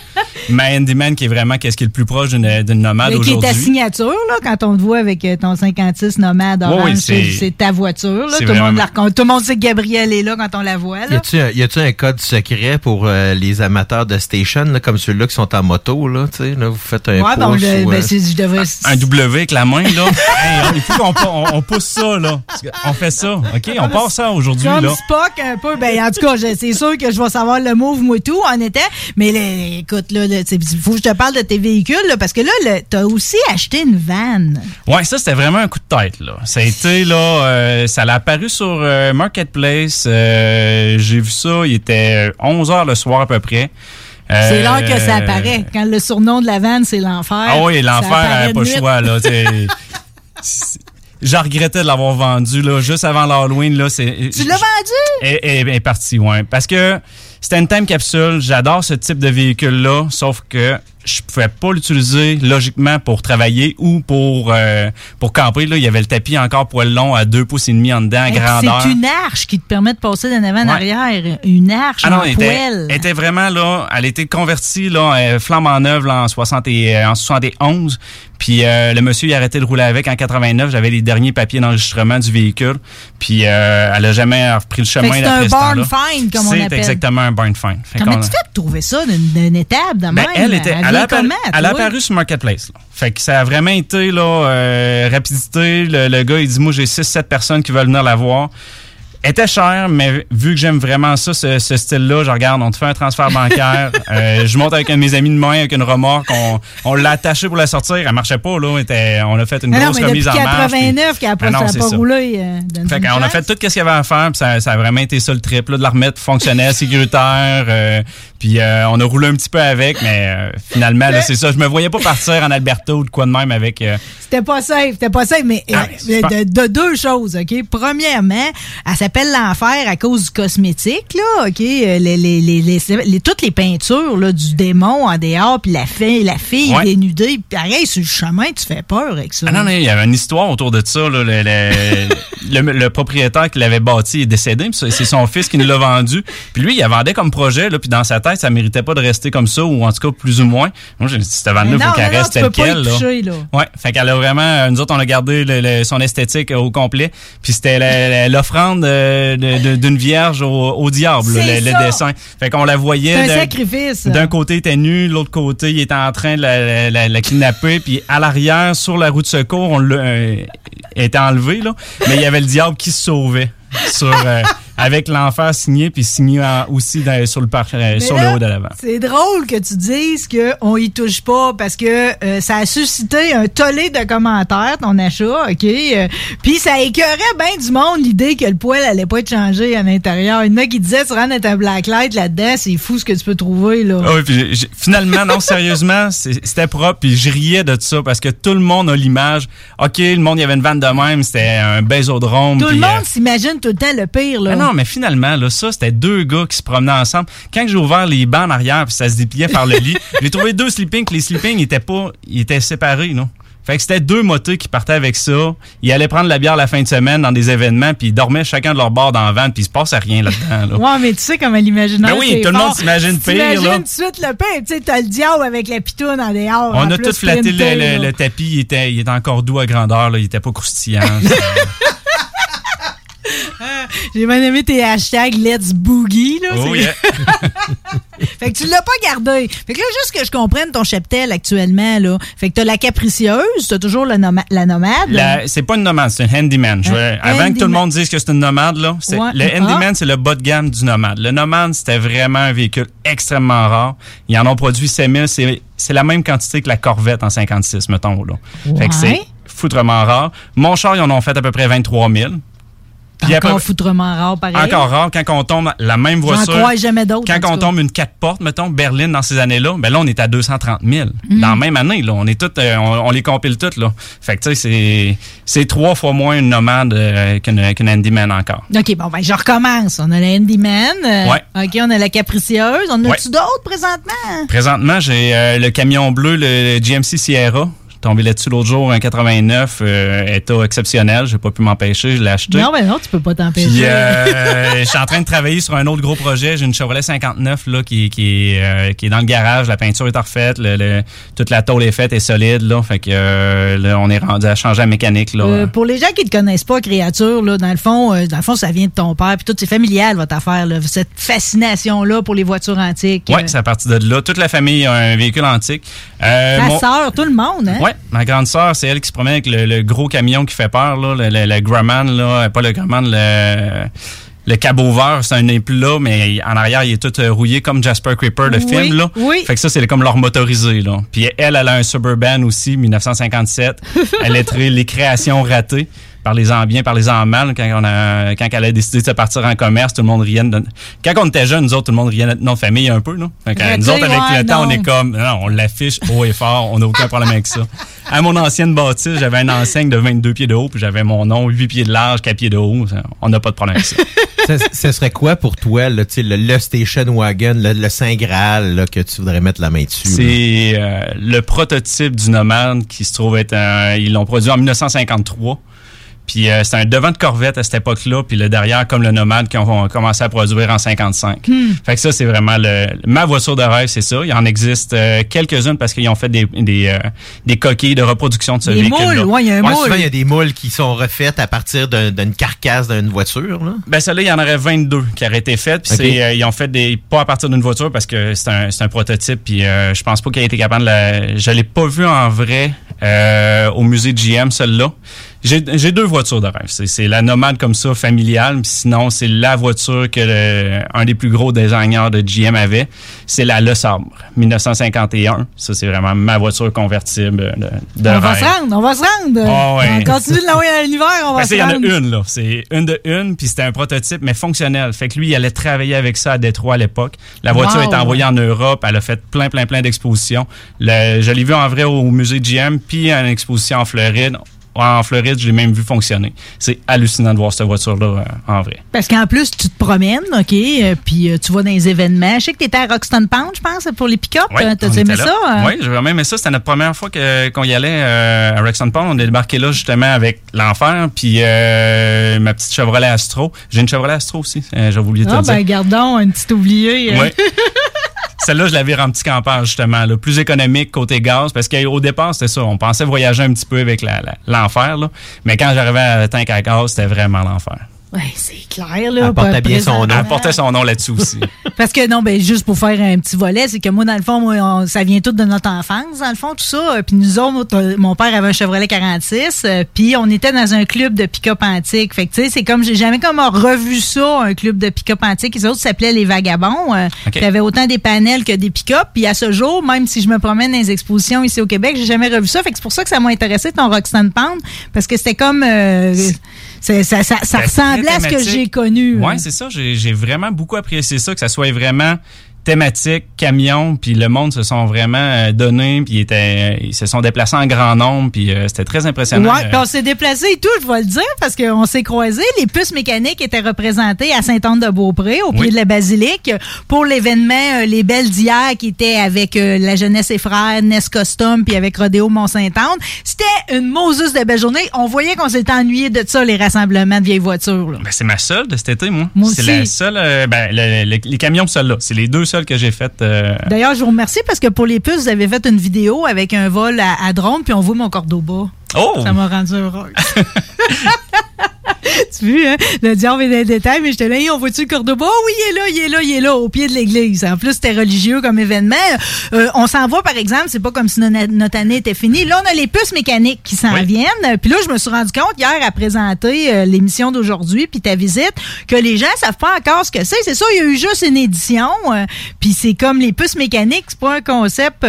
Mais Handyman, qui est vraiment qu'est-ce qui est le plus proche d'une nomade Mais qui est ta aujourd'hui. signature, là, quand on te voit avec euh, ton 56 nomade Oui, orange, oui, c'est ta voiture. Là. Tout, le monde vraiment- la. Tout le monde sait que Gabriel est là quand on la voit. Y Là. a-tu un, y a-tu un code secret pour euh, les amateurs de station, là, comme ceux-là qui sont en moto, là, tu sais, là, vous faites un Ouais, ben, on pouce le- ou, ben, euh, c'est- je devrais. Un W avec la main, là. Hey, on- il faut qu'on on, on pousse ça, là. On fait ça, OK? On part ça aujourd'hui, Comme là. Spock, un peu. Ben, en tout cas, c'est sûr que je vais savoir le move, moi, tout, en était. Mais là, écoute, là, il faut que je te parle de tes véhicules, là, parce que là, le- t'as aussi acheté une van. Ouais, ça, c'était vraiment un coup de tête, là. Ça a été, là, euh, ça l'a apparu sur euh, Marketplace. euh, J'ai vu ça, il était 11 heures le soir à peu près. C'est l'heure que ça apparaît. Quand le surnom de la van, c'est l'enfer. Ah oui, l'enfer pas le choix, là. Je regrettais de l'avoir vendu, là, juste avant l'Halloween, Tu l'as vendu? est, est- est parti, ouais. Parce que c'était une time capsule. J'adore ce type de véhicule-là, sauf que je pouvais pas l'utiliser logiquement pour travailler ou pour euh, pour camper. Là, il y avait le tapis encore poil long à deux pouces et demi en dedans, puis, grandeur. C'est une arche qui te permet de passer d'un avant en Ouais. arrière. Une arche Ah non, en elle était, poêle. elle était vraiment là, elle était convertie là, euh, flamme en neuve là, en, 60 et, euh, en 71. Puis euh, le monsieur il a arrêté de rouler avec en 89. J'avais les derniers papiers d'enregistrement du véhicule. Puis euh, elle a jamais repris le chemin c'est un barn find, comme on C'est appelle. exactement un barn find. Fait Comment tu fais pour trouver ça d'une d'une étape de ben, même? elle était, elle, vient a apparu, comment, elle a apparu sur Marketplace. là. Fait que ça a vraiment été là, euh, rapidité. Le, le gars, il dit, moi, j'ai 6-7 personnes qui veulent venir la voir. Elle était chère, mais vu que j'aime vraiment ça, ce, ce style-là, je regarde, on te fait un transfert bancaire. euh, je monte avec un de mes amis de main, avec une remorque. On, on l'a attaché pour la sortir. Elle marchait pas, là. Était- on a fait une non, grosse mais remise en marche. puis- 89 qu'elle n'a pas, Ah non, a pas roulé. euh, dans Fait une qu'on a fait tout ce qu'il y avait à faire, puis ça, ça a vraiment été ça le trip, là, de la remettre fonctionnelle, sécuritaire. euh, puis euh, on a roulé un petit peu avec, mais euh, finalement, là, c'est ça. Je me voyais pas partir en Alberta ou de quoi de même avec. euh, C'était pas safe, c'était pas safe, mais Ah, euh, mais de, de deux choses, OK? Premièrement, elle s'appelle l'enfer à cause du cosmétique, là, OK? Euh, Les, les, les, toutes les peintures là, du démon en dehors, puis la fille, la fille Ouais. dénudée, pareil, sur le chemin, tu fais peur avec ça. Ah non, non, il y avait une histoire autour de ça. Là, le, le, le- le propriétaire qui l'avait bâti est décédé. C'est son fils qui nous l'a vendu. Puis lui, il vendait comme projet. Là, puis dans sa tête, ça méritait pas de rester comme ça, ou en tout cas plus ou moins. Moi, j'ai dit, cette vanne-là, il faut qu'elle reste telle quelle. Ouais, fait qu'elle a vraiment, euh, nous autres, on a gardé le- le- son esthétique au complet. Puis c'était l'offrande euh, d'une vierge au, au diable, le, dessin. Fait qu'on la voyait. C'est un d'un- sacrifice. D'un côté, il était nu, l'autre côté, il était en train de la, la- la kidnapper. Puis à l'arrière, sur la roue de secours, on l'a euh, était enlevé, là. Mais il y avait le diable qui se sauvait. Sur, euh, avec l'enfer signé, puis signé en- aussi dans- sur, le, par- euh, sur là, le haut de l'avant. C'est drôle que tu dises qu'on y touche pas parce que euh, ça a suscité un tollé de commentaires, ton achat, OK? Euh, Puis ça écœurait bien du monde l'idée que le poêle allait pas être changé à l'intérieur. Il y en a qui disaient, tu rentres un blacklight là-dedans, c'est fou ce que tu peux trouver, là. Ah oui, puis finalement, non, sérieusement, c'était propre, puis je riais de ça parce que tout le monde a l'image. OK, le monde, il y avait une vanne de même, c'était un bésodrome. Tout le monde euh, s'imagine tout le temps le pire, là. Non, mais finalement, là, ça, c'était deux gars qui se promenaient ensemble. Quand j'ai ouvert les bancs en arrière, puis ça se dépliait par le lit, j'ai trouvé deux sleeping, puis les sleeping, ils étaient pas, ils étaient séparés, non? Fait que c'était deux motos qui partaient avec ça. Ils allaient prendre la bière la fin de semaine dans des événements, puis ils dormaient chacun de leur bord dans la van, puis il se passait rien là-dedans. là. Ouais, mais tu sais comment l'imaginaire Ben oui, tout le monde s'imagine pire, T'imagines tout de suite le pire. Tu sais, t'as le diable avec la pitoune en dehors. On en a tout flatté le, tapis, il était, il était encore doux à grandeur, là. il était pas croustillant. J'ai bien aimé tes hashtags Let's Boogie. Là, Oh, yeah. fait que tu l'as pas gardé. Fait que là, juste que je comprenne ton cheptel actuellement, là. Fait que t'as la capricieuse, t'as toujours la, noma- la nomade? C'est pas une nomade, c'est un handyman. Je avant que tout le monde dise que c'est une nomade, là, Ouais. le Ah. handyman, c'est le bas de gamme du nomade. Le nomade, c'était vraiment un véhicule extrêmement rare. Ils en ont produit 5000. C'est, c'est la même quantité que la Corvette en 56, mettons. Là. Fait que c'est foutrement rare. Mon char, ils en ont fait à peu près 23 000. Puis Encore après- foutrement rare, pareil. encore rare, quand on tombe la même J'en voiture. crois jamais d'autres. Quand on cas. tombe une 4 portes, mettons, Berlin dans ces années-là, ben là, on est à 230 000. Mm. Dans la même année, là. On est toutes, euh, on, on les compile toutes, là. Fait que, tu sais, c'est, trois fois moins une nomade euh, qu'une, qu'une handyman encore. OK, bon, ben, je recommence. On a la Handyman. euh, Ouais. OK, on a la capricieuse. On Ouais. a-tu d'autres présentement? Présentement, j'ai euh, le camion bleu, le GMC Sierra. Tombé là-dessus l'autre jour, un 89, euh, état exceptionnel. J'ai pas pu m'empêcher, je l'ai acheté. Non, ben non, tu peux pas t'empêcher. Euh, je suis en train de travailler sur un autre gros projet. J'ai une Chevrolet 59 là qui, qui, est, euh, qui est dans le garage. La peinture est refaite, le, le- toute la tôle est faite et solide là. Fait que euh, là, on est rendu à changer la mécanique là. Euh, pour les gens qui ne te connaissent pas, créature, là, dans le fond, euh, dans le fond, ça vient de ton père, puis tout, c'est familial votre affaire, là, cette fascination-là pour les voitures antiques. euh, c'est à partir de là. Toute la famille a un véhicule antique. Euh, ta mon- sœur, tout le monde, hein? Ouais, ma grande sœur, c'est elle qui se promène avec le, le gros camion qui fait peur, là, le, le, le Grumman, là, pas le Grumman, le, le cabover, c'est un éplat, mais en arrière, il est tout euh, rouillé comme Jasper Creeper, le Oui, film, là. oui. Fait que ça, c'est comme leur motorisé, là. Puis elle, elle a un Suburban aussi, 1957. elle trait les créations ratées. Par les en bien, par les en mal. Quand, on a, quand elle a décidé de se partir en commerce, tout le monde riait. de- Quand on était jeunes, nous autres, tout le monde riait de notre nom de famille un peu. Que, Mais nous autres, avec ouais, le temps, on non. est comme, non, on l'affiche haut et fort, on n'a aucun problème avec ça. À mon ancienne bâtisse, j'avais une enseigne de 22 pieds de haut, puis j'avais mon nom, 8 pieds de large, 4 pieds de haut. Ça, On n'a pas de problème avec ça. ce, ce serait quoi pour toi, là, tu sais, le, le station wagon, le, le Saint Graal, là, que tu voudrais mettre la main dessus? C'est euh, le prototype du Nomade qui se trouve être un, ils l'ont produit en 1953. Puis euh, c'est un devant de Corvette à cette époque-là, puis le derrière comme le Nomade qui ont commencé à produire en 55. Hmm. Fait que ça c'est vraiment le ma voiture de rêve, c'est ça. Il en existe euh, quelques-unes parce qu'ils ont fait des des, euh, des coquilles de reproduction de ce Des véhicule. moules, ouais, il y a un moule. souvent, il y a des moules qui sont refaites à partir d'un- d'une carcasse d'une voiture. Là. Ben celle-là, il y en aurait 22 qui auraient été faites. Puis euh, ils ont fait des pas à partir d'une voiture parce que c'est un, c'est un prototype. Puis euh, je pense pas qu'il ait été capable de la. Je l'ai pas vu en vrai euh, au musée de GM celle-là. J'ai, j'ai deux voitures de rêve. C'est, c'est la nomade comme ça familiale. Puis sinon c'est la voiture que le- un des plus gros designers de GM avait. C'est la Le Sabre 1951. Ça c'est vraiment ma voiture convertible de, de on va rêve. se rendre, on va se rendre. Ah ouais. On continue de l'envoyer à l'univers, on va Ben, se ça, il y en a rendre. une, là. C'est une de une, puis c'était un prototype, mais fonctionnel. Fait que lui, il allait travailler avec ça à Détroit à l'époque. La voiture Wow. est envoyée en Europe. Elle a fait plein, plein, plein d'expositions. Le- Je l'ai vu en vrai au musée GM, puis à une exposition en Floride. En Floride, je l'ai même vu fonctionner. C'est hallucinant de voir cette voiture-là euh, en vrai. Parce qu'en plus, tu te promènes, OK, euh, puis euh, tu vas dans les événements. Je sais que tu étais à Roxton Pound, je pense, pour les pick-up. Ouais, Euh, T'as aimé ça? euh? Oui, j'ai vraiment aimé ça. C'était notre première fois que- qu'on y allait euh, à Rexon Pond. On est débarqué là justement avec l'enfer, puis euh, ma petite Chevrolet Astro. J'ai une Chevrolet Astro aussi, j'ai oublié de te Ah, le dire. ben, gardons un petit oublié. euh. Celle-là, je l'avais en petit campeur, justement, là, plus économique côté gaz, parce qu'au départ, c'était ça. On pensait voyager un petit peu avec la- la- l'enfer, mais quand j'arrivais à la tank à gaz, c'était vraiment l'enfer. Ouais, c'est clair, là. Elle portait bien son nom. Elle portait son nom là-dessus aussi. Parce que non, ben juste pour faire un petit volet, c'est que moi, dans le fond, moi, on- ça vient tout de notre enfance, dans le fond, tout ça. Euh, Puis nous autres, euh, mon père avait un Chevrolet 46, euh, puis on était dans un club de pick-up antique. Fait que tu sais, c'est comme j'ai jamais comme revu ça, un club de pick-up antique. Les autres s'appelaient les Vagabonds. Euh, OK. T'avais autant des panels que des pick-up. Puis à ce jour, même si je me promène dans les expositions ici au Québec, j'ai jamais revu ça. Fait que c'est pour ça que ça m'a intéressé ton Roxton Pound, parce que c'était comme euh, ça, ça, ça Ben, ressemblait à ce que j'ai connu. Ouais, hein. c'est ça. J'ai j'ai vraiment beaucoup apprécié ça, que ça soit vraiment thématique camion puis le monde se sont vraiment euh, donnés puis ils, étaient, ils se sont déplacés en grand nombre puis euh, c'était très impressionnant Ouais, puis on s'est déplacé et tout, je vais le dire, parce qu'on s'est croisés. Les puces mécaniques étaient représentées à Sainte-Anne-de-Beaupré, au pied de la basilique, pour l'événement euh, Les Belles d'hier, qui était avec euh, la Jeunesse et Frères, Nes Custom, puis avec Rodéo Mont-Saint-Anne. C'était une Moses de belle journée. On voyait qu'on s'était ennuyé de ça, les rassemblements de vieilles voitures. Ben, c'est ma seule de cet été, moi. Moi c'est la seule. euh, ben, le- le- les camions, ceux-là. C'est les deux que j'ai fait. euh, D'ailleurs, je vous remercie parce que pour les puces, vous avez fait une vidéo avec un vol à, à drone, puis on voit mon cordoba. Oh! Ça m'a rendu heureuse. tu vois, hein? Le diable est dans les détails, mais j'étais là, Hey, on voit-tu le Cordoba? Oh oui, il est là, il est là, il est là, au pied de l'église. En plus, c'était religieux comme événement. Euh, on s'en va, par exemple, c'est pas comme si notre, année était finie. Là, on a les puces mécaniques qui s'en viennent. Puis là, je me suis rendu compte hier à présenter euh, l'émission d'aujourd'hui, puis ta visite, que les gens savent pas encore ce que c'est. C'est ça, il y a eu juste une édition. euh, puis c'est comme les puces mécaniques, c'est pas un concept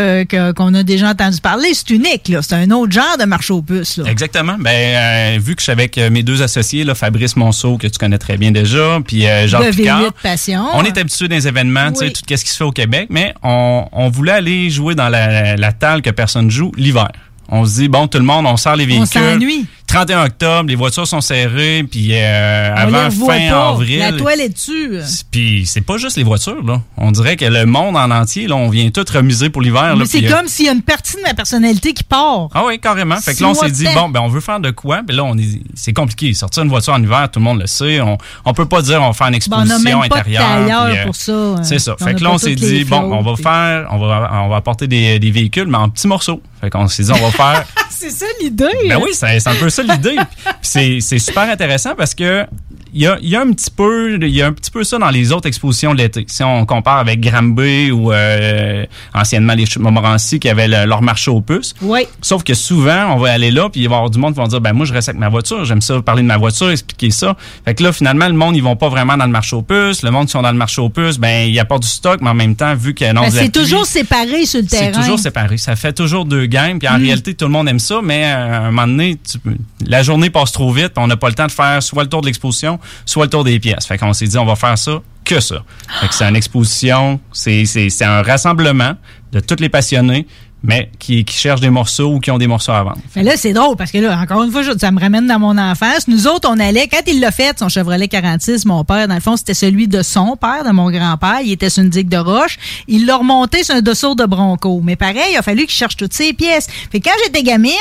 qu'on a déjà entendu parler. C'est unique, là. C'est un autre genre de marché aux puces, là. Exactement. Ben, vu que je suis avec mes deux associés, là, Fabrice Monceau, que tu connais très bien déjà, puis euh, Jean de Picard. V8 Passion. On est habitué des événements, tu sais, tout ce qui se fait au Québec, mais on, on voulait aller jouer dans la, la talle que personne joue l'hiver. On se dit, bon, tout le monde, on sort les On véhicules. s'ennuie. 31 octobre, les voitures sont serrées, puis euh, On avant fin pas. avril. La toile est dessus. Puis c'est pas juste les voitures, là. On dirait que le monde en entier, là, on vient tout remiser pour l'hiver. Mais c'est euh, comme s'il y a une partie de ma personnalité qui part. Ah oui, carrément. Fait que là, on s'est dit, bon, ben, on veut faire de quoi? Puis là, on est, c'est compliqué. Sortir une voiture en hiver, tout le monde le sait. On, on peut pas dire, on va faire une Bon, on n'a exposition même pas de intérieure. puis, euh, pour ça. hein. C'est ça. On Fait que là, pas on s'est dit, bon, on va faire, on va, on va apporter des, des véhicules, mais en petits morceaux. Fait qu'on s'est dit, on va faire. c'est ça l'idée. Ben oui, c'est un peu ça l'idée. C'est super intéressant parce que il y a, y a un petit peu il y a un petit peu ça dans les autres expositions de l'été. Si on compare avec Granby ou euh, anciennement les Chutes Montmorency qui avaient le- leur marché aux puces. Oui. Sauf que souvent, on va aller là, puis il va y avoir du monde qui va dire, ben moi, je reste avec ma voiture, j'aime ça parler de ma voiture, expliquer ça. Fait que là, finalement, le monde, ils vont pas vraiment dans le marché aux puces. Le monde qui sont dans le marché aux puces, ben, il y a pas du stock, mais en même temps, vu qu'il y a un Ben, c'est toujours séparé sur le c'est terrain. toujours séparé. Ça fait toujours deux gangs. Puis en Mm. réalité, tout le monde aime ça, mais euh, à un moment donné, tu la journée passe trop vite. on n'a pas le temps de faire soit le tour de l'exposition, soit le tour des pièces. Fait qu'on s'est dit, on va faire ça que ça. Fait que c'est une exposition, c'est un rassemblement de tous les passionnés, mais qui, qui cherchent des morceaux ou qui ont des morceaux à vendre. Mais là, c'est drôle parce que là, encore une fois, je- ça me ramène dans mon enfance. Nous autres, on allait, quand il l'a fait, son Chevrolet 46, mon père, dans le fond, c'était celui de son père, de mon grand-père. Il était sur une digue de roche. Il l'a remonté sur un dossard de Bronco. Mais pareil, il a fallu qu'il cherche toutes ses pièces. Fait que quand j'étais gamine,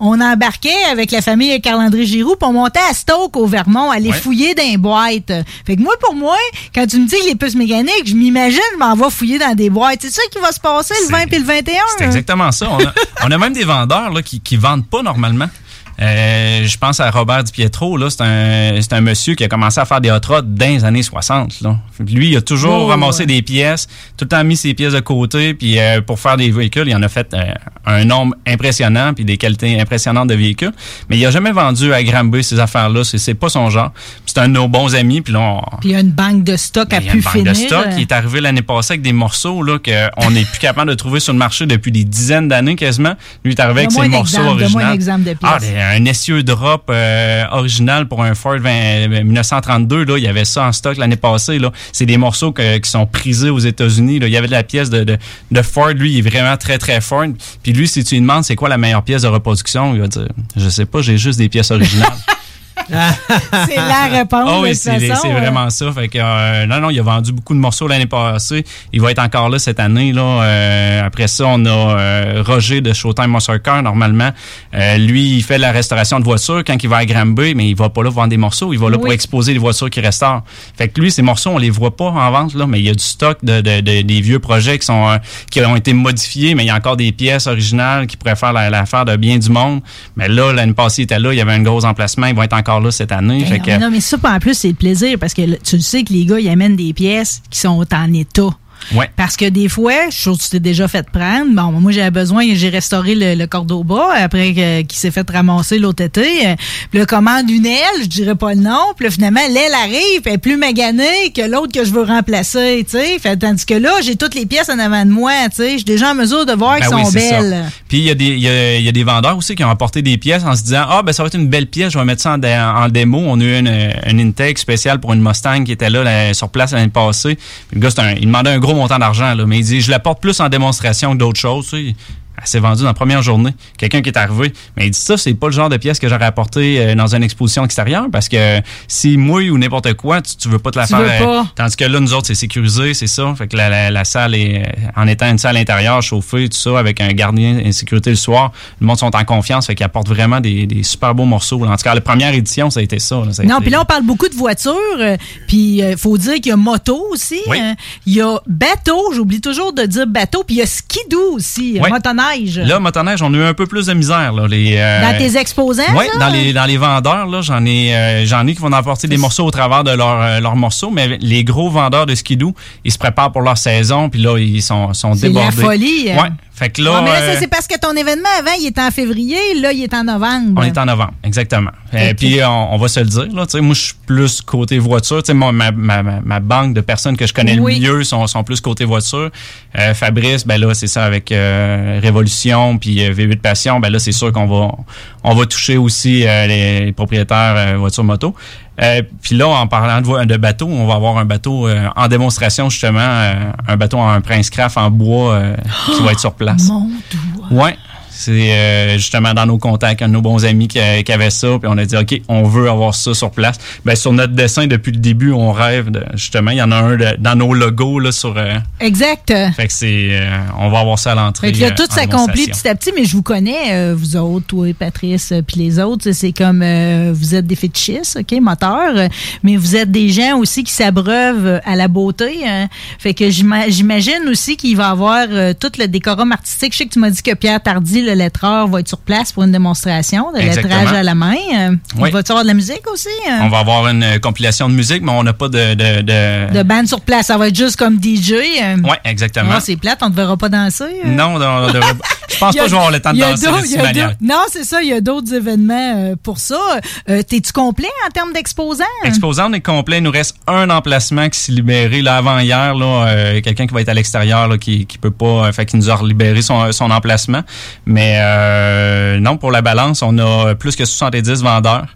on embarquait avec la famille Carl-André Giroux, on montait à Stoke, au Vermont, aller Ouais. fouiller dans les boîtes. Fait que moi, pour moi, quand tu me dis les puces mécaniques, je m'imagine, je m'en vais fouiller dans des boîtes. C'est ça qui va se passer le 20 puis le 21? Exactement ça. On a, même des vendeurs qui, qui vendent pas normalement. Euh, je pense à Robert Di Pietro, là, c'est un, c'est un monsieur qui a commencé à faire des hot rods dans les années 60. Là. Lui, il a toujours Oh, ramassé ouais. des pièces, tout le temps mis ses pièces de côté, puis euh, pour faire des véhicules, il en a fait euh, un nombre impressionnant, puis des qualités impressionnantes de véhicules. Mais il a jamais vendu à Granby ces affaires-là, c'est, c'est pas son genre. C'est un de nos bons amis, puis là, on, Puis il y a une banque de stock à il y a pu une banque finir. de stock qui est arrivé l'année passée avec des morceaux là qu'on n'est plus capable de trouver sur le marché depuis des dizaines d'années quasiment. Lui est arrivé avec ses morceaux originaux. Un essieu drop euh, original pour un Ford 20 1932 là, il y avait ça en stock l'année passée là. C'est des morceaux qui sont prisés aux États-Unis. Il y avait de la pièce de, de, de Ford, lui, il est vraiment très très Ford. Puis lui, si tu lui demandes c'est quoi la meilleure pièce de reproduction, il va dire je sais pas, j'ai juste des pièces originales. c'est la réponse. Ah de oui, toute c'est euh. vraiment ça. Fait que, euh, non, non, il a vendu beaucoup de morceaux l'année passée. Il va être encore là cette année. Là. Euh, après ça, on a euh, Roger de Showtime Muscle Car, normalement. Euh, lui, il fait la restauration de voitures quand il va à Granby, mais il va pas là vendre des morceaux. Il va là Oui. pour exposer les voitures qui restaurent. Fait que lui, ces morceaux, on les voit pas en vente, là, mais il y a du stock de, de- de- des vieux projets qui sont euh, qui ont été modifiés, mais il y a encore des pièces originales qui pourraient faire la- l'affaire de bien du monde. Mais là, l'année passée, il était là, il y avait un gros emplacement. Ils vont être encore là cette année. Ben Fait non, que- mais non, mais ça, en plus, c'est le plaisir parce que tu le sais que les gars, ils amènent des pièces qui sont en état. Ouais. Parce que des fois, je suis sûr que tu t'es déjà fait prendre. Bon, moi, j'avais besoin, j'ai restauré le, le Cordoba après qu'il s'est fait ramasser l'autre été. Puis là, commande une aile, je dirais pas le nom. Puis là, finalement, l'aile arrive, elle est plus maganée que l'autre que je veux remplacer, tu sais. Fait, tandis que là, j'ai toutes les pièces en avant de moi, tu sais. Je suis déjà en mesure de voir Ben qu'elles oui, sont ça. belles. Puis il y, a des- il y, a, il y a des vendeurs aussi qui ont apporté des pièces en se disant Ah, ben ça va être une belle pièce, je vais mettre ça en, dé- en démo. On a eu une, une intake spéciale pour une Mustang qui était là, là, sur place l'année passée. Puis le gars, un- il demandait un gros gros montant d'argent, mais il dit, je la porte plus en démonstration que d'autres choses. Elle s'est vendue dans la première journée. Quelqu'un qui est arrivé. Mais il dit ça, c'est pas le genre de pièce que j'aurais apporté euh, dans une exposition extérieure parce que si mouille ou n'importe quoi, tu, tu veux pas te la Tu faire. veux pas. tandis que là, nous autres, c'est sécurisé, c'est ça. Fait que la, la- la salle est, euh, en étant une salle intérieure, chauffée, tout ça, avec un gardien et sécurité le soir, le monde sont en confiance. Fait qu'ils apportent vraiment des, des super beaux morceaux. En tout cas, la première édition, ça a été ça. là. Ça a Non, puis là, on parle beaucoup de voitures. euh, puis il faut dire qu'il y a moto aussi. Oui. hein. Il y a bateau, j'oublie toujours de dire bateau. Puis il y a skidoo aussi, Oui. motoneige. Là, motoneige, on a eu un peu plus de misère. Là, les, euh, Dans tes exposants, Oui, dans les, dans les vendeurs, là, j'en ai, euh, j'en ai qui vont apporter des morceaux au travers de leurs euh, leurs morceaux, mais les gros vendeurs de skidoo, ils se préparent pour leur saison, puis là, ils sont, sont C'est débordés. la folie, hein? Ouais. Fait que là, Ouais, mais là, euh, c'est parce que ton événement avant, il était en février. Là, il est en novembre. on est en novembre, exactement. Et Ok. puis, on, on va se le dire, là, tu sais, moi, je suis plus côté voiture. Tu sais, moi, ma, ma, ma, ma banque de personnes que je connais Oui. le mieux sont, sont plus côté voiture. Euh, Fabrice, ben là, c'est ça, avec euh, Révolution, puis euh, V8 Passion, ben là, c'est sûr qu'on va, on va toucher aussi euh, les propriétaires euh, voiture-moto. Euh, puis là, en parlant de, de bateau, on va avoir un bateau euh, en démonstration, justement, euh, un bateau en Prince Craft en bois euh, qui va être sur place. Mon Ouais. C'est euh, justement dans nos contacts, un de nos bons amis qui, qui avait ça, puis on a dit OK, on veut avoir ça sur place. Ben sur notre dessin depuis le début, on rêve de justement, il y en a un de- dans nos logos là sur. euh, Exact. fait que c'est, euh, on va avoir ça à l'entrée. Fait que là, euh, tout s'accomplit petit à petit, mais je vous connais, euh, vous autres, toi, Patrice, euh, puis les autres, c'est comme euh, vous êtes des fétichistes, OK, moteurs, mais vous êtes des gens aussi qui s'abreuvent à la beauté. hein. Fait que j'ima- j'imagine aussi qu'il va y avoir tout le décorum artistique. Je sais que tu m'as dit que Pierre Tardy, le lettreur, va être sur place pour une démonstration de Exactement. lettrage à la main. Euh, Oui. Il va y avoir de la musique aussi? hein? On va avoir une euh, compilation de musique, mais on n'a pas de. de, de- De band sur place, ça va être juste comme DJ. euh. Ouais, exactement. Ah, c'est plate, on ne te verra pas danser. euh. non, on- on devrait- je pense pas que je vais avoir le temps de danser de cette manière. Non, c'est ça, il y a d'autres événements euh, pour ça. Euh, T'es-tu complet en termes d'exposants? Exposant, on est complet. Il nous reste un emplacement qui s'est libéré là, avant hier. Là, euh, quelqu'un qui va être à l'extérieur qui, qui peut pas, euh, fait qui nous a libéré son, son emplacement. Mais euh, non, pour la balance, on a plus que 70 vendeurs.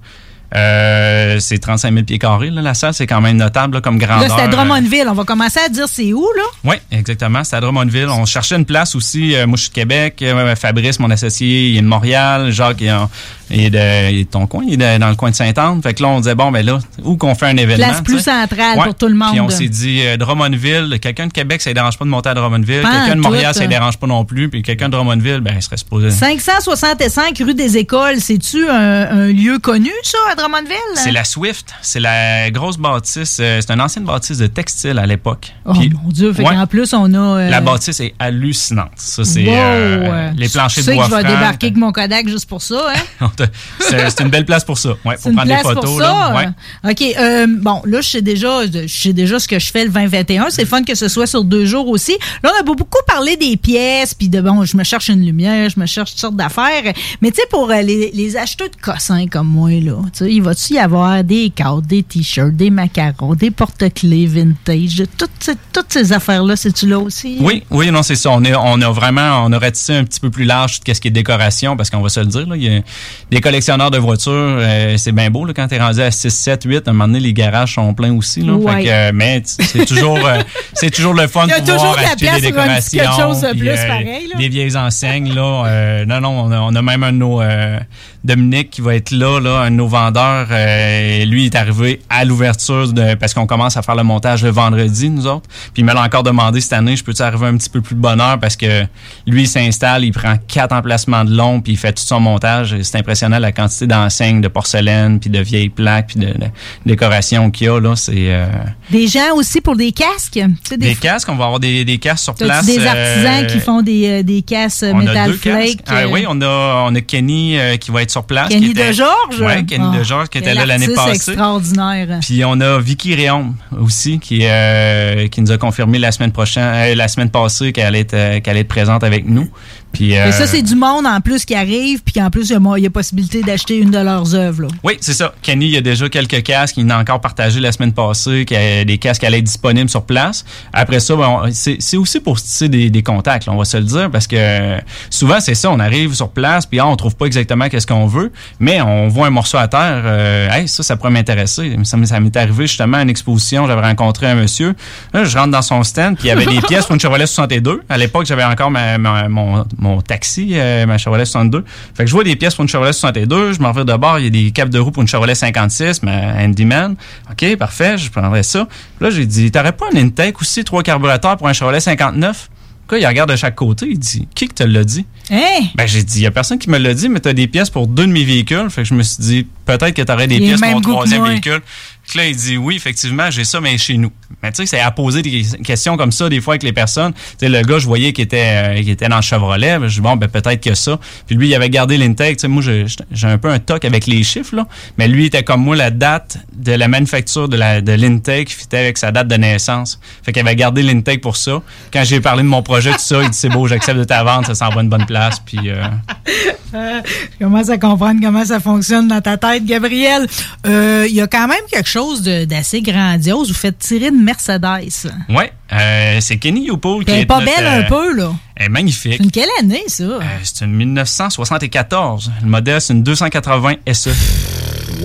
Euh, c'est 35 000 pieds carrés, là, la salle. C'est quand même notable là, comme grandeur. Là, c'est à Drummondville. On va commencer à dire c'est où, là? Oui, exactement. C'est à Drummondville. On cherchait une place aussi. Euh, moi, je suis de Québec. Euh, Fabrice, mon associé, il est de Montréal. Jacques, il est, en- il est de, il est de ton coin. Il est de- dans le coin de Sainte-Anne. Fait que là, on disait, bon, ben là, où qu'on fait un événement? Place plus centrale Ouais. pour tout le monde. Puis on s'est dit, euh, Drummondville, quelqu'un de Québec, ça ne dérange pas de monter à Drummondville. Quelqu'un de Montréal, tout, ça ne hein. dérange pas non plus. Puis quelqu'un de Drummondville, ben, il serait supposé. 565 rue des Écoles, c'est-tu un, un lieu connu, ça, à Drummondville? C'est la Swift. C'est la grosse bâtisse. euh, c'est une ancienne bâtisse de textile à l'époque. Oh Puis- mon Dieu, fait Ouais. qu'en plus, on a. euh, La bâtisse est hallucinante. Ça, c'est wow, euh, les planchers tu sais de bois que je vais franc. débarquer avec mon Kodak juste pour ça, hein? C'est une belle place pour ça. Ouais, pour une prendre des place photos. pour là. ça. Ouais. OK. euh, bon, là, je sais déjà, je sais déjà ce que je fais le 20-21. C'est fun que ce soit sur deux jours aussi. Là, on a beaucoup parlé des pièces, puis de bon, je me cherche une lumière, je me cherche toutes sortes d'affaires. Mais tu sais, pour les, les acheteurs de cossins comme moi, là, tu sais, il va-tu y avoir des cartes, des t-shirts, des macarons, des porte-clés vintage, toutes ces, toutes ces affaires-là, c'est-tu là aussi? Oui, oui, non, c'est ça. On, est, on a vraiment, on a ratissé un petit peu plus large tout ce qui est décoration, parce qu'on va se le dire, là, il y a des collectionneurs de voitures, euh, c'est bien beau, là, quand t'es rendu à 6, 7, 8, à un moment donné, les garages sont pleins aussi, là. Ouais. Fait que, euh, mais c'est toujours, euh, c'est toujours le fun de pouvoir acheter des décorations. quelque chose de plus, pareil, là. Les vieilles enseignes, là. euh, non, non, on a, on a même un de nos, euh, Dominique qui va être là, là, un de nos vendeurs. Euh, lui, il est arrivé à l'ouverture de, parce qu'on commence à faire le montage le vendredi, nous autres. Puis il me l'a encore demandé cette année, je peux-tu arriver un petit peu plus de bonheur? Parce que lui, il s'installe, il prend quatre emplacements de long, puis il fait tout son montage. C'est impressionnant la quantité d'enseignes, de porcelaine, puis de vieilles plaques, puis de, de décorations qu'il y a, là. C'est, euh, Des gens aussi pour des casques? Des, casques, on va avoir des, des casques sur place. des artisans euh, qui font des, des casques on Metal. Flake. Ah oui, on a, on a Kenny qui va être sur place. Kenny qui était- de Georges? Oui, Kenny Ah, de Georges qui était là l'année passée. extraordinaire. Puis on a Vicky Réaume aussi qui euh, qui nous a confirmé la semaine prochaine, euh, la semaine passée qu'elle allait euh, qu'elle allait être présente avec nous. Puis, Et euh, ça, c'est du monde en plus qui arrive, puis qu'en plus, il y a possibilité d'acheter une de leurs œuvres. là. Oui, c'est ça. Kenny, il y a déjà quelques casques. Il en a encore partagé la semaine passée, qu'il y a des casques qui allaient être disponibles sur place. Après ça, ben, c'est aussi pour tisser des, des contacts, là, on va se le dire, parce que euh, souvent, c'est ça. On arrive sur place, puis ah, on trouve pas exactement qu'est-ce qu'on veut, mais on voit un morceau à terre. euh, hey, ça, ça pourrait m'intéresser. Ça, m'est- ça m'est arrivé justement à une exposition. J'avais rencontré un monsieur. Là, je rentre dans son stand, puis il y avait des pièces pour une Chevrolet 62. À l'époque, j'avais encore ma- ma- mon, mon taxi, euh, ma Chevrolet 62. Fait que je vois des pièces pour une Chevrolet 62. Je m'en vais de bord. Il y a des capes de roue pour une Chevrolet 56, ma Handyman. OK, parfait, je prendrais ça. Puis là, j'ai dit, t'aurais pas un intake aussi, trois carburateurs pour un Chevrolet 59? Quoi, il regarde de chaque côté, il dit, qui que te l'a dit? Hein? Ben, j'ai dit, il y a personne qui me l'a dit, mais t'as des pièces pour deux de mes véhicules. Fait que je me suis dit, peut-être que t'aurais des Il a pièces pour mon troisième véhicule. Là, il dit, oui, effectivement, j'ai ça, mais chez nous. Mais tu sais, c'est à poser des questions comme ça, des fois, avec les personnes. Tu sais, le gars, je voyais qu'il était, euh, était dans le Chevrolet. Je dis, bon, ben, peut-être que ça. Puis lui, il avait gardé l'intake. Tu sais, moi, j'ai un peu un toc avec les chiffres, là. Mais lui, il était comme moi, la date de la manufacture de la, de fitait avec sa date de naissance. Fait qu'il avait gardé l'intake pour ça. Quand j'ai parlé de mon projet, tout ça, il dit, c'est beau, j'accepte de ta vente, ça s'en va une bonne place. Puis, je commence à comprendre comment ça fonctionne dans ta tête, Gabriel? Euh, Il y a quand même quelque chose de- d'assez grandiose. Vous faites tirer une Mercedes. Ouais, euh, c'est Kenny Youpool qui Elle est est pas notre, belle euh, un peu, là. Elle est magnifique. C'est une quelle année, ça? Euh, c'est une 1974. Le modèle, c'est une 280 SE. On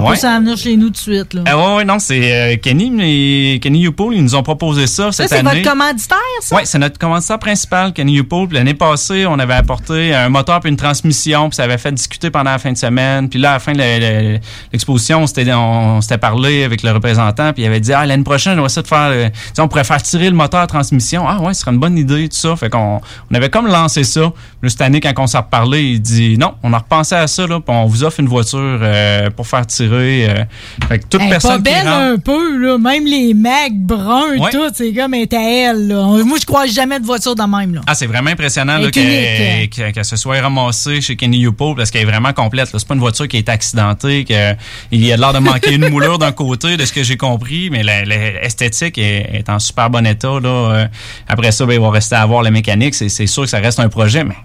Wow! peut s'en venir chez nous tout de suite, là. Ah ouais, ouais, non, c'est euh, Kenny, mais Kenny Youpool, ils nous ont proposé ça ça, cette c'est année. votre commanditaire, ça? Oui, c'est notre commanditaire principal, Kenny Youpool. Puis L'année passée, on avait apporté un moteur puis une transmission, puis ça avait fait discuter pendant la fin de semaine. Puis là, à la fin de l'exposition, on s'était on s'était parlé avec le représentant, puis il avait dit ah l'année prochaine, on va essayer de faire, euh, on pourrait faire tirer le moteur transmission. Ah ouais, ce serait une bonne idée tout ça. Fait qu'on on avait comme lancé ça. Puis cette année, quand on s'est reparlé, il dit non, on a repensé à ça là, puis on vous offre une voiture euh, pour faire tirer. euh. Fait que toute personne pas qui belle rentre- un peu, là. Même les Mac bruns, Ouais. tout, c'est comme est à elle, là. Moi, je croise jamais de voiture de même, là. Ah, c'est vraiment impressionnant là, qu'elle qu'elle se soit ramassée chez Kenny Youpo parce qu'elle est vraiment complète. là. C'est pas une voiture qui est accidentée, que il y a l'air de manquer une moulure d'un côté, de ce que j'ai compris, mais l'esthétique est, est en super bon état. Là. Euh, Après ça, ben, il va rester à voir la mécanique. C'est sûr que ça reste un projet, mais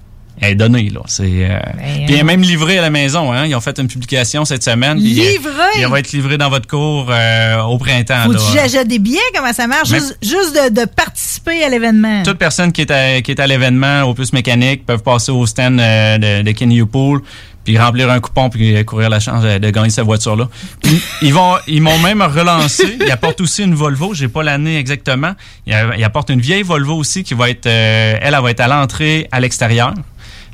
elle est donnée. Là. C'est, euh, puis elle est même livrée à la maison. Hein. Ils ont fait une publication cette semaine. puis, euh, Livrée? Il va être livré dans votre cour euh, au printemps. Faut que des billets? Comment ça marche? Même- Juste, juste de, de participer à l'événement. toute personne qui est à, qui est à l'événement Opus Mécanique peuvent passer au stand euh, de, de Kenny Pool puis remplir un coupon puis courir la chance de, gagner cette voiture-là. Ils vont, ils m'ont même relancé. Ils apportent aussi une Volvo. J'ai pas l'année exactement. Ils, apportent une vieille Volvo aussi qui va être, euh, elle, elle va être à l'entrée à l'extérieur.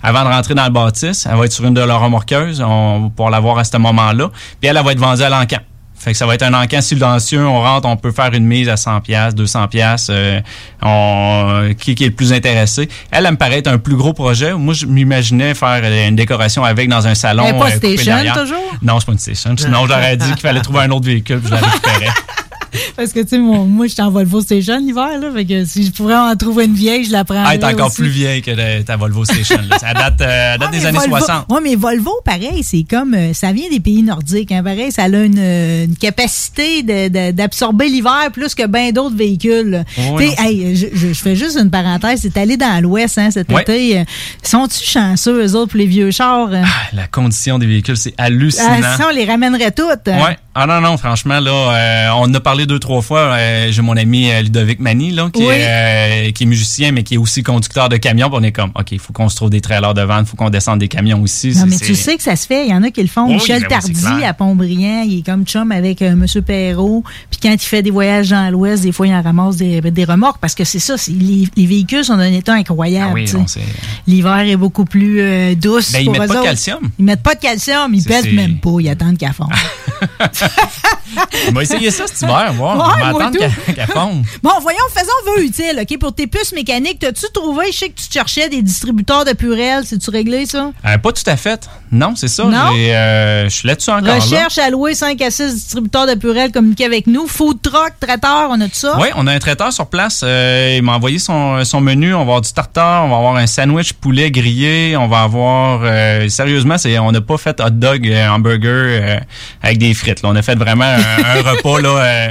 Avant de rentrer dans le bâtisse, elle va être sur une de leurs remorqueuses. On va pouvoir la voir à ce moment-là. Puis elle, elle va être vendue à l'encan. Fait que ça va être un encan silencieux. On rentre, on peut faire une mise à 100 pièces, 200 pièces. on qui, qui est le plus intéressé. Elle, elle me paraît être un plus gros projet. Moi, je m'imaginais faire euh, une décoration avec dans un salon. Est pas euh, coupé station, toujours? Non, c'est pas une station. Sinon, j'aurais dit qu'il fallait trouver un autre véhicule, puis je la récupérais. Parce que, tu sais, moi, je suis en Volvo Station l'hiver, là. Fait que si je pourrais en trouver une vieille, je la prends. Ah, elle est encore plus vieille que la- ta Volvo Station. là. Ça date, euh, date des années 60. Oui, mais Volvo, pareil, c'est comme. euh, ça vient des pays nordiques. Hein, pareil, ça a une, euh, une capacité d'absorber l'hiver plus que bien d'autres véhicules. Oh, non. hey, je, fais juste une parenthèse. C'est allé dans l'Ouest hein, cet été. Sont-tu chanceux, eux autres, pour les vieux chars? euh? La condition des véhicules, c'est hallucinant. Ah, ça, on les ramènerait toutes. hein. Ouais. Ah non, non, franchement, là, euh, on en a parlé deux, trois fois. euh, J'ai mon ami euh, Ludovic Mani, là, qui, Oui. est, euh, qui est musicien, mais qui est aussi conducteur de camions. Puis on est comme, OK, il faut qu'on se trouve des trailers de vente, il faut qu'on descende des camions aussi. Non, mais tu sais que ça se fait. Il y en a qui le font. Oui, Michel ben Tardy à Pont-Briand, il est comme chum avec M. Perrault. Puis quand il fait des voyages dans l'Ouest, des fois, il en ramasse des, des remorques parce que c'est ça. Les, les véhicules sont d'un état incroyable. Ah oui, L'hiver est beaucoup plus douce. Ben, ils pour mettent eux pas de calcium. Ils mettent pas de calcium. Ils pèsent même pas. Ils attendent qu'elle fonde. On va essayer ça cet hiver. Ouais, on va moi attendre qu'elle fonde. Bon, voyons, faisons vœu utile, OK? Pour tes puces mécaniques, t'as-tu trouvé, je sais que tu cherchais des distributeurs de Purel, c'est-tu réglé, ça? Euh, pas tout à fait. Non, c'est ça. Euh, Je suis là-dessus encore. là. Recherche à louer 5 à 6 distributeurs de Purel, communiquer avec nous. Food truck, traiteur, on a tout ça? Oui, on a un traiteur sur place. Euh, il m'a envoyé son, son menu. On va avoir du tartare, on va avoir un sandwich poulet grillé, on va avoir... sérieusement, on n'a pas fait hot dog, hamburger avec des frites. là. On a fait vraiment un, un repas là, euh,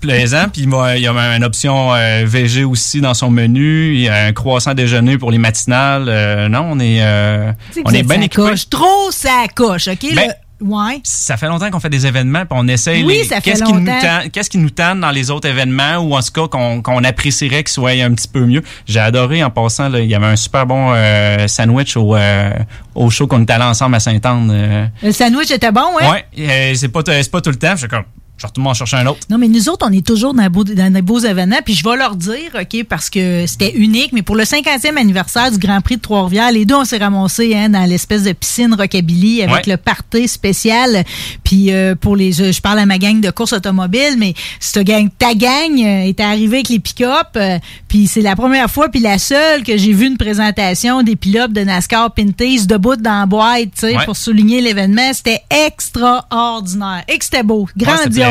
plaisant. Puis il y a une option euh, VG aussi dans son menu. Il y a un croissant déjeuner pour les matinales. Euh, non, on est, euh, on est bien sa équipés. coche. Trop ça coche, OK? Ben, Le- Ouais. Ça fait longtemps qu'on fait des événements, puis on essaye Oui, les- ça fait qu'est-ce qui nous longtemps. tente- qu'est-ce qui nous tente dans les autres événements ou en ce cas qu'on qu'on apprécierait qu'il soit un petit peu mieux. J'ai adoré en passant, là, il y avait un super bon euh, sandwich au, euh, au show qu'on était allé ensemble à Saint-Anne. euh. Le sandwich était bon, hein? Ouais, euh, c'est pas, c'est pas tout le temps. Je suis comme, je vais retourner en chercher un autre. Non, mais nous autres, on est toujours dans, beau- dans des beaux événements. Puis je vais leur dire, OK, parce que c'était unique, mais pour le 50e anniversaire du Grand Prix de Trois-Rivières, les deux, on s'est ramassés hein, dans l'espèce de piscine rockabilly avec Ouais. le party spécial. Puis euh, pour les... Je, je parle à ma gang de course automobile, mais cette gang, ta gang euh, était arrivée avec les pick-up. euh, puis c'est la première fois, puis la seule que j'ai vu une présentation des pilotes de NASCAR Pinties debout dans la boîte, tu sais, Ouais. pour souligner l'événement. C'était extraordinaire. Et que c'était beau. Ouais,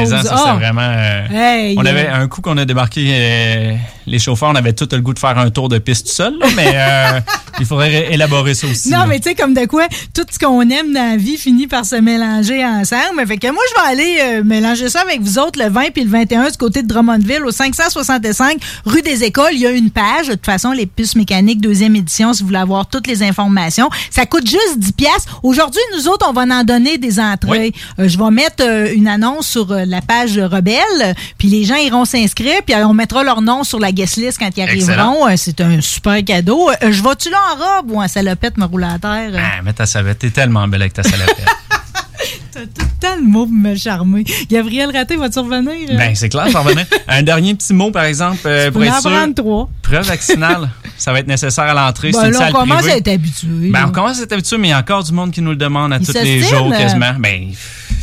ça, Ah! vraiment. euh, Hey, on euh, avait un coup qu'on a débarqué, euh, les chauffeurs, on avait tout le goût de faire un tour de piste tout seul, là, mais euh, il faudrait élaborer ça aussi. Non, là. mais tu sais, comme de quoi, tout ce qu'on aime dans la vie finit par se mélanger ensemble. Fait que moi, je vais aller euh, mélanger ça avec vous autres le 20 puis le 21 du côté de Drummondville, au 565 rue des Écoles. Il y a une page. De toute façon, les puces mécaniques, deuxième édition, si vous voulez avoir toutes les informations. Ça coûte juste 10 piastres. Aujourd'hui, nous autres, on va en donner des entrées. Euh, je vais mettre euh, une annonce sur euh, la page Rebelle, puis les gens iront s'inscrire, puis on mettra leur nom sur la guest list quand ils arriveront. Euh, C'est un super cadeau. Euh, je vais-tu là en robe ou en salopette me rouler à terre? Ah, mais ta savette, t'es tellement belle avec ta salopette. T'as tout le temps le mot pour me charmer. Gabriel Raté, va-tu revenir? ben, c'est clair, j'en revenais. Un dernier petit mot, par exemple, euh, Je pour être sûr. trois. Preuve vaccinale, ça va être nécessaire à l'entrée. Ben c'est une là, on commence privée. à être habitué. Ben, on commence à être habitué, mais il y a encore du monde qui nous le demande à tous les jours quasiment. Ben,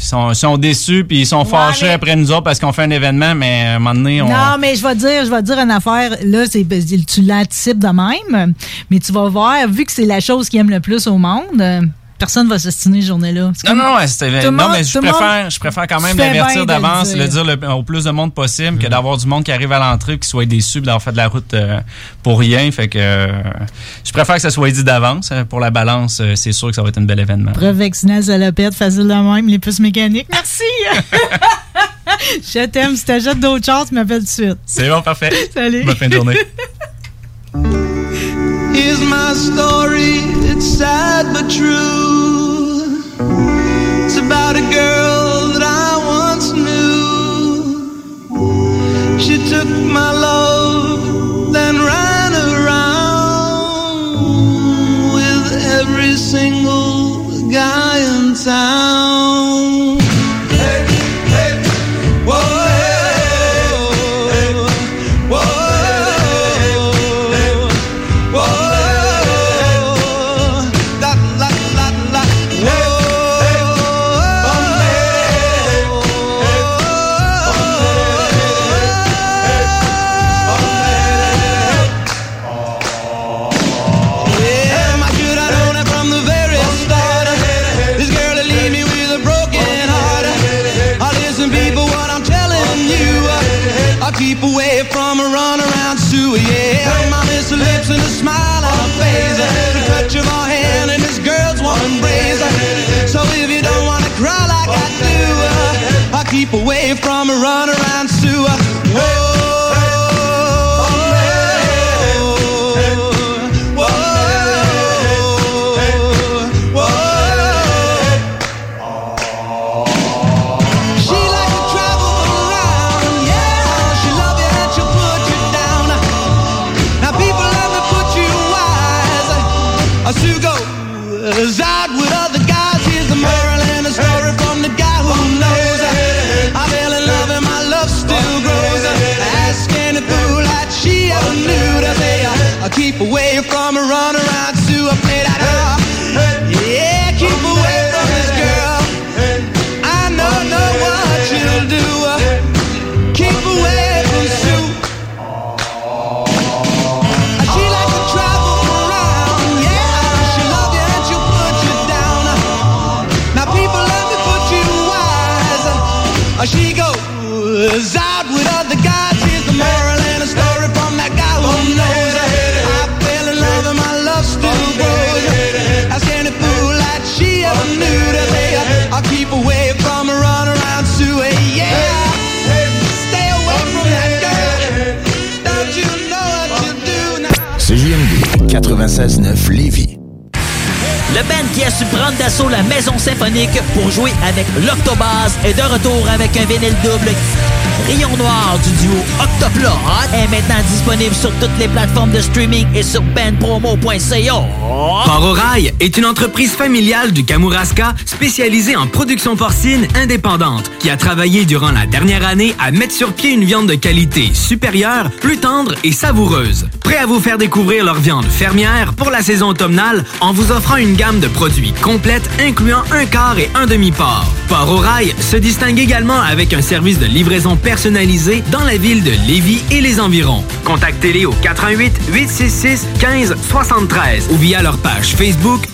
sont, ils sont déçus puis ils sont fâchés mais- après nous autres parce qu'on fait un événement, mais à un moment donné, on. Non, mais je vais te dire, je vais te dire une affaire. Là, c'est ben, tu l'anticipes de même, mais tu vas voir, vu que c'est la chose qui aime le plus au monde, euh, personne va s'ostiner cette journée-là. Non, non, non, monde- mais je préfère, je préfère quand même l'avertir de le d'avance, dire. le dire le- au plus de monde possible que d'avoir du monde qui arrive à l'entrée et qui soit déçu d'avoir fait de la route euh, pour rien. Fait que euh, je préfère que ça soit dit d'avance. Euh, Pour la balance, euh, c'est sûr que ça va être un bel événement. Preuve vaccinale, salopette, facile de même, les puces mécaniques. Merci! je t'aime. Si t'achètes d'autres choses, tu m'appelles tout de suite. C'est bon, parfait. Salut. Bonne fin de journée. Here's my story, it's sad but true. It's about a girl that I once knew. She took my love, 96.9 Lévis. Le band qui a su prendre d'assaut la maison symphonique pour jouer avec l'Octobase est de retour avec un vinyle double. Rayon Noir du duo Octoplot est maintenant disponible sur toutes les plateformes de streaming et sur bandpromo.ca. Port au Rail est une entreprise familiale du Kamouraska spécialisée en production porcine indépendante qui a travaillé durant la dernière année à mettre sur pied une viande de qualité supérieure, plus tendre et savoureuse. Prêt à vous faire découvrir leur viande fermière pour la saison automnale en vous offrant une gamme de produits complète incluant un quart et un demi-port. Port au Rail se distingue également avec un service de livraison personnalisé dans la ville de Lévis et les environs. Contactez-les au 88 866 15 73 ou via leur page Facebook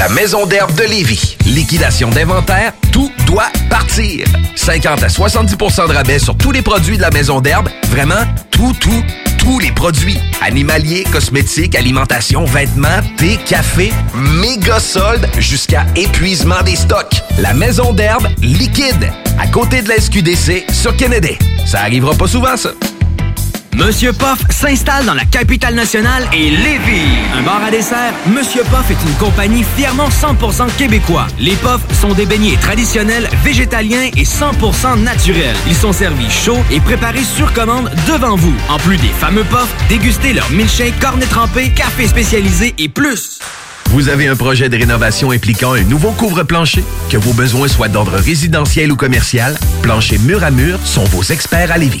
La Maison d'herbe de Lévis. Liquidation d'inventaire, tout doit partir. 50 à 70% de rabais sur tous les produits de la Maison d'herbe. Vraiment, tout, tout, tous les produits. Animaliers, cosmétiques, alimentation, vêtements, thé, café, méga soldes jusqu'à épuisement des stocks. La Maison d'herbe liquide. À côté de la SQDC sur Kennedy. Ça arrivera pas souvent, ça. Monsieur Poff s'installe dans la capitale nationale et Lévis. Un bar à dessert, Monsieur Poff est une compagnie fièrement 100% québécois. Les Poffs sont des beignets traditionnels, végétaliens et 100% naturels. Ils sont servis chauds et préparés sur commande devant vous. En plus des fameux Poffs, dégustez leur milkshake, cornet trempé, café spécialisé et plus. Vous avez un projet de rénovation impliquant un nouveau couvre-plancher? Que vos besoins soient d'ordre résidentiel ou commercial, Plancher Mur à Mur sont vos experts à Lévis.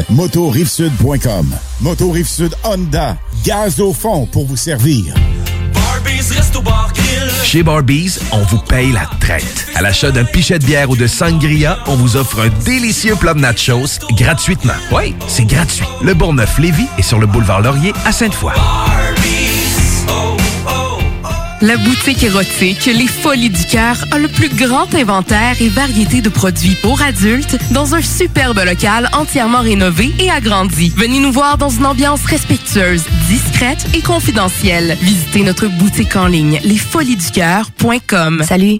motorivesud.com. Sud Honda, gaz au fond pour vous servir. Chez Barbies, on vous paye la traite. À l'achat d'un pichet de bière ou de sangria, on vous offre un délicieux plat de nachos gratuitement. Oui, c'est gratuit. Le Bourgneuf-Lévis est sur le boulevard Laurier à Sainte-Foy. La boutique érotique Les Folies du Cœur a le plus grand inventaire et variété de produits pour adultes dans un superbe local entièrement rénové et agrandi. Venez nous voir dans une ambiance respectueuse, discrète et confidentielle. Visitez notre boutique en ligne lesfoliesducoeur.com. Salut.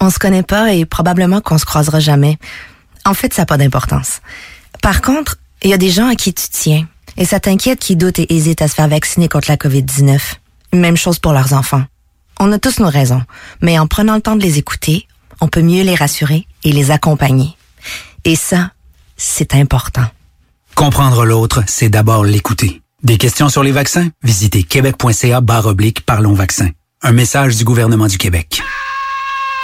On se connaît pas et probablement qu'on se croisera jamais. En fait, ça n'a pas d'importance. Par contre, il y a des gens à qui tu tiens. Et ça t'inquiète qui doutent et hésitent à se faire vacciner contre la COVID-19. Même chose pour leurs enfants. On a tous nos raisons, mais en prenant le temps de les écouter, on peut mieux les rassurer et les accompagner. Et ça, c'est important. Comprendre l'autre, c'est d'abord l'écouter. Des questions sur les vaccins? Visitez québec.ca barre oblique Parlons vaccins. Un message du gouvernement du Québec.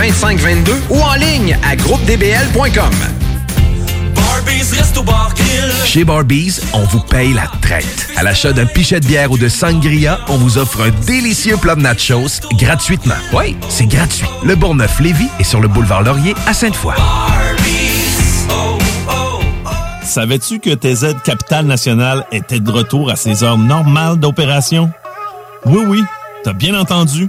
2522 ou en ligne à groupedbl.com. Chez Barbies, on vous paye la traite. À l'achat d'un pichet de bière ou de sangria, on vous offre un délicieux plat de nachos gratuitement. Oui, c'est gratuit. Le Bourgneuf-Lévis est sur le boulevard Laurier à Sainte-Foy. Savais-tu que TZ Capital National était de retour à ses heures normales d'opération? Oui, oui, t'as bien entendu.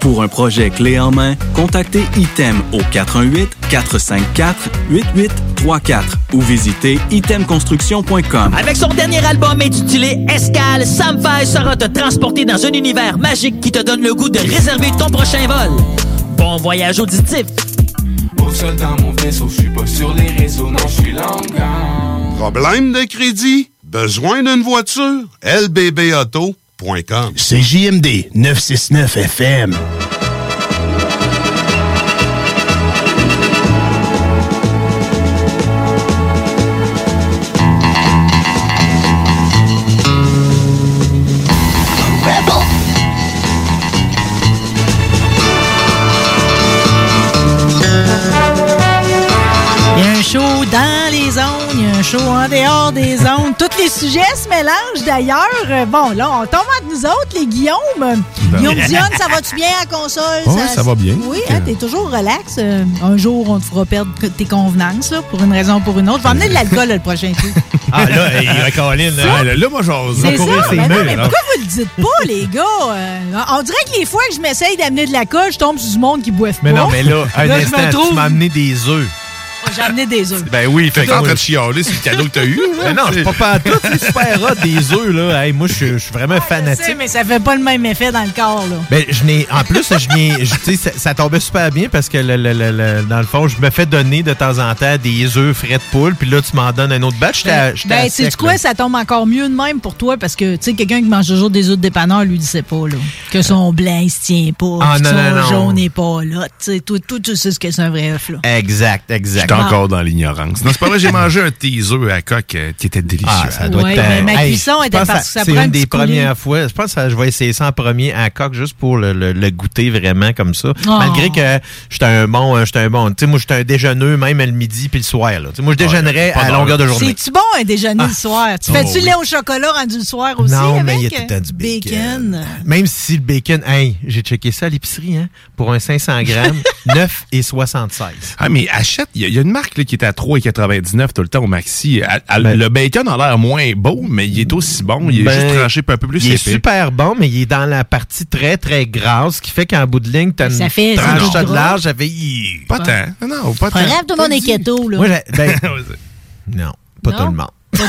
Pour un projet clé en main, contactez ITEM au 418-454-8834 ou visitez itemconstruction.com. Avec son dernier album intitulé Escale, Sam Fay sera te transporter dans un univers magique qui te donne le goût de réserver ton prochain vol. Bon voyage auditif. Au sol dans mon vaisseau, je suis pas sur les réseaux, non, je suis. Problème de crédit? Besoin d'une voiture? lbbauto.com C'est JMD 969 FM. Show en dehors des zones. Tous les sujets se mélangent d'ailleurs. Euh, Bon, là, on tombe entre nous autres, les Guillaume. Guillaume Dionne, ça va-tu bien à la console? Ouais, ça va bien. Oui, hein, t'es toujours relax. Euh, un jour, on te fera perdre tes convenances, là, pour une raison ou pour une autre. Je vais emmener de l'alcool le prochain coup. Ah là, il Caroline. Ça? Là, là, moi, j'ose C'est ça, ses mais non, mais là. pourquoi vous le dites pas, les gars? Euh, on dirait que les fois que je m'essaye d'amener de la colle, je tombe sur du monde qui boive Mais pas. non, mais là, un instant, trouve... tu m'as amené des œufs. J'ai amené des œufs. Ben oui, fait T'es que en moi, train de chialer, c'est le cadeau que t'as eu. Mais non, c'est pas pas tout, c'est super hot, des œufs, là. Hey, moi, je suis- je suis vraiment Je sais, fanatique. mais ça fait pas le même effet dans le corps, là. Ben, je n'ai, en plus, je n'ai, tu sais, ça, ça tombait super bien parce que le, le- le- le- dans le fond, je me fais donner de temps en temps des œufs frais de poule, puis là, tu m'en donnes un autre batch. Ben, sais sec, quoi, là. ça tombe encore mieux de même pour toi parce que, tu sais, quelqu'un qui mange toujours des œufs de dépanneur, lui, il sait pas, là. Que son blanc, il se tient pas. Ah, non, son non, non. jaune n'est pas là. Tu sais, toi, toi, tu sais ce que c'est un vrai œuf, là. Exact, exact. J'étais encore dans l'ignorance. Non, c'est pas vrai, j'ai mangé un teaser à coque euh, qui était délicieux. Ah, ça doit Ouais, être. mais ma cuisson je était pense parce que ça C'est une des premières fois. Je pense que je vais essayer ça en premier à coque juste pour le, le- le goûter vraiment comme ça. Oh. Malgré que j'étais un bon, euh, j'étais un bon. Tu sais, moi, j'étais un déjeuneux même le midi puis le soir. Là. Moi, je déjeunerais pas à longueur de journée. C'est-tu bon un déjeuner le soir? Tu Oh, fais-tu oui. lait au chocolat rendu le soir aussi? Non, avec? mais il y a tout le temps du bacon. Même si le bacon, hey, j'ai checké ça à l'épicerie, hein, pour un 500 grammes, 9 et 76. Ah, mais achète, il y, a- il y a une marque là, qui est à 3,99 tout le temps au maxi. À- à- le bacon a l'air moins beau, mais il est aussi bon. Il est Ben, juste tranché un peu plus Il est épais. super bon, mais il est dans la partie très, très grasse, ce qui fait qu'en bout de ligne, t'as une fait- tranche de large, ça fait... hi. Pas tant. Non, pas tant. Bref, tout le monde est keto, là. Moi, ben, non, pas Non? tout le monde.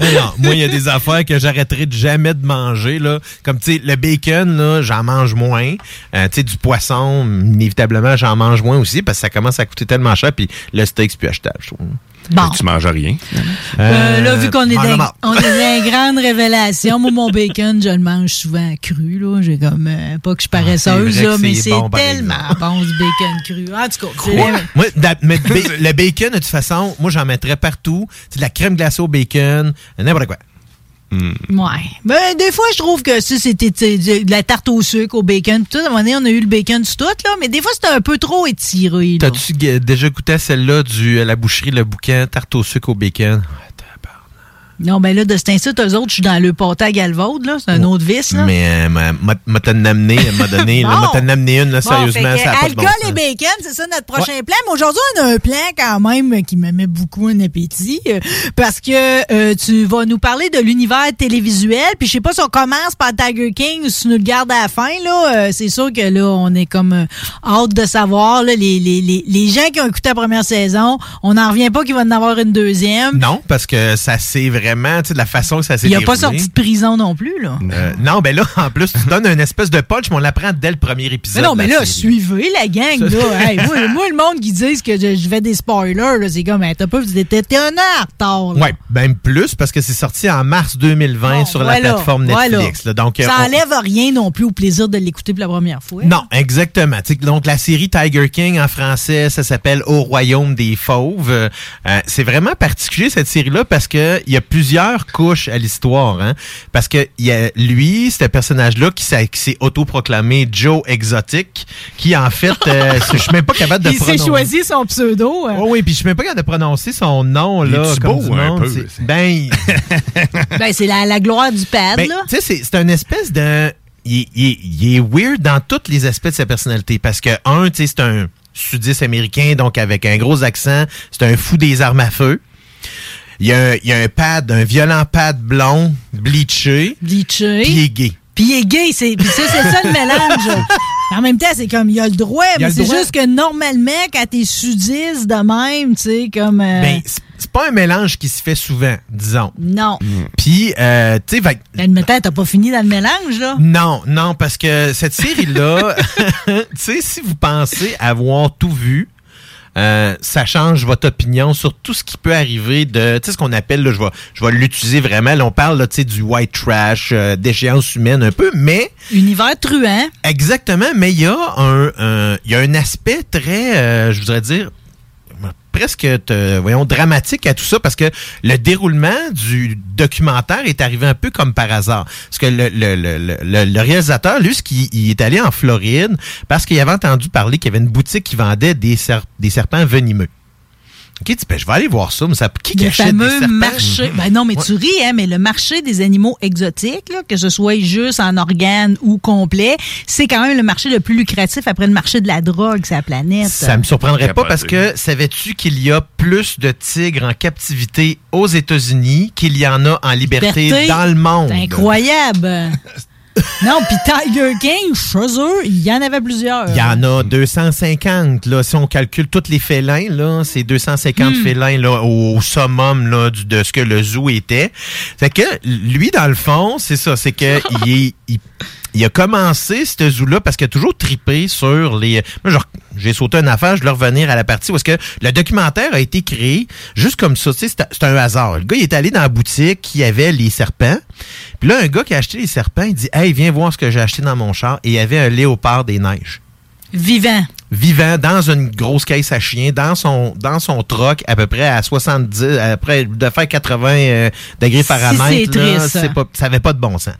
Non, moi, il y a des affaires que j'arrêterai de jamais de manger. Comme, tu sais, le bacon, j'en mange moins. Euh, tu sais, du poisson, inévitablement, j'en mange moins aussi parce que ça commence à coûter tellement cher. Puis le steak, c'est plus achetable. Bon. Tu manges rien. Euh, là, vu qu'on est, dans, on est une grande révélation, moi, mon bacon, je le mange souvent cru. Là. J'ai comme, euh, pas que je paresseuse, Ah, là, mais c'est bon, tellement bon, du bacon cru. En tout cas, Moi, da- mais ba- le bacon, de toute façon, moi, j'en mettrais partout. C'est de la crème glacée au bacon, n'importe quoi. Ouais. Ben, des fois, je trouve que ça, c'était de la tarte au sucre, au bacon. Tout, à un moment donné, on a eu le bacon du tout, là. Mais des fois, c'était un peu trop étiré. T'as-tu déjà goûté à celle-là du à la boucherie, le bouquin tarte au sucre au bacon? Non, ben là, de cet instant, eux autres, je suis dans le pâté à Galvaude, là. C'est un autre vice, là. Mais euh, m'a- t'en amené, elle m'a donné, là, Bon. m'a t'en amené une, là, Bon, sérieusement, fait que ça a pas de bon alcool sens. et bacon, c'est ça notre prochain plan. Mais aujourd'hui, on a un plan quand même qui me met beaucoup en appétit euh, parce que euh, tu vas nous parler de l'univers télévisuel. Puis je sais pas si on commence par Tiger King ou si tu nous le gardes à la fin. Là, Euh, c'est sûr que là, on est comme euh, hâte de savoir là, les, les, les, les gens qui ont écouté la première saison. On n'en revient pas qu'il va en avoir une deuxième. Non, parce que ça c'est vraiment, tu sais, de la façon que ça s'est Il a pas sorti de prison non plus, là. Euh, non, ben là, en plus, tu donnes une espèce de punch, mais on l'apprend dès le premier épisode. Mais non, mais là, série. suivez la gang, là. Hey, moi, moi, le monde qui dit que je, je fais des spoilers, là, c'est comme, t'as pas, t'es un là. Ouais, même plus, parce que c'est sorti en mars 2020 sur la plateforme voilà. Netflix. là. donc, euh, Ça on- enlève rien non plus au plaisir de l'écouter pour la première fois. Non, exactement. Donc la série Tiger King en français, ça s'appelle Au royaume des fauves. Euh, c'est vraiment particulier cette série-là parce que il y a plusieurs couches à l'histoire. Hein? Parce que il y a lui, ce personnage-là qui s'est qui s'est autoproclamé Joe Exotic, qui en fait, euh, je suis même pas capable de Il s'est prononcer. choisi son pseudo. hein. Oh oui, puis je suis même pas capable de prononcer son nom là. est-tu comme beau, du un monde. peu, Ben, Ben, c'est la, la gloire du pad, ben, là. tu sais, c'est- c'est un espèce de. Il, est- il est- il est weird dans tous les aspects de sa personnalité. Parce que, un, tu sais, c'est un sudiste américain, donc avec un gros accent. C'est un fou des armes à feu. Il y a un, il y a un pad, un violent pad blond, bleaché. Bleaché. Puis il est gay. Puis il est gay, c'est, ça, c'est ça le mélange. En même temps, c'est comme, il a le droit, a mais c'est juste que normalement, quand t'es sudiste de même, tu sais, comme... euh, Ben, c'est- pas un mélange qui se fait souvent, disons. non. Puis, euh, tu sais, que- Ben, t'as pas fini dans le mélange, là. Non, non, parce que cette série-là, tu sais, si vous pensez avoir tout vu, euh, ça change votre opinion sur tout ce qui peut arriver de, tu sais, ce qu'on appelle, là, je vais, je vais l'utiliser vraiment, là, on parle, là, tu sais, du white trash, euh, d'échéance humaine un peu, mais... Univers truand. Exactement, mais il y a un, un- il y a un aspect très, euh, je voudrais dire, presque, te- voyons, dramatique à tout ça parce que le déroulement du documentaire est arrivé un peu comme par hasard. Parce que le, réalisateur, lui, est allé en Floride parce qu'il avait entendu parler qu'il y avait une boutique qui vendait des serpents venimeux. OK, tu dis, ben, je vais aller voir ça, mais ça, qui Le achète des fameux serpents? marché. Ben non, mais tu ris, hein, mais le marché des animaux exotiques, là, que ce soit juste en organes ou complet, c'est quand même le marché le plus lucratif après le marché de la drogue, sur la planète. Ça me surprendrait pas parce que savais-tu qu'il y a plus de tigres en captivité aux États-Unis qu'il y en a en liberté, Liberté? dans le monde? C'est incroyable. non, puis Tiger King, chez eux, il y en avait plusieurs. Il y en a 250. Là, si on calcule tous les félins, là, c'est 250 Hmm. félins là, au, au summum là, du- de ce que le zoo était. Fait que lui, dans le fond, c'est ça, c'est que il, est- il, il a commencé ce zoo-là parce qu'il a toujours tripé sur les. Moi, j'ai sauté une affaire, je vais revenir à la partie où est-ce que le documentaire a été créé juste comme ça. C'est un hasard. Le gars, il est allé dans la boutique qui avait les serpents. Puis là, un gars qui a acheté les serpents, il dit Hey, viens voir ce que j'ai acheté dans mon char. Et il y avait un léopard des neiges Vivant. vivant dans une grosse caisse à chien, dans son dans son troc à peu près à 70, après de faire 80 euh, degrés Fahrenheit, c'est là, triste. c'est pas, ça avait pas de bon sens.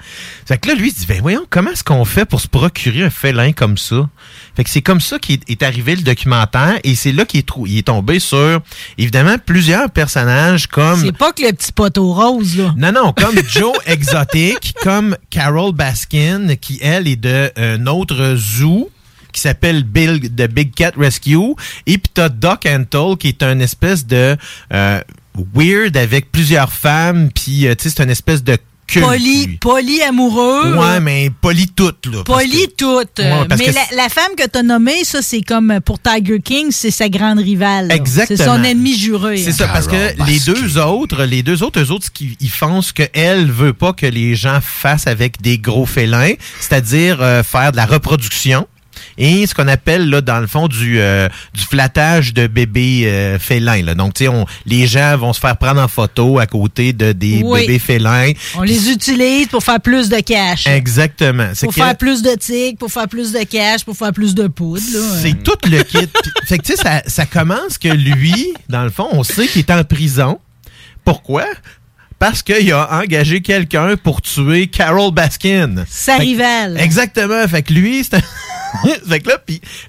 Fait que là, lui, il se dit, ben voyons, comment est-ce qu'on fait pour se procurer un félin comme ça? Fait que c'est comme ça qu'est est arrivé le documentaire et c'est là qu'il est, trou- il est tombé sur, évidemment, plusieurs personnages comme... C'est pas que le petit poteau rose, là. Non, non, comme Joe Exotic, comme Carol Baskin, qui, elle, est de un autre zoo qui s'appelle Bill The Big Cat Rescue. Et puis t'as Doc Antle, qui est un espèce de euh, weird avec plusieurs femmes. Puis, euh, tu sais, c'est une espèce de que Poly, lui. polyamoureux. Ouais, mais poly toutes, là. parce Poly que- toute. Ouais, parce mais que la, femme que tu as nommée, ça, c'est comme pour Tiger King, c'est sa grande rivale. là. Exactement. C'est son ennemi juré. C'est hein. ça, parce que les deux autres, les deux autres, eux autres, qu'ils- ils font ce qu'elle veut pas que les gens fassent avec des gros félins, c'est-à-dire euh, faire de la reproduction. Et ce qu'on appelle là dans le fond du euh, du flattage de bébés euh, félins là. Donc tu sais on les gens vont se faire prendre en photo à côté de des Oui. bébés félins. On les utilise pour faire plus de cash. Exactement. C'est Pour faire plus de tigres, pour faire plus de cash, pour faire plus de poudre. là. C'est tout le kit. Fait que, tu sais, ça, ça commence que lui, dans le fond, on sait qu'il est en prison. Pourquoi? Parce qu'il a engagé quelqu'un pour tuer Carol Baskin. Sa rivale. Exactement. Fait que lui, c'est un... fait là,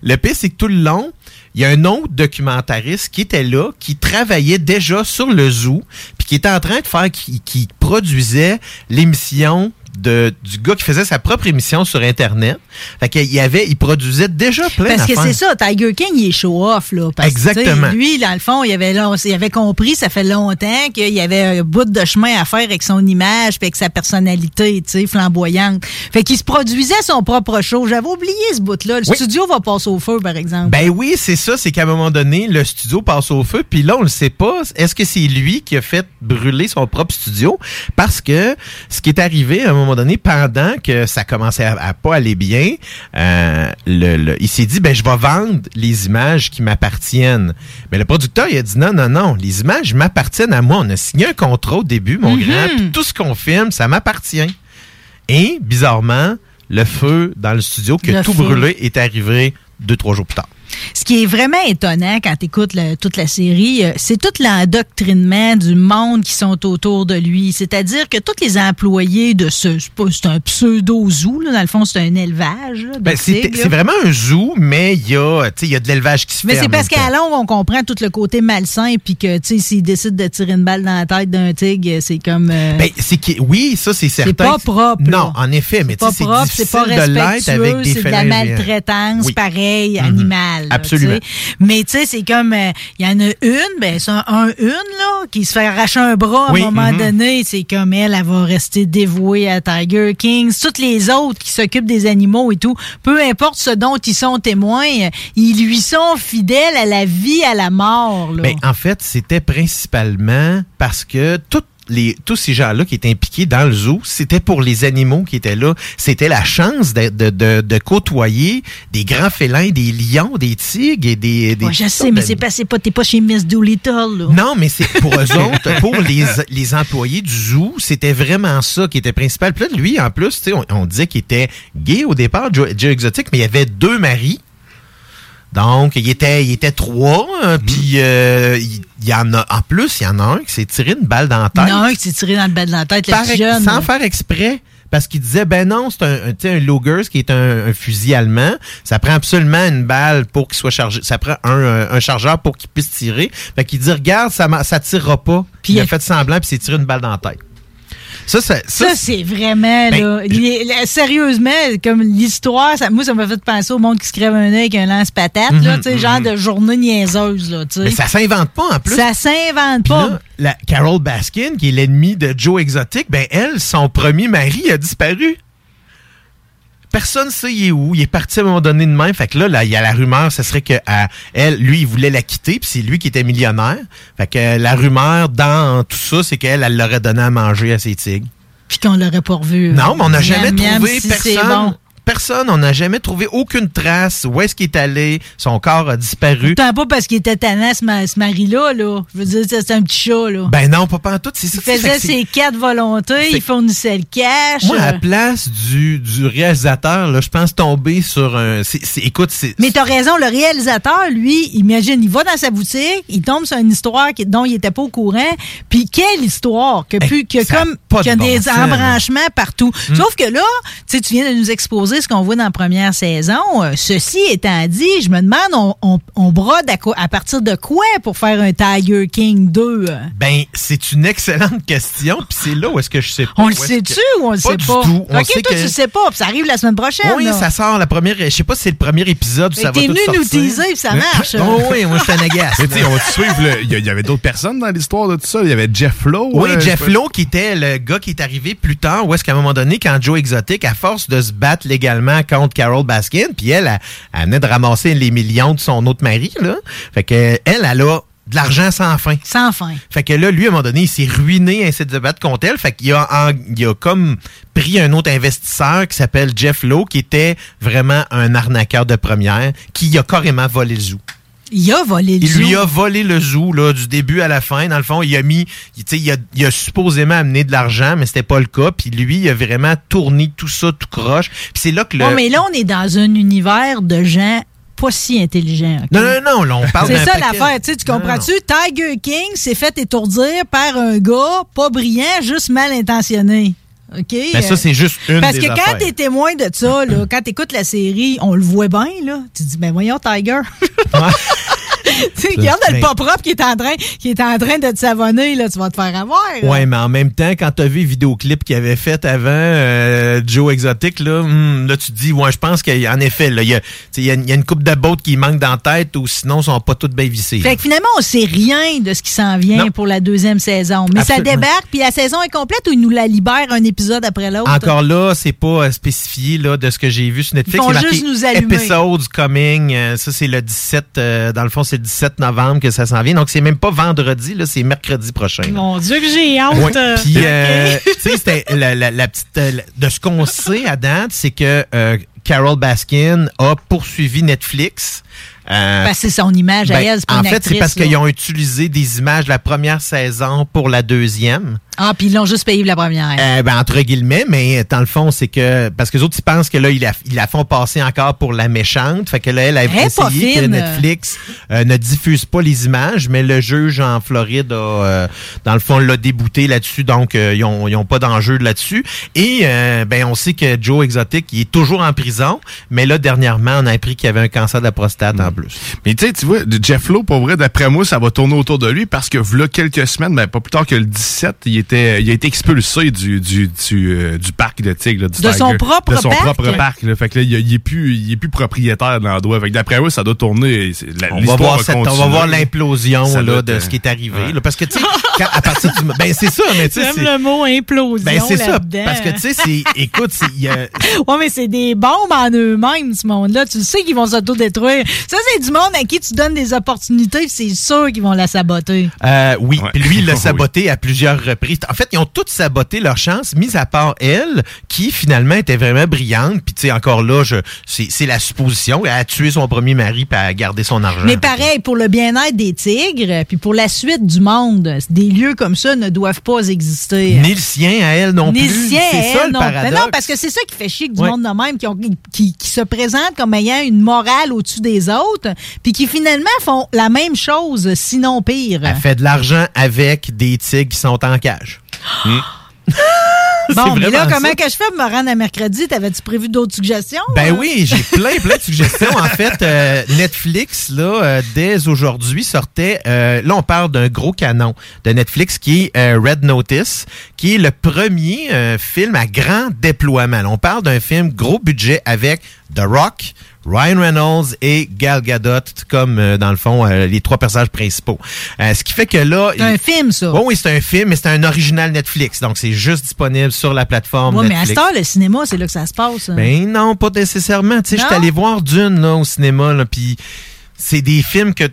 le pire, c'est que tout le long, il y a un autre documentariste qui était là, qui travaillait déjà sur le zoo, puis qui était en train de faire, qui produisait l'émission de, du gars qui faisait sa propre émission sur Internet. Fait qu'il y avait, il produisait déjà plein Parce que c'est ça, Tiger King, il est show-off. là. Parce Exactement. lui, dans le fond, il avait, il avait compris, ça fait longtemps qu'il y avait un bout de chemin à faire avec son image puis avec sa personnalité tu sais, flamboyante. Fait qu'il se produisait son propre show. J'avais oublié ce bout-là. Le Oui. studio va passer au feu, par exemple. Ben oui, c'est ça, c'est qu'à un moment donné, le studio passe au feu, puis là, on le sait pas. Est-ce que c'est lui qui a fait brûler son propre studio? Parce que ce qui est arrivé à un moment donné, pendant que ça commençait à, à pas aller bien, euh, le, le- il s'est dit, ben je vais vendre les images qui m'appartiennent. Mais le producteur, il a dit, non, non, non, les images m'appartiennent à moi. On a signé un contrat au début, mon Mhm. grand, puis tout ce qu'on filme, ça m'appartient. Et, bizarrement, le feu dans le studio, que Le tout feu. brûlé, est arrivé deux, trois jours plus tard. Ce qui est vraiment étonnant quand tu écoutes toute la série, euh, c'est tout l'endoctrinement du monde qui sont autour de lui. C'est-à-dire que tous les employés de ce, c'est c'est un pseudo-zoo, là, dans le fond, c'est un élevage. Ben, c'est c'est vraiment un zoo, mais il y a, y de l'élevage qui se Mais fait. c'est en parce qu'à longue, on comprend tout le côté malsain, puis que, tu sais, s'il décide de tirer une balle dans la tête d'un tigre, c'est comme... euh, Ben, c'est oui, ça c'est certain. pas propre, là. Non, en effet, mais c'est pas c'est difficile c'est de l'être respectueux, avec des c'est de la maltraitance, Oui. pareil, Mhm. animale. Là, Absolument. Mais tu sais, c'est comme, euh, il y en a une, ben c'est un, un- une, là, qui se fait arracher un bras à Oui, un moment mhm. donné, c'est comme elle, elle va rester dévouée à Tiger King. Toutes les autres qui s'occupent des animaux et tout, peu importe ce dont ils sont témoins, euh, ils lui sont fidèles à la vie, à la mort, là. Ben, en fait, c'était principalement parce que toutes les, tous ces gens-là qui étaient impliqués dans le zoo, c'était pour les animaux qui étaient là. C'était la chance de, de, de, de côtoyer des grands félins, des lions, des tigres et des... des Ouais, je sais, mais c'est pas, pas, t'es pas chez Miss Doolittle, là. Non, mais c'est pour eux autres, pour les, les employés du zoo, c'était vraiment ça qui était principal. Puis là, lui, en plus, tu sais, on, on disait qu'il était gay au départ, Joe, Joe Exotic, mais il y avait deux maris. Donc, il était, il était trois, euh, puis euh, il il y en a, en plus, il y en a un qui s'est tiré une balle dans la tête. Il y en a un qui s'est tiré dans le bas de la tête, Par jeune. sans là. faire exprès. Parce qu'il disait, ben non, c'est un, un, tu sais, un Luger, ce qui est un, un fusil allemand. Ça prend absolument une balle pour qu'il soit chargé. Ça prend un, un, un chargeur pour qu'il puisse tirer. Fait qu'il dit, regarde, ça, ça tirera pas. Puis il a fait semblant, puis s'est tiré une balle dans la tête. Ça, ça, Ça, c'est vraiment, Ben, là, sérieusement, comme l'histoire, ça- moi, ça m'a fait penser au monde qui se crève un œil avec un lance-patate, là, Mhm, tu sais, genre de journée niaiseuse, là. Mais ça s'invente pas en plus. Ça s'invente pas. là, la Carol Baskin, qui est l'ennemi de Joe Exotic, ben elle, son premier mari a disparu. Personne sait il est où. Il est parti à un moment donné de même. Fait que là, là, il y a la rumeur, ce serait que à elle, lui, il voulait la quitter, puis c'est lui qui était millionnaire. Fait que euh, la rumeur dans tout ça, c'est qu'elle, elle l'aurait donné à manger à ses tigres. Puis qu'on l'aurait pas revu. Non, mais on n'a jamais Miam, trouvé si personne. Personne, on n'a jamais trouvé aucune trace. Où est-ce qu'il est allé? Son corps a disparu. Tant pas parce qu'il était tannant, ce, ce mari-là, là. Je veux dire, c'est un petit chat, là. Ben non, pas en tout. C'est ça. il faisait ses quatre volontés, il fournissait le cash. Moi, à euh. la place du, du réalisateur, là, je pense tomber sur un. écoute, c'est. Mais t'as raison, le réalisateur, lui, imagine, il va dans sa boutique, il tombe sur une histoire qui- dont il était pas au courant, puis quelle histoire que, pu- que comme y a de bon des sens, embranchements partout. Hmm. Sauf que là, tu sais, tu viens de nous exposer ce qu'on voit dans la première saison. Euh, Ceci étant dit, je me demande, on, on, on brode à, quoi- à partir de quoi pour faire un Tiger King 2? euh? Ben, c'est une excellente question, puis c'est là où est-ce que je sais pas. On le sait-tu que- ou on le Pas sait du pas? tout. On OK, sait toi, que- tu le sais pas, puis ça arrive la semaine prochaine. Oui, là. ça sort la première. Je sais pas si c'est le premier épisode ça va t'es tout venu nous sortir. teaser, puis ça marche. Oh, oui, moi, je suis un agace. Mais tu sais, on va suivre le- Il y, a- il y avait d'autres personnes dans l'histoire de tout ça. Il y avait Jeff Lowe. Oui, euh, Jeff Lowe, qui était le gars qui est arrivé plus tard, où est-ce qu'à un moment donné, quand Joe Exotic, à force de se battre légalement contre Carol Baskin, puis elle, elle, elle venait de ramasser les millions de son autre mari, là. Fait que elle, elle a de l'argent sans fin. Sans fin. Fait que là, lui, à un moment donné, il s'est ruiné à essayer de battre contre elle. Fait qu'il a, en- il a comme pris un autre investisseur qui s'appelle Jeff Lowe, qui était vraiment un arnaqueur de première, qui a carrément volé le zoo. Il a volé le Il lui zoo. a volé le zoo là, du début à la fin. Dans le fond, il a mis, tu sais, il, a, il a supposément amené de l'argent, mais c'était pas le cas. Puis lui, il a vraiment tourné tout ça tout croche. Puis c'est là que le... Ouais, mais là, on est dans un univers de gens pas si intelligents. Non, non, non, là, on parle C'est ça l'affaire, tu sais, tu Non, comprends-tu? Tiger King s'est fait étourdir par un gars pas brillant, juste mal intentionné. OK? Ben, ça, c'est juste une Parce des que quand t'es témoin de ça, là, quand t'écoutes la série, on le voit bien, là. Tu te dis, ben voyons, Tiger. tu sais, regarde le pas propre qui est en train, qui est en train de te savonner, là, tu vas te faire avoir. Ouais, mais en même temps, quand t'as vu le vidéoclip qu'il avait fait avant euh, Joe Exotic, là, hum, là, tu te dis, ouais, je pense qu'en effet, là, il y a, y une- coupe de bottes qui manque dans la tête ou sinon, ils sont pas toutes bien vissées. Fait que finalement, on sait rien de ce qui s'en vient Non. pour la deuxième saison. Mais ça débarque, puis la saison est complète ou ils nous la libèrent un épisode après l'autre? Encore là, c'est pas euh, spécifié là, de ce que j'ai vu sur Netflix. Ils marqué juste nous allumer. Episodes coming. euh, ça, c'est le 17. euh, dans le fond, c'est le 17 novembre que ça s'en vient. Donc, c'est même pas vendredi, là, c'est mercredi prochain. Mon Dieu, que j'ai hâte. Ouais. Puis, euh, tu sais, c'était la, la- la petite. euh, de ce qu'on sait à date, c'est que euh, Carol Baskin a poursuivi Netflix. Euh, c'est son image à ben, elle, c'est pas en une fait, c'est parce qu'ils ont utilisé des images de la première saison pour la deuxième. Ah, puis ils l'ont juste payé pour la première. Euh, ben, entre guillemets, mais dans le fond, c'est que. Parce que les autres, ils pensent que là, ils la, ils la font passer encore pour la méchante. Fait que là, elle a pas essayé que. Netflix euh, ne diffuse pas les images, mais le juge en Floride a, euh, dans le fond, l'a débouté là-dessus. Donc, euh, ils ont, ils ont pas d'enjeu là-dessus. Et, euh, ben, on sait que Joe Exotic, il est toujours en prison. Mais là, dernièrement, on a appris qu'il y avait un cancer de la prostate en plus. Mais tu sais, tu vois, Jeff Lowe, pour vrai, d'après moi, ça va tourner autour de lui parce que là, quelques semaines, ben, pas plus tard que le 17, il était, il a été expulsé du, du, du, euh, du parc de Tigre. là, du De son propre De son parc? propre parc. là. Fait que là, il, il est plus, il est plus propriétaire de l'endroit. Fait que d'après moi, ça doit tourner. la- On va, voir cette- on va voir l'implosion là, de ce qui est arrivé. ouais. là. parce que, tu sais, à partir du. Ben, c'est ça, mais tu sais. Le mot implosion Ben, c'est ça. Parce que, tu sais, c'est. Écoute, c'est. il y a- Ouais, mais c'est des bombes en eux-mêmes, ce monde-là. Tu le sais qu'ils vont s'auto-détruire. Ça, c'est du monde à qui tu donnes des opportunités, c'est sûr qu'ils vont la saboter. Euh, oui, puis lui, il l'a saboté à plusieurs reprises. En fait, ils ont tous saboté leur chance, mis à part elle, qui finalement était vraiment brillante. Puis, tu sais, encore là, c'est, c'est la supposition. Elle a tué son premier mari, puis elle a gardé son argent. Mais pareil, pour le bien-être des tigres, puis pour la suite du monde, des lieux comme ça ne doivent pas exister. Ni le sien à elle non Ni plus. le sien, c'est elle, ça le non. paradoxe. Ben non, parce que c'est ça qui fait chier que du Ouais. monde de même, qui, ont- qui, qui se présentent comme ayant une morale au-dessus des autres, puis qui finalement font la même chose, sinon pire. Elle fait de l'argent avec des tigres qui sont en cage. Hmm. Bon, mais là, comment ça. que je fais pour me rendre à mercredi? T'avais-tu prévu d'autres suggestions? Ben euh? oui, j'ai plein, plein de suggestions. En fait, euh, Netflix, là, euh, dès aujourd'hui, sortait, euh, là, on parle d'un gros canon de Netflix qui est euh, Red Notice, qui est le premier euh, film à grand déploiement. Là, on parle d'un film gros budget avec The Rock, Ryan Reynolds et Gal Gadot comme, euh, dans le fond, euh, les trois personnages principaux. Euh, ce qui fait que là... C'est un film, ça. Oui, oui, c'est un film, mais c'est un original Netflix. Donc, c'est juste disponible sur la plateforme mais à heure, le cinéma, c'est là que ça se passe. hein. Ben non, pas nécessairement. Tu sais, je suis Non? allé voir Dune là, au cinéma, puis c'est des films que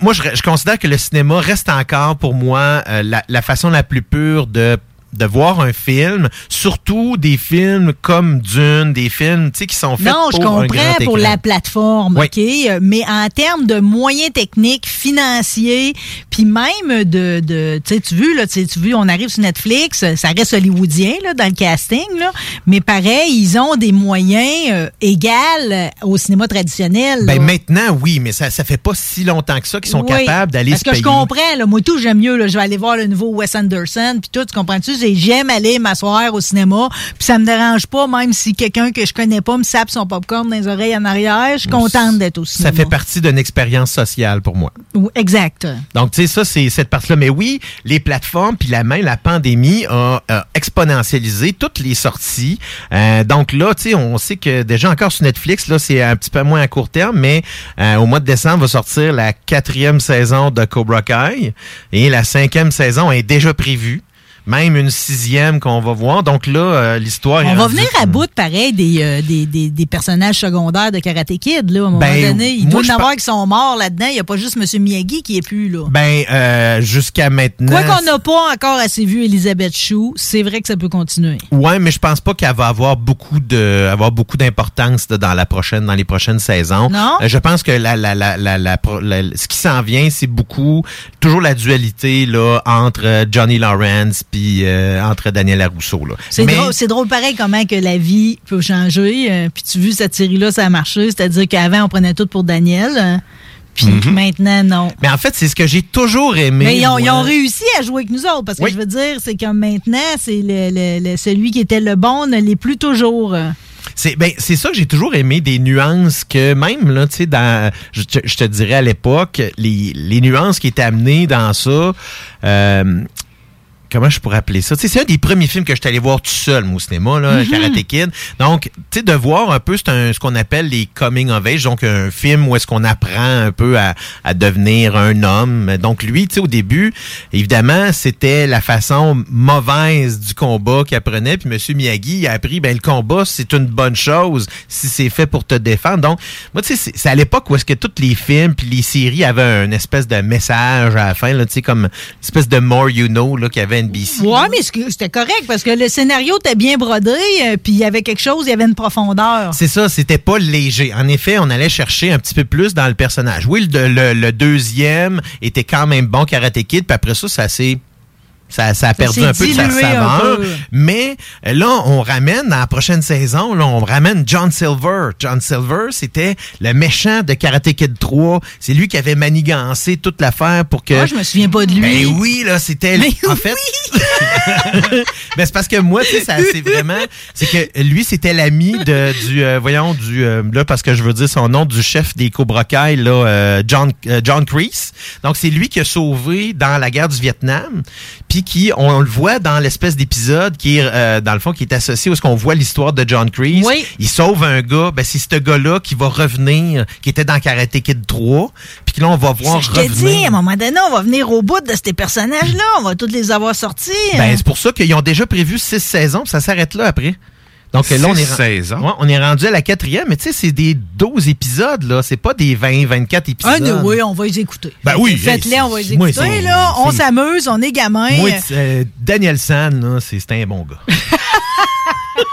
moi je, je considère que le cinéma reste encore pour moi euh, la, la façon la plus pure de de voir un film, surtout des films comme Dune, des films qui sont faits Non, je pour comprends pour la plateforme, Oui. OK? Mais en termes de moyens techniques, financiers, puis même de, de tu sais, tu veux, là, tu veux, on arrive sur Netflix, ça reste hollywoodien, là, dans le casting, là, mais pareil, ils ont des moyens euh, égaux au cinéma traditionnel. Ben là. maintenant oui, mais ça ça fait pas si longtemps que ça qu'ils sont Oui, capables d'aller Parce se que payer. je comprends, là, moi tout, j'aime mieux, là, je vais aller voir le nouveau Wes Anderson, puis tout, tu comprends-tu? C'est j'aime aller m'asseoir au cinéma, puis ça me dérange pas, même si quelqu'un que je connais pas me sape son popcorn dans les oreilles en arrière, je suis contente d'être au Ça cinéma. fait partie d'une expérience sociale pour moi. Ou- Exact. Donc, tu sais, ça, c'est cette partie-là. Mais oui, les plateformes, puis la main, la pandémie a, a exponentialisé toutes les sorties. Euh, donc là, tu sais, on sait que déjà encore sur Netflix, là, c'est un petit peu moins à court terme, mais euh, au mois de décembre va sortir la quatrième saison de Cobra Kai et la cinquième saison est déjà prévue. Même une sixième qu'on va voir. Donc là, euh, l'histoire est On va venir à bout, pareil, des, euh, des, des, des personnages secondaires de Karate Kid. Là, à un moment Ben, donné, il doit y en avoir qui sont morts là-dedans. Il n'y a pas juste M. Miyagi qui est plus là. Ben, euh, jusqu'à maintenant. Quoi qu'on n'a pas encore assez vu Elisabeth Chou, c'est vrai que ça peut continuer. Ouais, mais je pense pas qu'elle va avoir beaucoup de avoir beaucoup d'importance dans la prochaine dans les prochaines saisons. Non? Euh, je pense que la, la, la, la, ce qui s'en vient, c'est beaucoup toujours la dualité là entre Johnny Lawrence puis euh, entre Daniel Larousseau. C'est Mais- drôle, c'est drôle pareil comment que la vie peut changer. euh, puis tu as vu cette série-là, ça a marché. C'est-à-dire qu'avant, on prenait tout pour Daniel. euh, puis Mhm. maintenant, non. Mais en fait, c'est ce que j'ai toujours aimé. Mais ils ont, ils moi. ont réussi à jouer avec nous autres. Parce que Oui. je veux dire, c'est comme maintenant, c'est le, le- le- celui qui était le bon ne l'est plus toujours. C'est ben c'est ça que j'ai toujours aimé des nuances que même là tu sais dans je, te- je te dirais à l'époque les, les nuances qui étaient amenées dans ça euh, Comment je pourrais appeler ça? C'est un des premiers films que je suis allé voir tout seul, moi, au cinéma, là. Karate Kid. Donc, tu sais, de voir un peu, c'est un, ce qu'on appelle les coming of age, donc un film où est-ce qu'on apprend un peu à, à devenir un homme. Donc, lui, tu sais, au début, évidemment, c'était la façon mauvaise du combat qu'il apprenait. Puis, M. Miyagi a appris, ben, le combat, c'est une bonne chose si c'est fait pour te défendre. Donc, moi, tu sais, c'est- à l'époque où est-ce que tous les films puis les séries avaient une espèce de message à la fin, là, tu sais, comme une espèce de more you know, là, qu'il y avait NBC. Ouais, mais c'était correct parce que le scénario était bien brodé, euh, puis il y avait quelque chose, il y avait une profondeur. C'est ça, c'était pas léger. En effet, on allait chercher un petit peu plus dans le personnage. Oui, le, le- le deuxième était quand même bon Karate Kid, puis après ça, ça s'est... Ça, ça a perdu un peu de sa saveur. Mais euh, là, on ramène, dans la prochaine saison, là, on ramène John Silver. John Silver, c'était le méchant de Karate Kid 3. C'est lui qui avait manigancé toute l'affaire pour que... Moi, je me souviens pas de lui. Ben oui, là, c'était... Mais en fait... Ben, c'est parce que moi, tu sais, ça, c'est vraiment... C'est que lui, c'était l'ami de, du... euh, voyons, du... euh, là, parce que je veux dire son nom, du chef des Cobra Kai, là, euh, John, euh, John Kreese. Donc, c'est lui qui a sauvé dans la guerre du Vietnam, puis qui, on, le voit dans l'espèce d'épisode qui est, euh, dans le fond, qui est associé où est-ce qu'on voit l'histoire de John Kreese. Oui. Il sauve un gars, ben, c'est ce gars-là qui va revenir, qui était dans Karate Kid 3, puis que là, on va voir Je revenir. dis, à un moment donné, on va venir au bout de ces personnages-là. On va tous les avoir sortis. Ben, c'est pour ça qu'ils ont déjà prévu six saisons, puis ça s'arrête là après. Donc là, on est, saisons? Ouais, on est rendu à la quatrième, mais tu sais, c'est des 12 épisodes, là. C'est pas des 20, 24 épisodes. Ah, non, oui, on va les écouter. Ben oui, Faites-les, hey, on va les moi, écouter. c'est- là. On s'amuse, on est gamin. Moi, euh, Daniel San, là, c'est c'est un bon gars.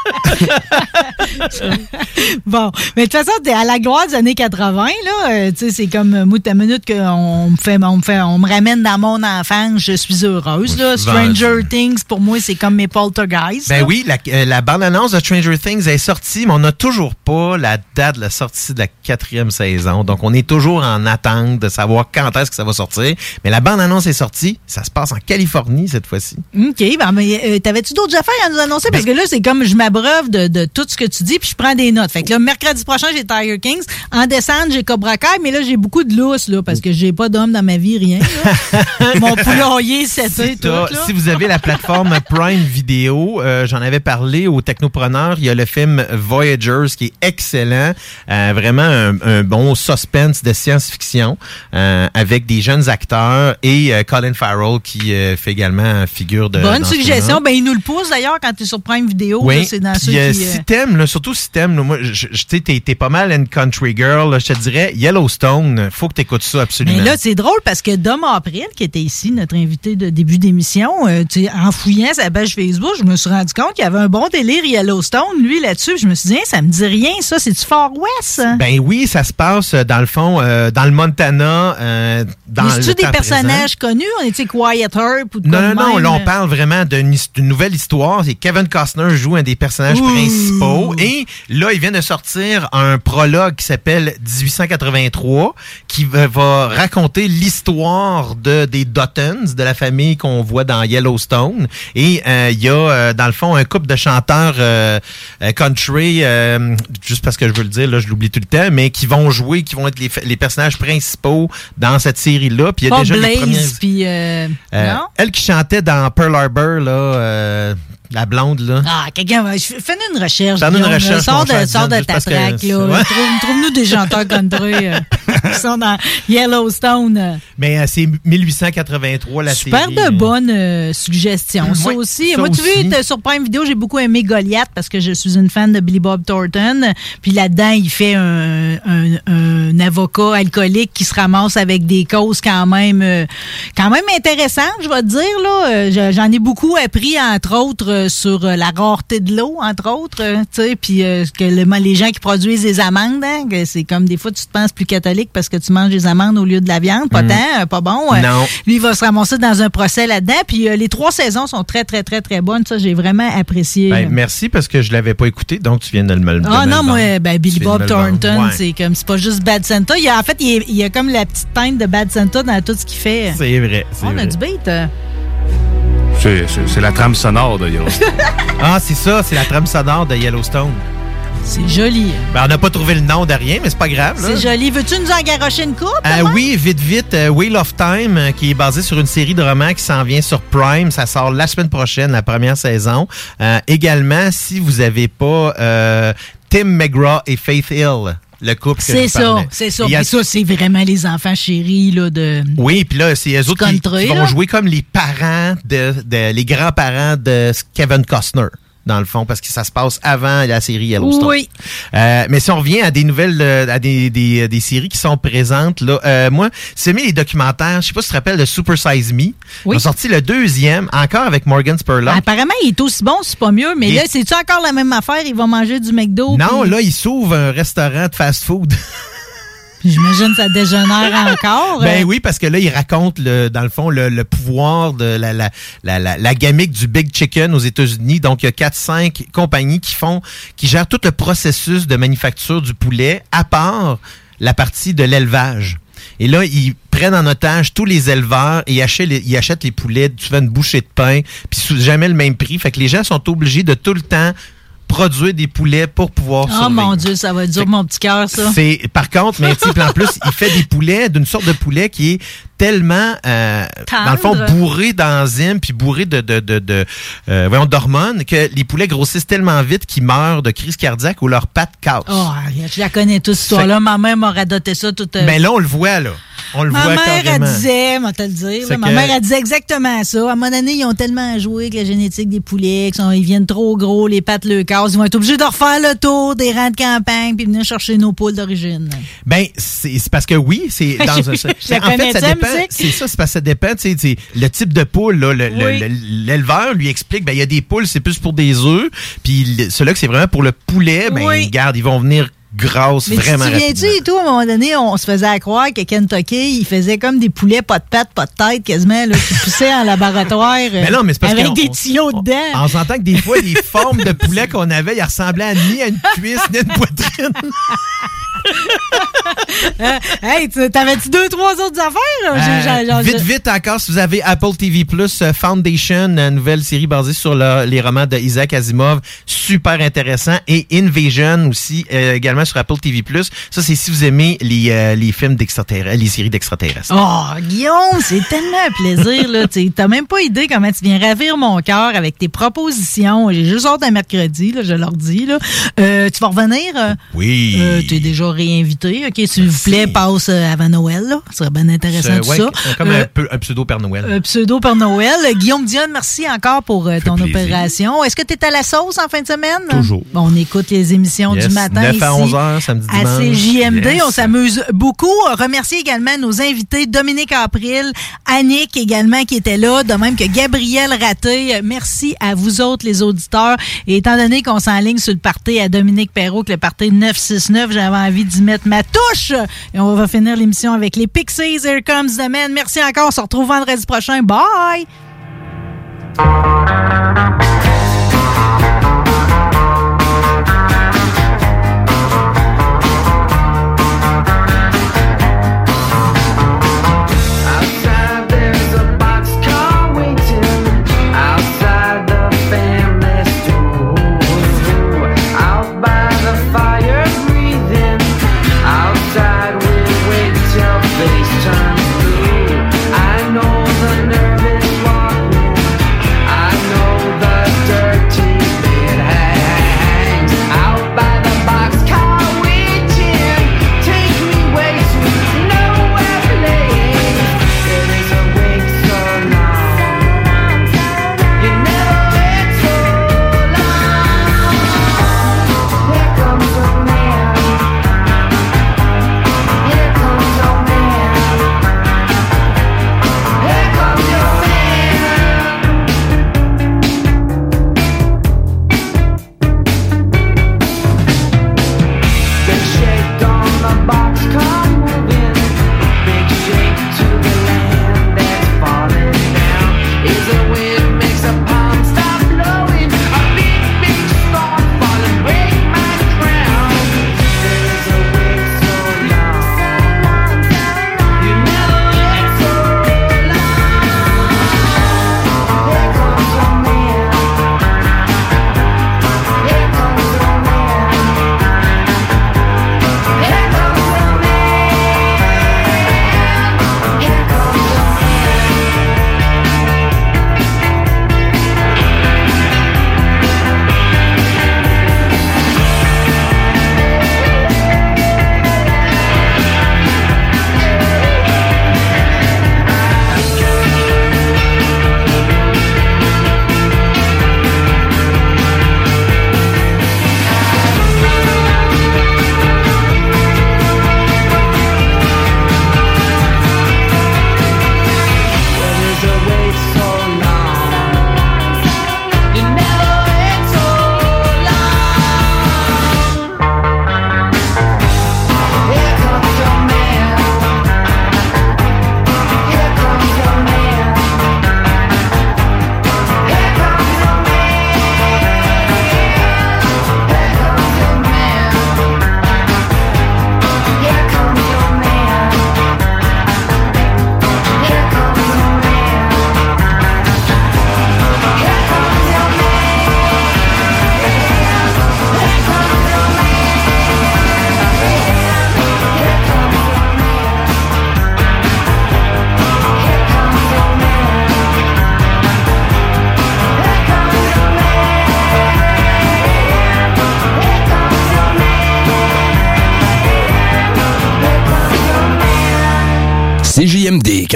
bon, mais de toute façon, t'es à la gloire des années 80, là. euh, tu sais, c'est comme, euh, moi, ta minute qu'on me fait, on me fait, on me ramène dans mon enfance, je suis heureuse, là. Stranger Things, pour moi, c'est comme mes poltergeists. Ben là. oui, la, euh, la bande-annonce de Stranger Things est sortie, mais on n'a toujours pas la date de la sortie de la quatrième saison. Donc, on est toujours en attente de savoir quand est-ce que ça va sortir. Mais la bande-annonce est sortie. Ça se passe en Californie cette fois-ci. OK, ben, mais euh, t'avais-tu d'autres affaires à nous annoncer? Parce que là, c'est comme je m'abreuve de, de tout ce que tu dis, puis je prends des notes. Fait que là, mercredi prochain, j'ai Tiger Kings. En décembre, j'ai Cobra Kai, mais là, j'ai beaucoup de lousse, là, parce que j'ai pas d'homme dans ma vie, rien. là. Mon poulailler, c'était tout. T'as- là. si vous avez la plateforme Prime Video, euh, j'en avais parlé au Technopreneur, il y a le film Voyagers qui est excellent, euh, vraiment un, un bon suspense de science-fiction euh, avec des jeunes acteurs et Colin Farrell qui fait également figure de Bonne suggestion. Ben, il nous le pousse d'ailleurs quand tu es sur Prime Vidéo. là, Oui, c'est dans puis ceux euh, qui. euh, si t'aimes, là, surtout si t'aimes, là, moi, je, je- tu sais, t'es, t'es pas mal une country girl, là, je te dirais, Yellowstone, faut que t'écoutes ça absolument. Mais là, c'est drôle parce que Dom April, qui était ici, notre invité de début d'émission, euh, tu sais, en fouillant sa page Facebook, je me suis rendu compte qu'il y avait un bon délire Yellowstone, lui, là-dessus. Puis Je me suis dit, Hein, ça me dit rien, ça, c'est du Far West. ça? Ben oui, ça se passe euh, dans le fond, euh, dans le Montana. euh, dans Mais le des temps personnages connus? On était Quiet Herb ou de Non, non, non, là, on parle vraiment d'une d'une nouvelle histoire. C'est Kevin Costner joue un des personnages Ouh. principaux. Et là, il vient de sortir un prologue qui s'appelle 1883, qui va, va raconter l'histoire de, des Duttons, de la famille qu'on voit dans Yellowstone. Et euh, il y a, euh, dans le fond, un couple de chanteurs euh, country, juste parce que je veux le dire, là, je l'oublie tout le temps, mais qui vont jouer, qui vont être les, les personnages principaux dans cette série-là. Puis il y a déjà les premières... Blaze, puis... non? elle qui chantait dans Pearl Harbor, là, la blonde, là. Ah, quelqu'un va. Fais-nous une recherche. Fais-nous une recherche, Sors de, sors de ta que traque, là. ouais. Trouve- Trouve-nous des chanteurs country euh, qui sont dans Yellowstone. Mais euh, c'est 1883, la Super série. de bonnes euh, suggestions. Ça aussi. ça Moi, tu aussi. vois, sur Prime Vidéo, j'ai beaucoup aimé Goliath parce que je suis une fan de Billy Bob Thornton. Puis là-dedans, il fait un, un- un avocat alcoolique qui se ramasse avec des causes quand même, euh, quand même intéressantes, je vais te dire. là. Euh, je- J'en ai beaucoup appris, entre autres, euh, sur euh, la rareté de l'eau, entre autres. euh, tu sais, puis que le- les gens qui produisent des amandes, hein, c'est comme des fois, tu te penses plus catholique parce que tu manges des amandes au lieu de la viande. Pas Mm. tant, pas bon. Non. Lui, il va se ramasser dans un procès là-dedans. Puis les trois saisons sont très, très, très, très bonnes. Ça, j'ai vraiment apprécié. Ben, merci parce que je l'avais pas écouté, donc tu viens de me le Ah non, moi, ben, Billy Bob. Thornton, Ouais. c'est comme, c'est pas juste Bad Santa. Il a, en fait, il y a, il y a comme la petite teinte de Bad Santa dans tout ce qu'il fait. C'est vrai, On a du beat. C'est- C'est c'est la trame sonore de Yellowstone. Ah, c'est ça, c'est la trame sonore de Yellowstone. C'est joli. Ben, on n'a pas trouvé le nom de rien, mais c'est pas grave. là. C'est joli. Veux-tu nous en garocher une coupe? Euh, oui, vite, vite. euh, Wheel of Time, euh, qui est basé sur une série de romans qui s'en vient sur Prime. Ça sort la semaine prochaine, la première saison. Euh, également, si vous avez pas euh, Tim McGraw et Faith Hill, le couple que C'est ça, c'est ça. A- Puis ça, c'est vraiment les enfants chéris là, de. Oui, puis là, c'est eux autres qui, country, qui vont jouer comme les parents, de, de- les grands-parents de Kevin Costner. Dans le fond, parce que ça se passe avant la série Yellowstone. Oui. Euh, mais si on revient à des nouvelles, euh, à des, des, des séries qui sont présentes, là, euh, moi, c'est mis les documentaires, je sais pas si tu te rappelles de Super Size Me. Ils ont sorti le deuxième, encore avec Morgan Spurlock. Apparemment, il est aussi bon, c'est pas mieux. Mais Et- là, c'est-tu encore la même affaire? Il va manger du McDo? non, puis- là, il s'ouvre un restaurant de fast-food. J'imagine ça dégénère encore. Ben euh. oui, parce que là, il raconte, le, dans le fond, le, le pouvoir de la, la, la, la, la gamique du Big Chicken aux États-Unis. Donc, il y a 4-5 compagnies qui font, qui gèrent tout le processus de manufacture du poulet, à part la partie de l'élevage. Et là, ils prennent en otage tous les éleveurs et ils achètent les, ils achètent les poulets, tu fais une bouchée de pain, puis sous jamais le même prix. Fait que les gens sont obligés de tout le temps produire des poulets pour pouvoir Oh survivre. mon Dieu, ça va dur, mon petit cœur, ça. C'est par contre, mais en plus, il fait des poulets d'une sorte de poulet qui est tellement euh, dans le fond bourré d'enzymes puis bourré de de de, de euh, voyons, d'hormones que les poulets grossissent tellement vite qu'ils meurent de crise cardiaque ou leurs pattes cassent. Oh, je la connais toute cette histoire-là. Ma mère m'a radoté ça toute. euh, Mais là, on le voit là. On le Ma voit mère, elle disait, moi te le dire, là, ma que- mère, elle disait exactement ça. À un moment donné, ils ont tellement joué avec la génétique des poulets, qu'ils ils viennent trop gros, les pattes le cassent. Ils vont être obligés de refaire le tour des rangs de campagne puis venir chercher nos poules d'origine. Ben, c'est parce que oui, c'est dans un. En fait, ça dépend. C'est ça, c'est parce que ça dépend. Le type de poule, Oui. l'éleveur lui explique, ben, il y a des poules, c'est plus pour des œufs. Puis ceux-là que c'est vraiment pour le poulet, ben, Oui. garde, ils vont venir grosses Mais vraiment tu te souviens-tu et tout, à un moment donné, on se faisait à croire que Kentucky, il faisait comme des poulets pas de pattes, pas de tête, quasiment, là, qui poussaient en laboratoire. euh, Mais non, mais c'est parce Avec des tuyaux dedans. On s'entend que des fois, les formes de poulet qu'on avait, ils ressemblaient à ni à une cuisse, ni à une poitrine. Euh, hey, tu- t'avais-tu deux, trois autres affaires? Euh, vite, vite encore, si vous avez Apple TV+, euh, Foundation, une nouvelle série basée sur le- les romans de Isaac Asimov, super intéressant, et Invasion aussi, euh, également sur Apple TV+. Ça, c'est si vous aimez les, euh, les films d'extraterrestres, les séries d'extraterrestres. Oh, Guillaume, c'est tellement un plaisir, là. T'as même pas idée comment tu viens ravir mon cœur avec tes propositions. J'ai juste hâte d'un mercredi, là, je leur dis, là. Euh, tu vas revenir? euh, Oui. euh, tu OK, s'il vous plaît, passe euh, avant Noël, là. Ce serait bien intéressant, Euh, tout ouais, ça. Comme Euh, un, peu, un pseudo Père Noël. un pseudo Père Noël. Guillaume Dion, merci encore pour euh, ton plaisir. opération. Est-ce que tu es à la sauce en fin de semaine? Toujours. Bon, on écoute les émissions Yes, du matin 9 à ici 11 heures, samedi, à dimanche. CJMD. Yes. On s'amuse beaucoup. Remercier également nos invités, Dominique April, Annick également qui était là, de même que Gabriel Raté. Merci à vous autres, les auditeurs. Et étant donné qu'on s'enligne sur le party à Dominique Perrault, que le party 969, j'avais envie envie d'y mettre ma touche. Et on va finir l'émission avec les Pixies. Here comes the man. Merci encore. On se retrouve vendredi prochain. Bye!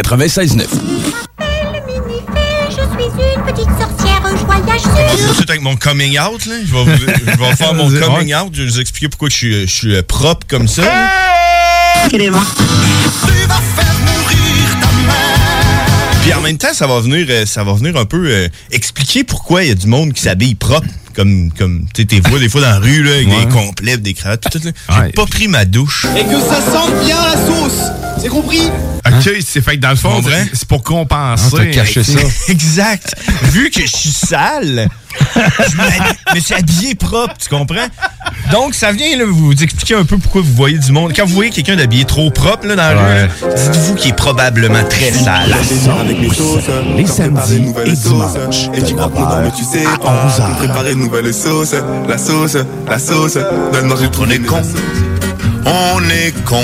96.9. Je suis une petite sorcière joyeuse. C'est avec mon coming out, là. Je vais, vous- je vais faire mon coming out. Je vais vous expliquer pourquoi je suis, je suis euh, propre comme ça. Puis en même temps, ça va venir, euh, ça va venir un peu euh, expliquer pourquoi il y a du monde qui s'habille propre. Comme, comme tu sais, t'es vois des fois dans la rue, là, avec Ouais. des complets, des cravates, tout, tout. J'ai pas pris ma douche. Et que ça sente bien la sauce. C'est compris? OK, c'est fait que dans le fond, c'est- c'est pour compenser. Ah, t'as caché ça. exact. Vu que je suis sale, je me suis habillé propre, tu comprends? Donc, ça vient là, vous expliquer un peu pourquoi vous voyez du monde. Quand vous voyez quelqu'un d'habillé trop propre là, dans la rue, dites-vous qu'il est probablement très sale. les samedis et dimanches. Et tu crois pas, mais tu sais pas. Préparer une nouvelle sauce, la sauce, la sauce. Donne-moi j'ai trouvé. On est con. On est con.